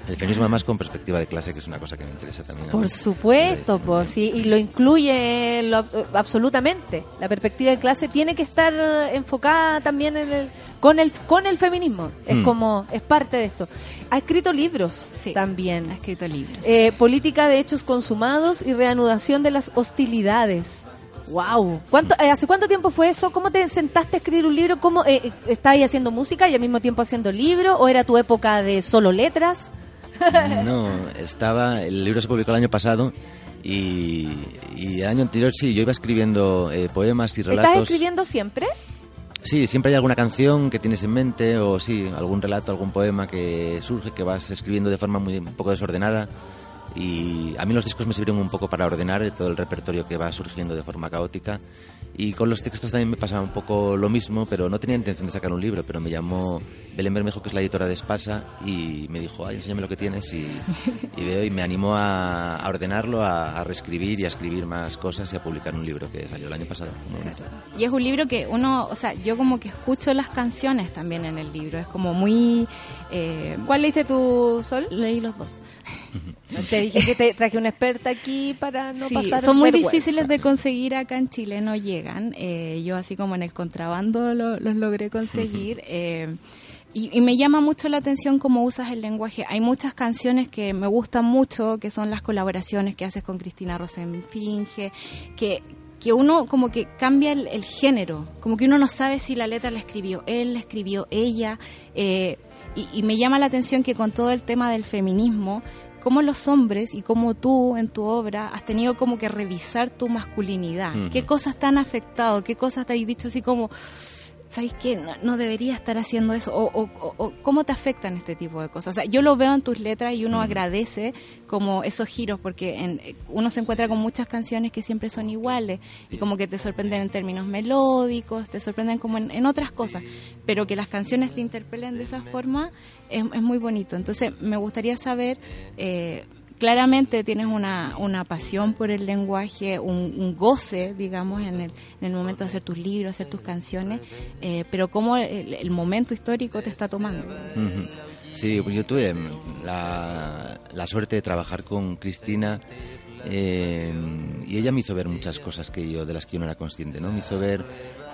El feminismo además con perspectiva de clase, que es una cosa que me interesa también. Por supuesto, pues sí, y lo incluye lo- absolutamente. La perspectiva de clase tiene que estar enfocada también en el, con el con el feminismo. Es Mm. como es parte de esto. Ha escrito libros también. Ha escrito libros. Eh, política de hechos consumados y reanudación de las hostilidades. Wow. ¿Cuánto, eh, ¿Hace cuánto tiempo fue eso? ¿Cómo te sentaste a escribir un libro? ¿Cómo eh, eh, estabas haciendo música y al mismo tiempo haciendo libro? ¿O era tu época de solo letras? No, estaba, el libro se publicó el año pasado y, y el año anterior sí, yo iba escribiendo eh, poemas y relatos. ¿Estás escribiendo siempre? Sí, siempre hay alguna canción que tienes en mente o sí, algún relato, algún poema que surge, que vas escribiendo de forma muy un poco desordenada. Y a mí los discos me sirvieron un poco para ordenar todo el repertorio que va surgiendo de forma caótica. Y con los textos también me pasaba un poco lo mismo, pero no tenía intención de sacar un libro, pero me llamó Belén Bermejo, que es la editora de Espasa, y me dijo, ay, enséñame lo que tienes, y, y veo, y me animó a, a ordenarlo, a, a reescribir y a escribir más cosas y a publicar un libro que salió el año pasado. Y es un libro que uno, o sea, yo como que escucho las canciones también en el libro. Es como muy... Eh, ¿Cuál leíste tu Sol? Leí los dos. Te dije que te traje una experta aquí para no Sí, pasar son muy vergüenza. difíciles de conseguir acá en Chile, no llegan. Eh, yo así como en el contrabando lo- los logré conseguir. eh, y, y me llama mucho la atención cómo usas el lenguaje. Hay muchas canciones que me gustan mucho, que son las colaboraciones que haces con Cristina Rosenfinge, que, que uno como que cambia el, el género, como que uno no sabe si la letra la escribió él, la escribió ella. eh, y, y me llama la atención que con todo el tema del feminismo, cómo los hombres y cómo tú en tu obra has tenido como que revisar tu masculinidad. ¿Qué cosas te han afectado? ¿Qué cosas te has dicho así como, ¿sabes qué? No, no debería estar haciendo eso. O, o- o- cómo te afectan este tipo de cosas. O sea, yo lo veo en tus letras y uno agradece como esos giros porque en- uno se encuentra con muchas canciones que siempre son iguales y como que te sorprenden en términos melódicos, te sorprenden como en, en otras cosas, pero que las canciones te interpelen de esa forma es, es muy bonito. Entonces, me gustaría saber... eh, claramente tienes una, una pasión por el lenguaje, un, un goce, digamos, en el, en el momento de hacer tus libros, hacer tus canciones, eh, pero cómo el, momento histórico te está tomando. Sí, pues yo tuve la, la suerte de trabajar con Cristina eh, y ella me hizo ver muchas cosas que yo de las que yo no era consciente, ¿no? Me hizo ver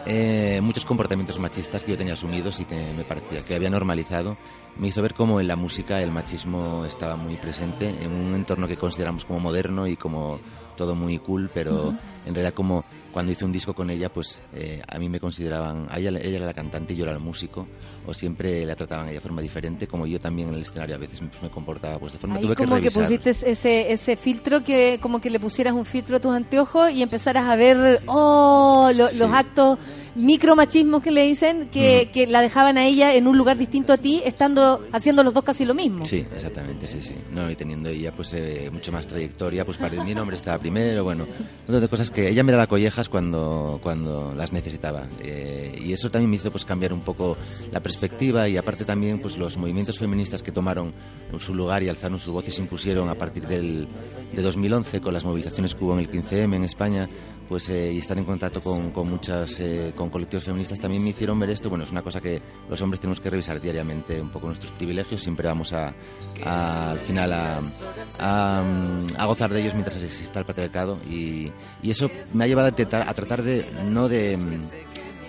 eh, muchos comportamientos machistas que yo tenía asumidos y que me parecía que había normalizado, me hizo ver cómo en la música el machismo estaba muy presente en un entorno que consideramos como moderno y como todo muy cool, pero en realidad como cuando hice un disco con ella, pues eh, a mí me consideraban, a ella, ella era la cantante y yo era el músico, o siempre la trataban a ella de forma diferente, como yo también en el escenario a veces me, me comportaba pues de forma... Ahí tuve como que, revisar. pusiste ese, ese filtro que como que le pusieras un filtro a tus anteojos y empezaras a ver oh, lo- los actos micromachismos que le dicen que, que la dejaban a ella en un lugar distinto a ti estando haciendo los dos casi lo mismo. Sí, exactamente, sí, sí. No, y teniendo ella pues eh, mucho más trayectoria, pues para mi nombre estaba primero, bueno, de cosas que ella me daba collejas cuando, cuando las necesitaba. Eh, y eso también me hizo pues cambiar un poco la perspectiva y aparte también pues los movimientos feministas que tomaron su lugar y alzaron su voz y se impusieron a partir del, de 2011 con las movilizaciones que hubo en el 15M en España, pues eh, y estar en contacto con, con muchas eh, con colectivos feministas también me hicieron ver esto. Bueno es una cosa que los hombres tenemos que revisar diariamente un poco nuestros privilegios. Siempre vamos a, al final mm, a gozar de ellos mientras exista el patriarcado. Y, eso me ha llevado a, intentar- a tratar de no mm,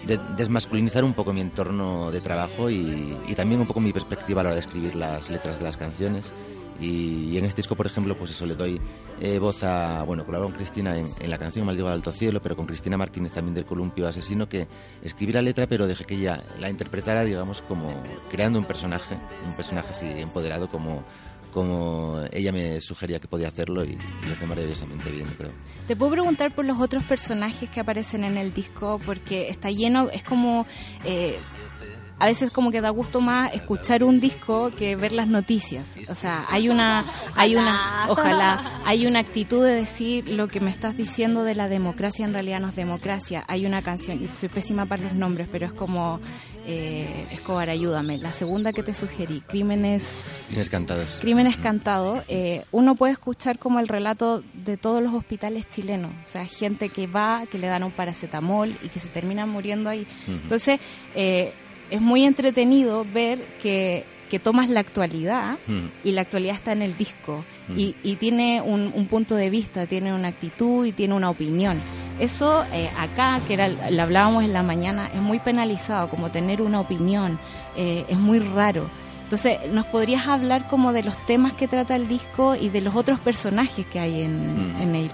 de desmasculinizar un poco mi entorno de trabajo y, y también un poco mi perspectiva a la hora de escribir las letras de las canciones. Y, y en este disco, por ejemplo, pues eso, le doy eh, voz a, bueno, colaboro con Cristina en, en la canción Maldigo al Alto Cielo, pero con Cristina Martínez también del Columpio Asesino, que escribí la letra, pero dejé que ella la interpretara, digamos, como creando un personaje, un personaje así empoderado como, como ella me sugería que podía hacerlo y, lo hace maravillosamente bien, creo. Te puedo preguntar por los otros personajes que aparecen en el disco, porque está lleno, es como... eh, a veces como que da gusto más escuchar un disco que ver las noticias. O sea, hay una, hay una, ojalá, hay una actitud de decir lo que me estás diciendo de la democracia en realidad no es democracia. Hay una canción, y soy pésima para los nombres, pero es como eh, Escobar, ayúdame. La segunda que te sugerí, Crímenes Tienes cantados. Crímenes Cantados, eh, uno puede escuchar como el relato de todos los hospitales chilenos, o sea, gente que va, que le dan un paracetamol y que se terminan muriendo ahí. Entonces, eh, es muy entretenido ver que, que tomas la actualidad Mm. y la actualidad está en el disco Mm. y, y tiene un, un punto de vista, tiene una actitud y tiene una opinión. Eso eh, acá, que era, lo hablábamos en la mañana, es muy penalizado, como tener una opinión, eh, es muy raro. Entonces, ¿nos podrías hablar como de los temas que trata el disco y de los otros personajes que hay en, Mm. en él?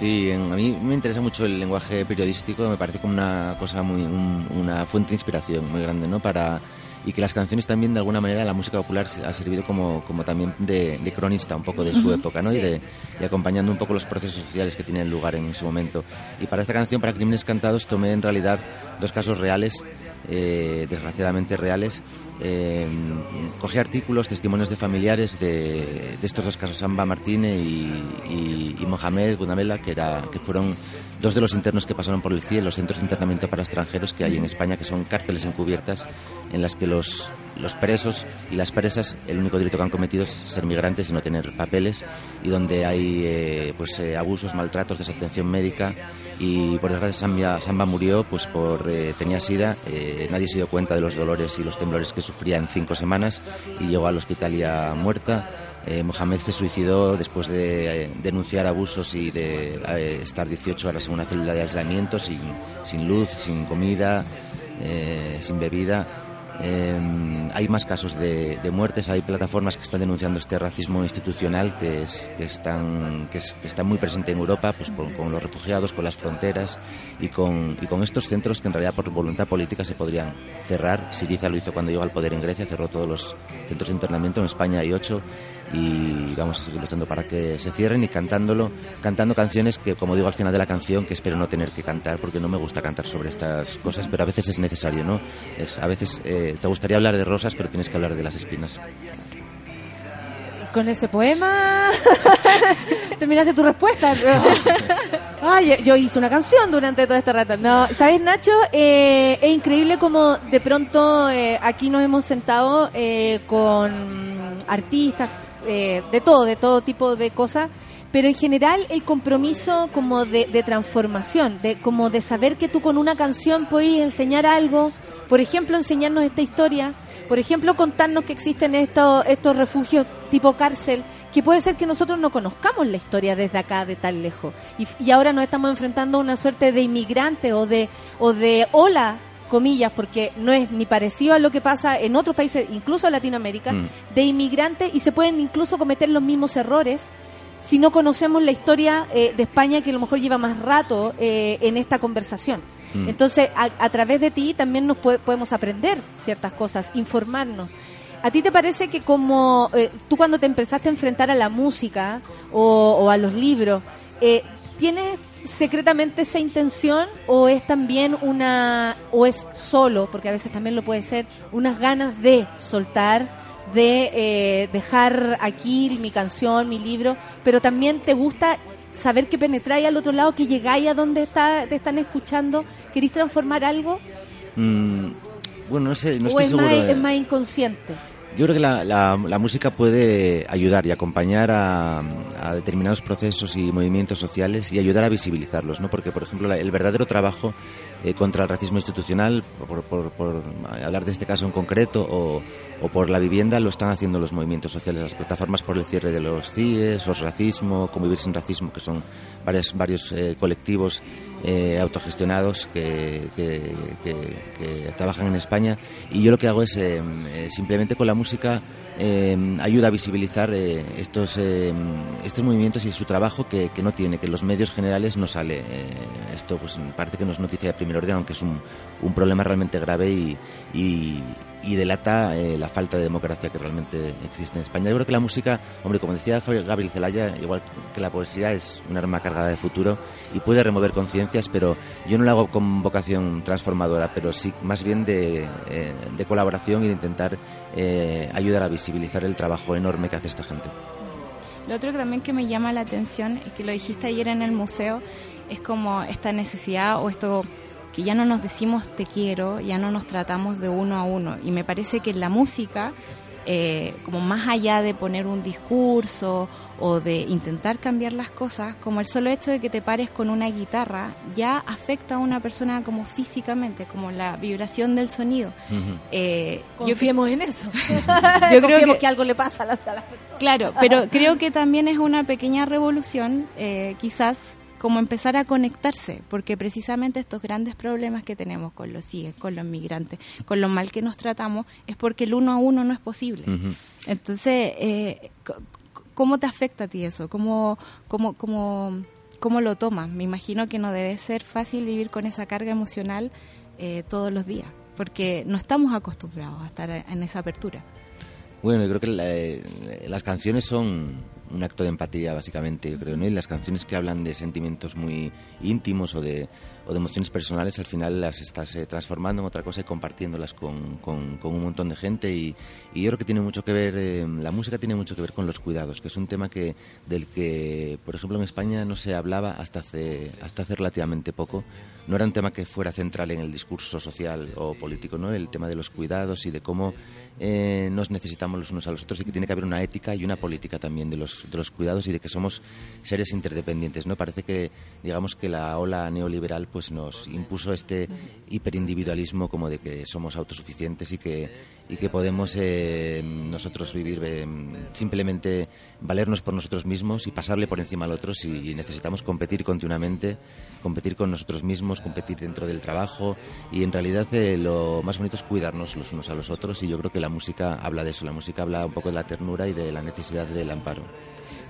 Sí, en- a mí me interesa mucho el lenguaje periodístico, me parece como una cosa muy, un- una fuente de inspiración muy grande, ¿no? Para y que las canciones también de alguna manera la música popular ha servido como, como también de, de cronista un poco de su época, ¿no? Y, de, y acompañando un poco los procesos sociales que tienen lugar en ese momento. Y para esta canción, para Crímenes Cantados, tomé en realidad dos casos reales, eh, desgraciadamente reales. Eh, cogí artículos, testimonios de familiares de, de estos dos casos, Samba Martínez y Mohamed Gunamela, que, era, que fueron dos de los internos que pasaron por el CIE, los centros de internamiento para extranjeros que hay en España, que son cárceles encubiertas en las que los, los presos y las presas, el único delito que han cometido es ser migrantes y no tener papeles, y donde hay eh, pues eh, abusos, maltratos, desatención médica, y por desgracia Samba, Samba murió pues por eh, tenía sida, nadie se dio cuenta de los dolores y los temblores que sufría en cinco semanas y llegó al hospital ya muerta. Mohamed se suicidó después de denunciar abusos y de estar 18 horas en una celda de aislamiento sin, sin luz, sin comida, sin bebida. Eh, hay más casos de, de muertes, hay plataformas que están denunciando este racismo institucional que, es, que, están, que, es- está muy presente en Europa, pues con, con los refugiados, con las fronteras y con, y con estos centros que en realidad por voluntad política se podrían cerrar. Siriza lo hizo cuando llegó al poder en Grecia, cerró todos los centros de internamiento, en España hay ocho y vamos a seguir luchando para que se cierren y cantándolo, cantando canciones que, como digo al final de la canción, que espero no tener que cantar porque no me gusta cantar sobre estas cosas, pero a veces es necesario, ¿no? Es, a veces eh, te gustaría hablar de rosas, pero tienes que hablar de las espinas. Con ese poema terminaste tu respuesta. Ay, yo- yo hice una canción durante todo este rato. No, ¿sabes, Nacho? Eh, es increíble como de pronto eh, aquí nos hemos sentado eh, con artistas, eh, de todo, de todo tipo de cosas, pero en general el compromiso como de, de transformación, de como de saber que tú con una canción puedes enseñar algo, por ejemplo, enseñarnos esta historia, por ejemplo, contarnos que existen estos, estos refugios tipo cárcel, que puede ser que nosotros no conozcamos la historia desde acá, de tan lejos. Y, y ahora nos estamos enfrentando a una suerte de inmigrante o de, o de ola, comillas, porque no es ni parecido a lo que pasa en otros países, incluso en Latinoamérica, Mm. de inmigrantes y se pueden incluso cometer los mismos errores si no conocemos la historia eh, de España que a lo mejor lleva más rato eh, en esta conversación. Mm. Entonces, a, a través de ti también nos puede- podemos aprender ciertas cosas, informarnos. ¿A ti te parece que como eh, tú cuando te empezaste a enfrentar a la música o, o a los libros, eh, ¿tienes secretamente esa intención o es también una, o es solo, porque a veces también lo puede ser, unas ganas de soltar, de eh, dejar aquí mi canción, mi libro, pero también te gusta saber que penetráis al otro lado, que llegáis a donde está, te están escuchando, queréis transformar algo Mm, bueno, no sé, no o es seguro. más, de- es más inconsciente. Yo creo que la, la- la música puede ayudar y acompañar a, a determinados procesos y movimientos sociales y ayudar a visibilizarlos, ¿no? Porque, por ejemplo, la- el verdadero trabajo eh, contra el racismo institucional, por, por- por hablar de este caso en concreto, o, o por la vivienda, lo están haciendo los movimientos sociales, las plataformas por el cierre de los CIES, os racismo, convivir sin racismo, que son varios, varios eh, colectivos eh, autogestionados que, trabajan en España. Y yo lo que hago es eh, simplemente con la música ayuda a visibilizar estos, estos movimientos y su trabajo que, no tiene, que en los medios generales no sale. Esto pues parece que no es noticia de primer orden, aunque es un, problema realmente grave y- y delata eh, la falta de democracia que realmente existe en España. Yo creo que la música, hombre, como decía Gabriel Zelaya, igual que la poesía es un arma cargada de futuro y puede remover conciencias, pero yo no lo hago con vocación transformadora, pero sí más bien de, eh, de colaboración y de intentar eh, ayudar a visibilizar el trabajo enorme que hace esta gente. Lo otro que también que me llama la atención, y que lo dijiste ayer en el museo, es como esta necesidad o esto que ya no nos decimos te quiero, ya no nos tratamos de uno a uno. Y me parece que en la música, eh, como más allá de poner un discurso o de intentar cambiar las cosas, como el solo hecho de que te pares con una guitarra ya afecta a una persona como físicamente, como la vibración del sonido. Eh, yo Confiemos en eso. Yo creo que- que algo le pasa a las, a las personas. Claro, pero creo que también es una pequeña revolución, eh, quizás como empezar a conectarse, porque precisamente estos grandes problemas que tenemos con los CIE, con los migrantes, con lo mal que nos tratamos, es porque el uno a uno no es posible. Entonces, eh, ¿cómo te afecta a ti eso? ¿Cómo, cómo, cómo, cómo lo tomas? Me imagino que no debe ser fácil vivir con esa carga emocional eh, todos los días, porque no estamos acostumbrados a estar en esa apertura. Bueno, yo creo que la- eh, las canciones son un acto de empatía, básicamente, yo creo, ¿no? Y las canciones que hablan de sentimientos muy íntimos o de, o de emociones personales, al final las estás eh, transformando en otra cosa y compartiéndolas con, con- un montón de gente. Y, y yo creo que tiene mucho que ver, eh, la música tiene mucho que ver con los cuidados, que es un tema que del que, por ejemplo, en España no se hablaba hasta hace, hasta hace relativamente poco. No era un tema que fuera central en el discurso social o político, ¿no? El tema de los cuidados y de cómo eh, nos necesitamos los unos a los otros y que tiene que haber una ética y una política también de los, de los cuidados y de que somos seres interdependientes, ¿no? Parece que, digamos, que la ola neoliberal pues nos impuso este hiperindividualismo como de que somos autosuficientes y que, y que podemos eh, nosotros vivir eh, simplemente valernos por nosotros mismos y pasarle por encima al otro si necesitamos competir continuamente, competir con nosotros mismos, competir dentro del trabajo y en realidad eh, lo más bonito es cuidarnos los unos a los otros y yo creo que la música habla de eso, la música habla un poco de la ternura y de la necesidad del amparo.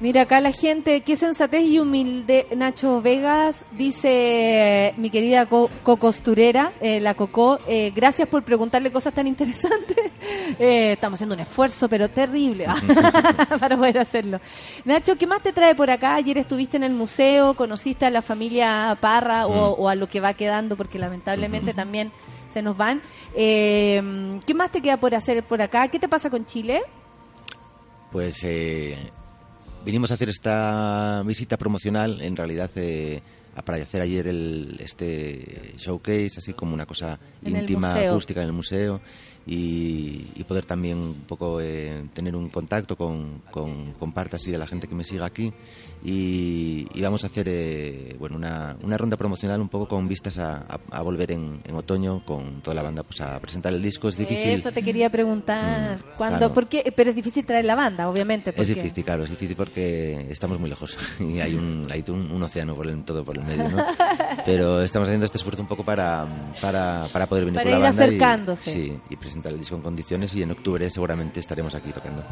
Mira, acá la gente, qué sensatez y humilde. Nacho Vegas dice, mi querida co cocosturera, eh, la Coco, eh, gracias por preguntarle cosas tan interesantes. Eh, estamos haciendo un esfuerzo, pero terrible, para poder hacerlo. Nacho, ¿qué más te trae por acá? Ayer estuviste en el museo, conociste a la familia Parra o, o a lo que va quedando, porque lamentablemente también se nos van. Eh, ¿Qué más te queda por hacer por acá? ¿Qué te pasa con Chile? Pues eh, vinimos a hacer esta visita promocional, en realidad, eh, para hacer ayer el, este showcase, así como una cosa En íntima, acústica en el museo y, y poder también un poco eh, tener un contacto con, con, con parte así de la gente que me siga aquí y, y vamos a hacer eh, bueno una, una ronda promocional un poco con vistas a, a- a volver en, en otoño con toda la banda pues a presentar el disco es difícil Eso te quería preguntar. ¿Cuándo? claro. ¿Por qué? Pero es difícil traer la banda, obviamente. Es porque- difícil, claro, es difícil porque estamos muy lejos y hay un, hay un, un océano por el, todo por el Pero estamos haciendo este esfuerzo un poco para, para, para poder venir Para con la ir banda y- acercándose. sí, y presentar el disco en condiciones y en octubre seguramente estaremos aquí tocando.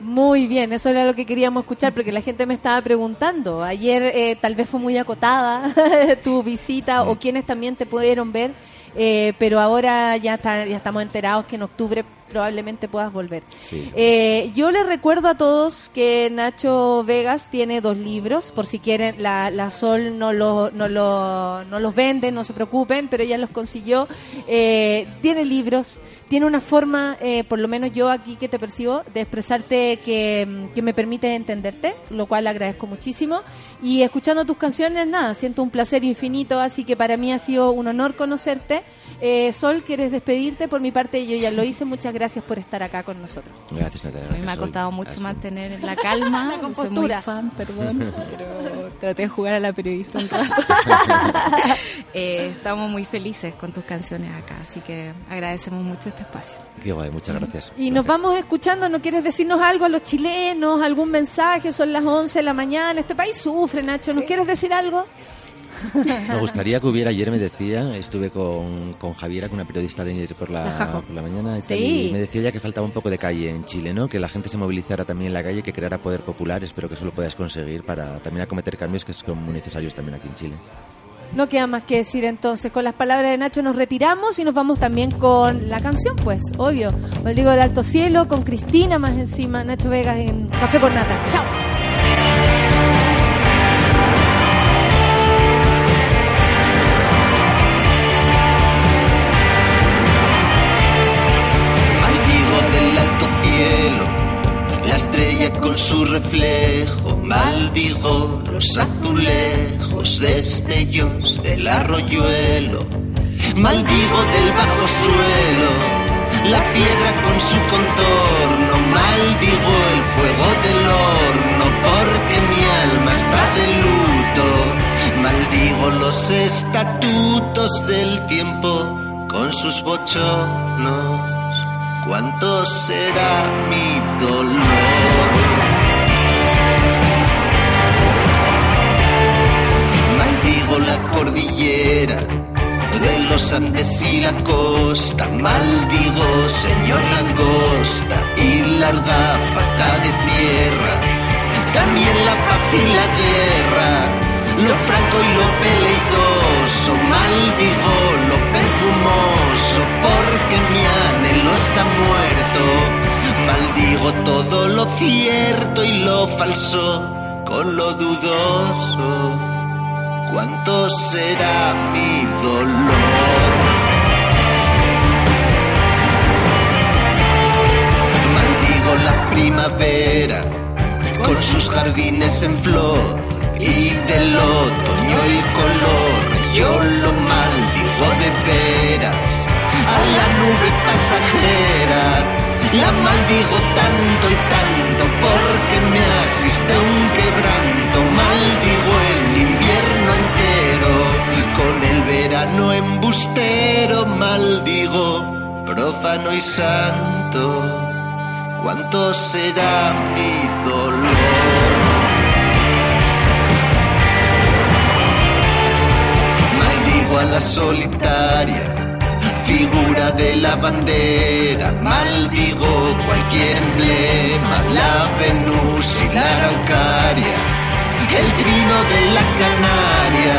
Muy bien, eso era lo que queríamos escuchar porque la gente me estaba preguntando. Ayer eh, tal vez fue muy acotada tu visita o quienes también te pudieron ver, eh, pero ahora ya, está, ya estamos enterados que en octubre probablemente puedas volver. Sí. Eh, yo les recuerdo a todos que Nacho Vegas tiene dos libros, por si quieren, la, la Sol no, lo, no, lo, no los vende, no se preocupen, pero ella los consiguió. Eh, tiene libros, tiene una forma, eh, por lo menos yo aquí que te percibo, de expresarte que, que me permite entenderte, lo cual agradezco muchísimo. Y escuchando tus canciones, nada, siento un placer infinito, así que para mí ha sido un honor conocerte. Eh, Sol, ¿quieres despedirte? Por mi parte, yo ya lo hice. Muchas gracias por estar acá con nosotros. Gracias, Natalia. A mí me ha gracias, costado mucho Gracias. mantener la calma. La Soy muy fan, perdón, pero traté de jugar a la periodista un rato. Eh, estamos muy felices con tus canciones acá, así que agradecemos mucho este espacio. Qué guay, muchas gracias. Y nos vamos escuchando, ¿no quieres decirnos algo a los chilenos? ¿Algún mensaje? Son las 11 de la mañana, este país sufre, Nacho. ¿Nos quieres decir algo? Me gustaría que hubiera, ayer me decía, estuve con, con Javiera, con una periodista de ayer por la, por la mañana, y, Sí. y me decía ya que faltaba un poco de calle en Chile, ¿no? Que la gente se movilizara también en la calle, que creara poder popular, espero que eso lo puedas conseguir para también acometer cambios que son muy necesarios también aquí en Chile. No queda más que decir entonces. Con las palabras de Nacho nos retiramos y nos vamos también con la canción, pues, obvio. Rodrigo del Alto Cielo, con Cristina más encima, Nacho Vegas en Café con Nata. ¡Chao! Estrella con su reflejo. Maldigo los azulejos destellos del arroyuelo. Maldigo del bajo suelo, la piedra con su contorno. Maldigo el fuego del horno porque mi alma está de luto. Maldigo los estatutos del tiempo con sus bochornos. ¿Cuánto será mi dolor? Maldigo la cordillera de los Andes y la costa. Maldigo, señor langosta, y larga faja de tierra. También la paz y la guerra, lo franco y lo peleidoso. Maldigo lo perfumoso, porque mi anhelo está muerto. Maldigo todo lo cierto y lo falso con lo dudoso. ¿Cuánto será mi dolor? Maldigo la primavera con sus jardines en flor y del otoño el color. Yo lo maldigo de veras a la nube pasajera. La maldigo tanto y tanto porque me asiste un quebranto. Maldigo el invierno entero con el verano embustero. Maldigo profano y santo. ¿Cuánto será mi dolor? Maldigo a la solitaria figura de la bandera. Maldigo cualquier emblema, la Venus y la Araucaria, el trino de la Canaria,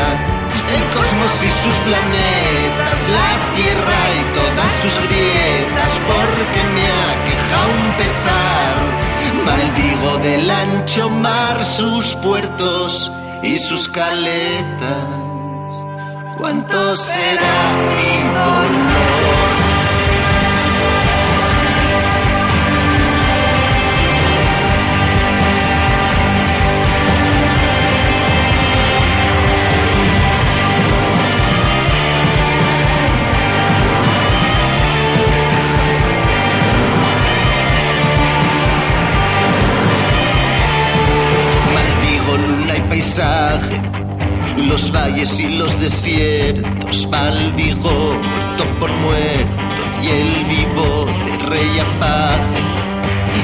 el cosmos y sus planetas, la Tierra y todas sus grietas, porque me aqueja un pesar. Maldigo del ancho mar sus puertos y sus caletas cuánto será mi dolor. Maldigo luna y paisaje los valles y los desiertos, muerto por muerto y el vivo de rey apaje,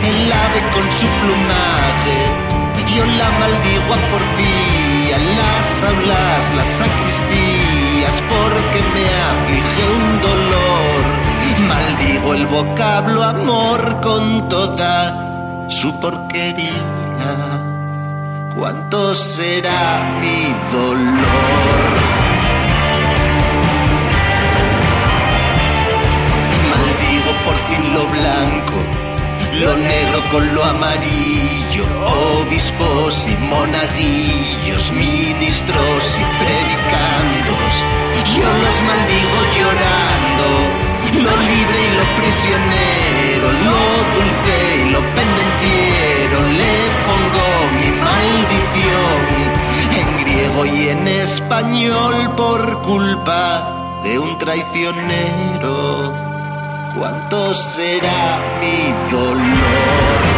el ave con su plumaje, yo la maldigo a porfía, las aulas, las sacristías, porque me aflige un dolor, maldigo el vocablo amor con toda su porquería. ¿Cuánto será mi dolor? Maldigo por fin lo blanco, lo negro con lo amarillo, obispos y monaguillos, ministros y predicandos. Yo los maldigo llorando, lo libre y lo prisionero, lo dulce y lo pendenciero, en griego y en español por culpa de un traicionero. ¿Cuánto será mi dolor?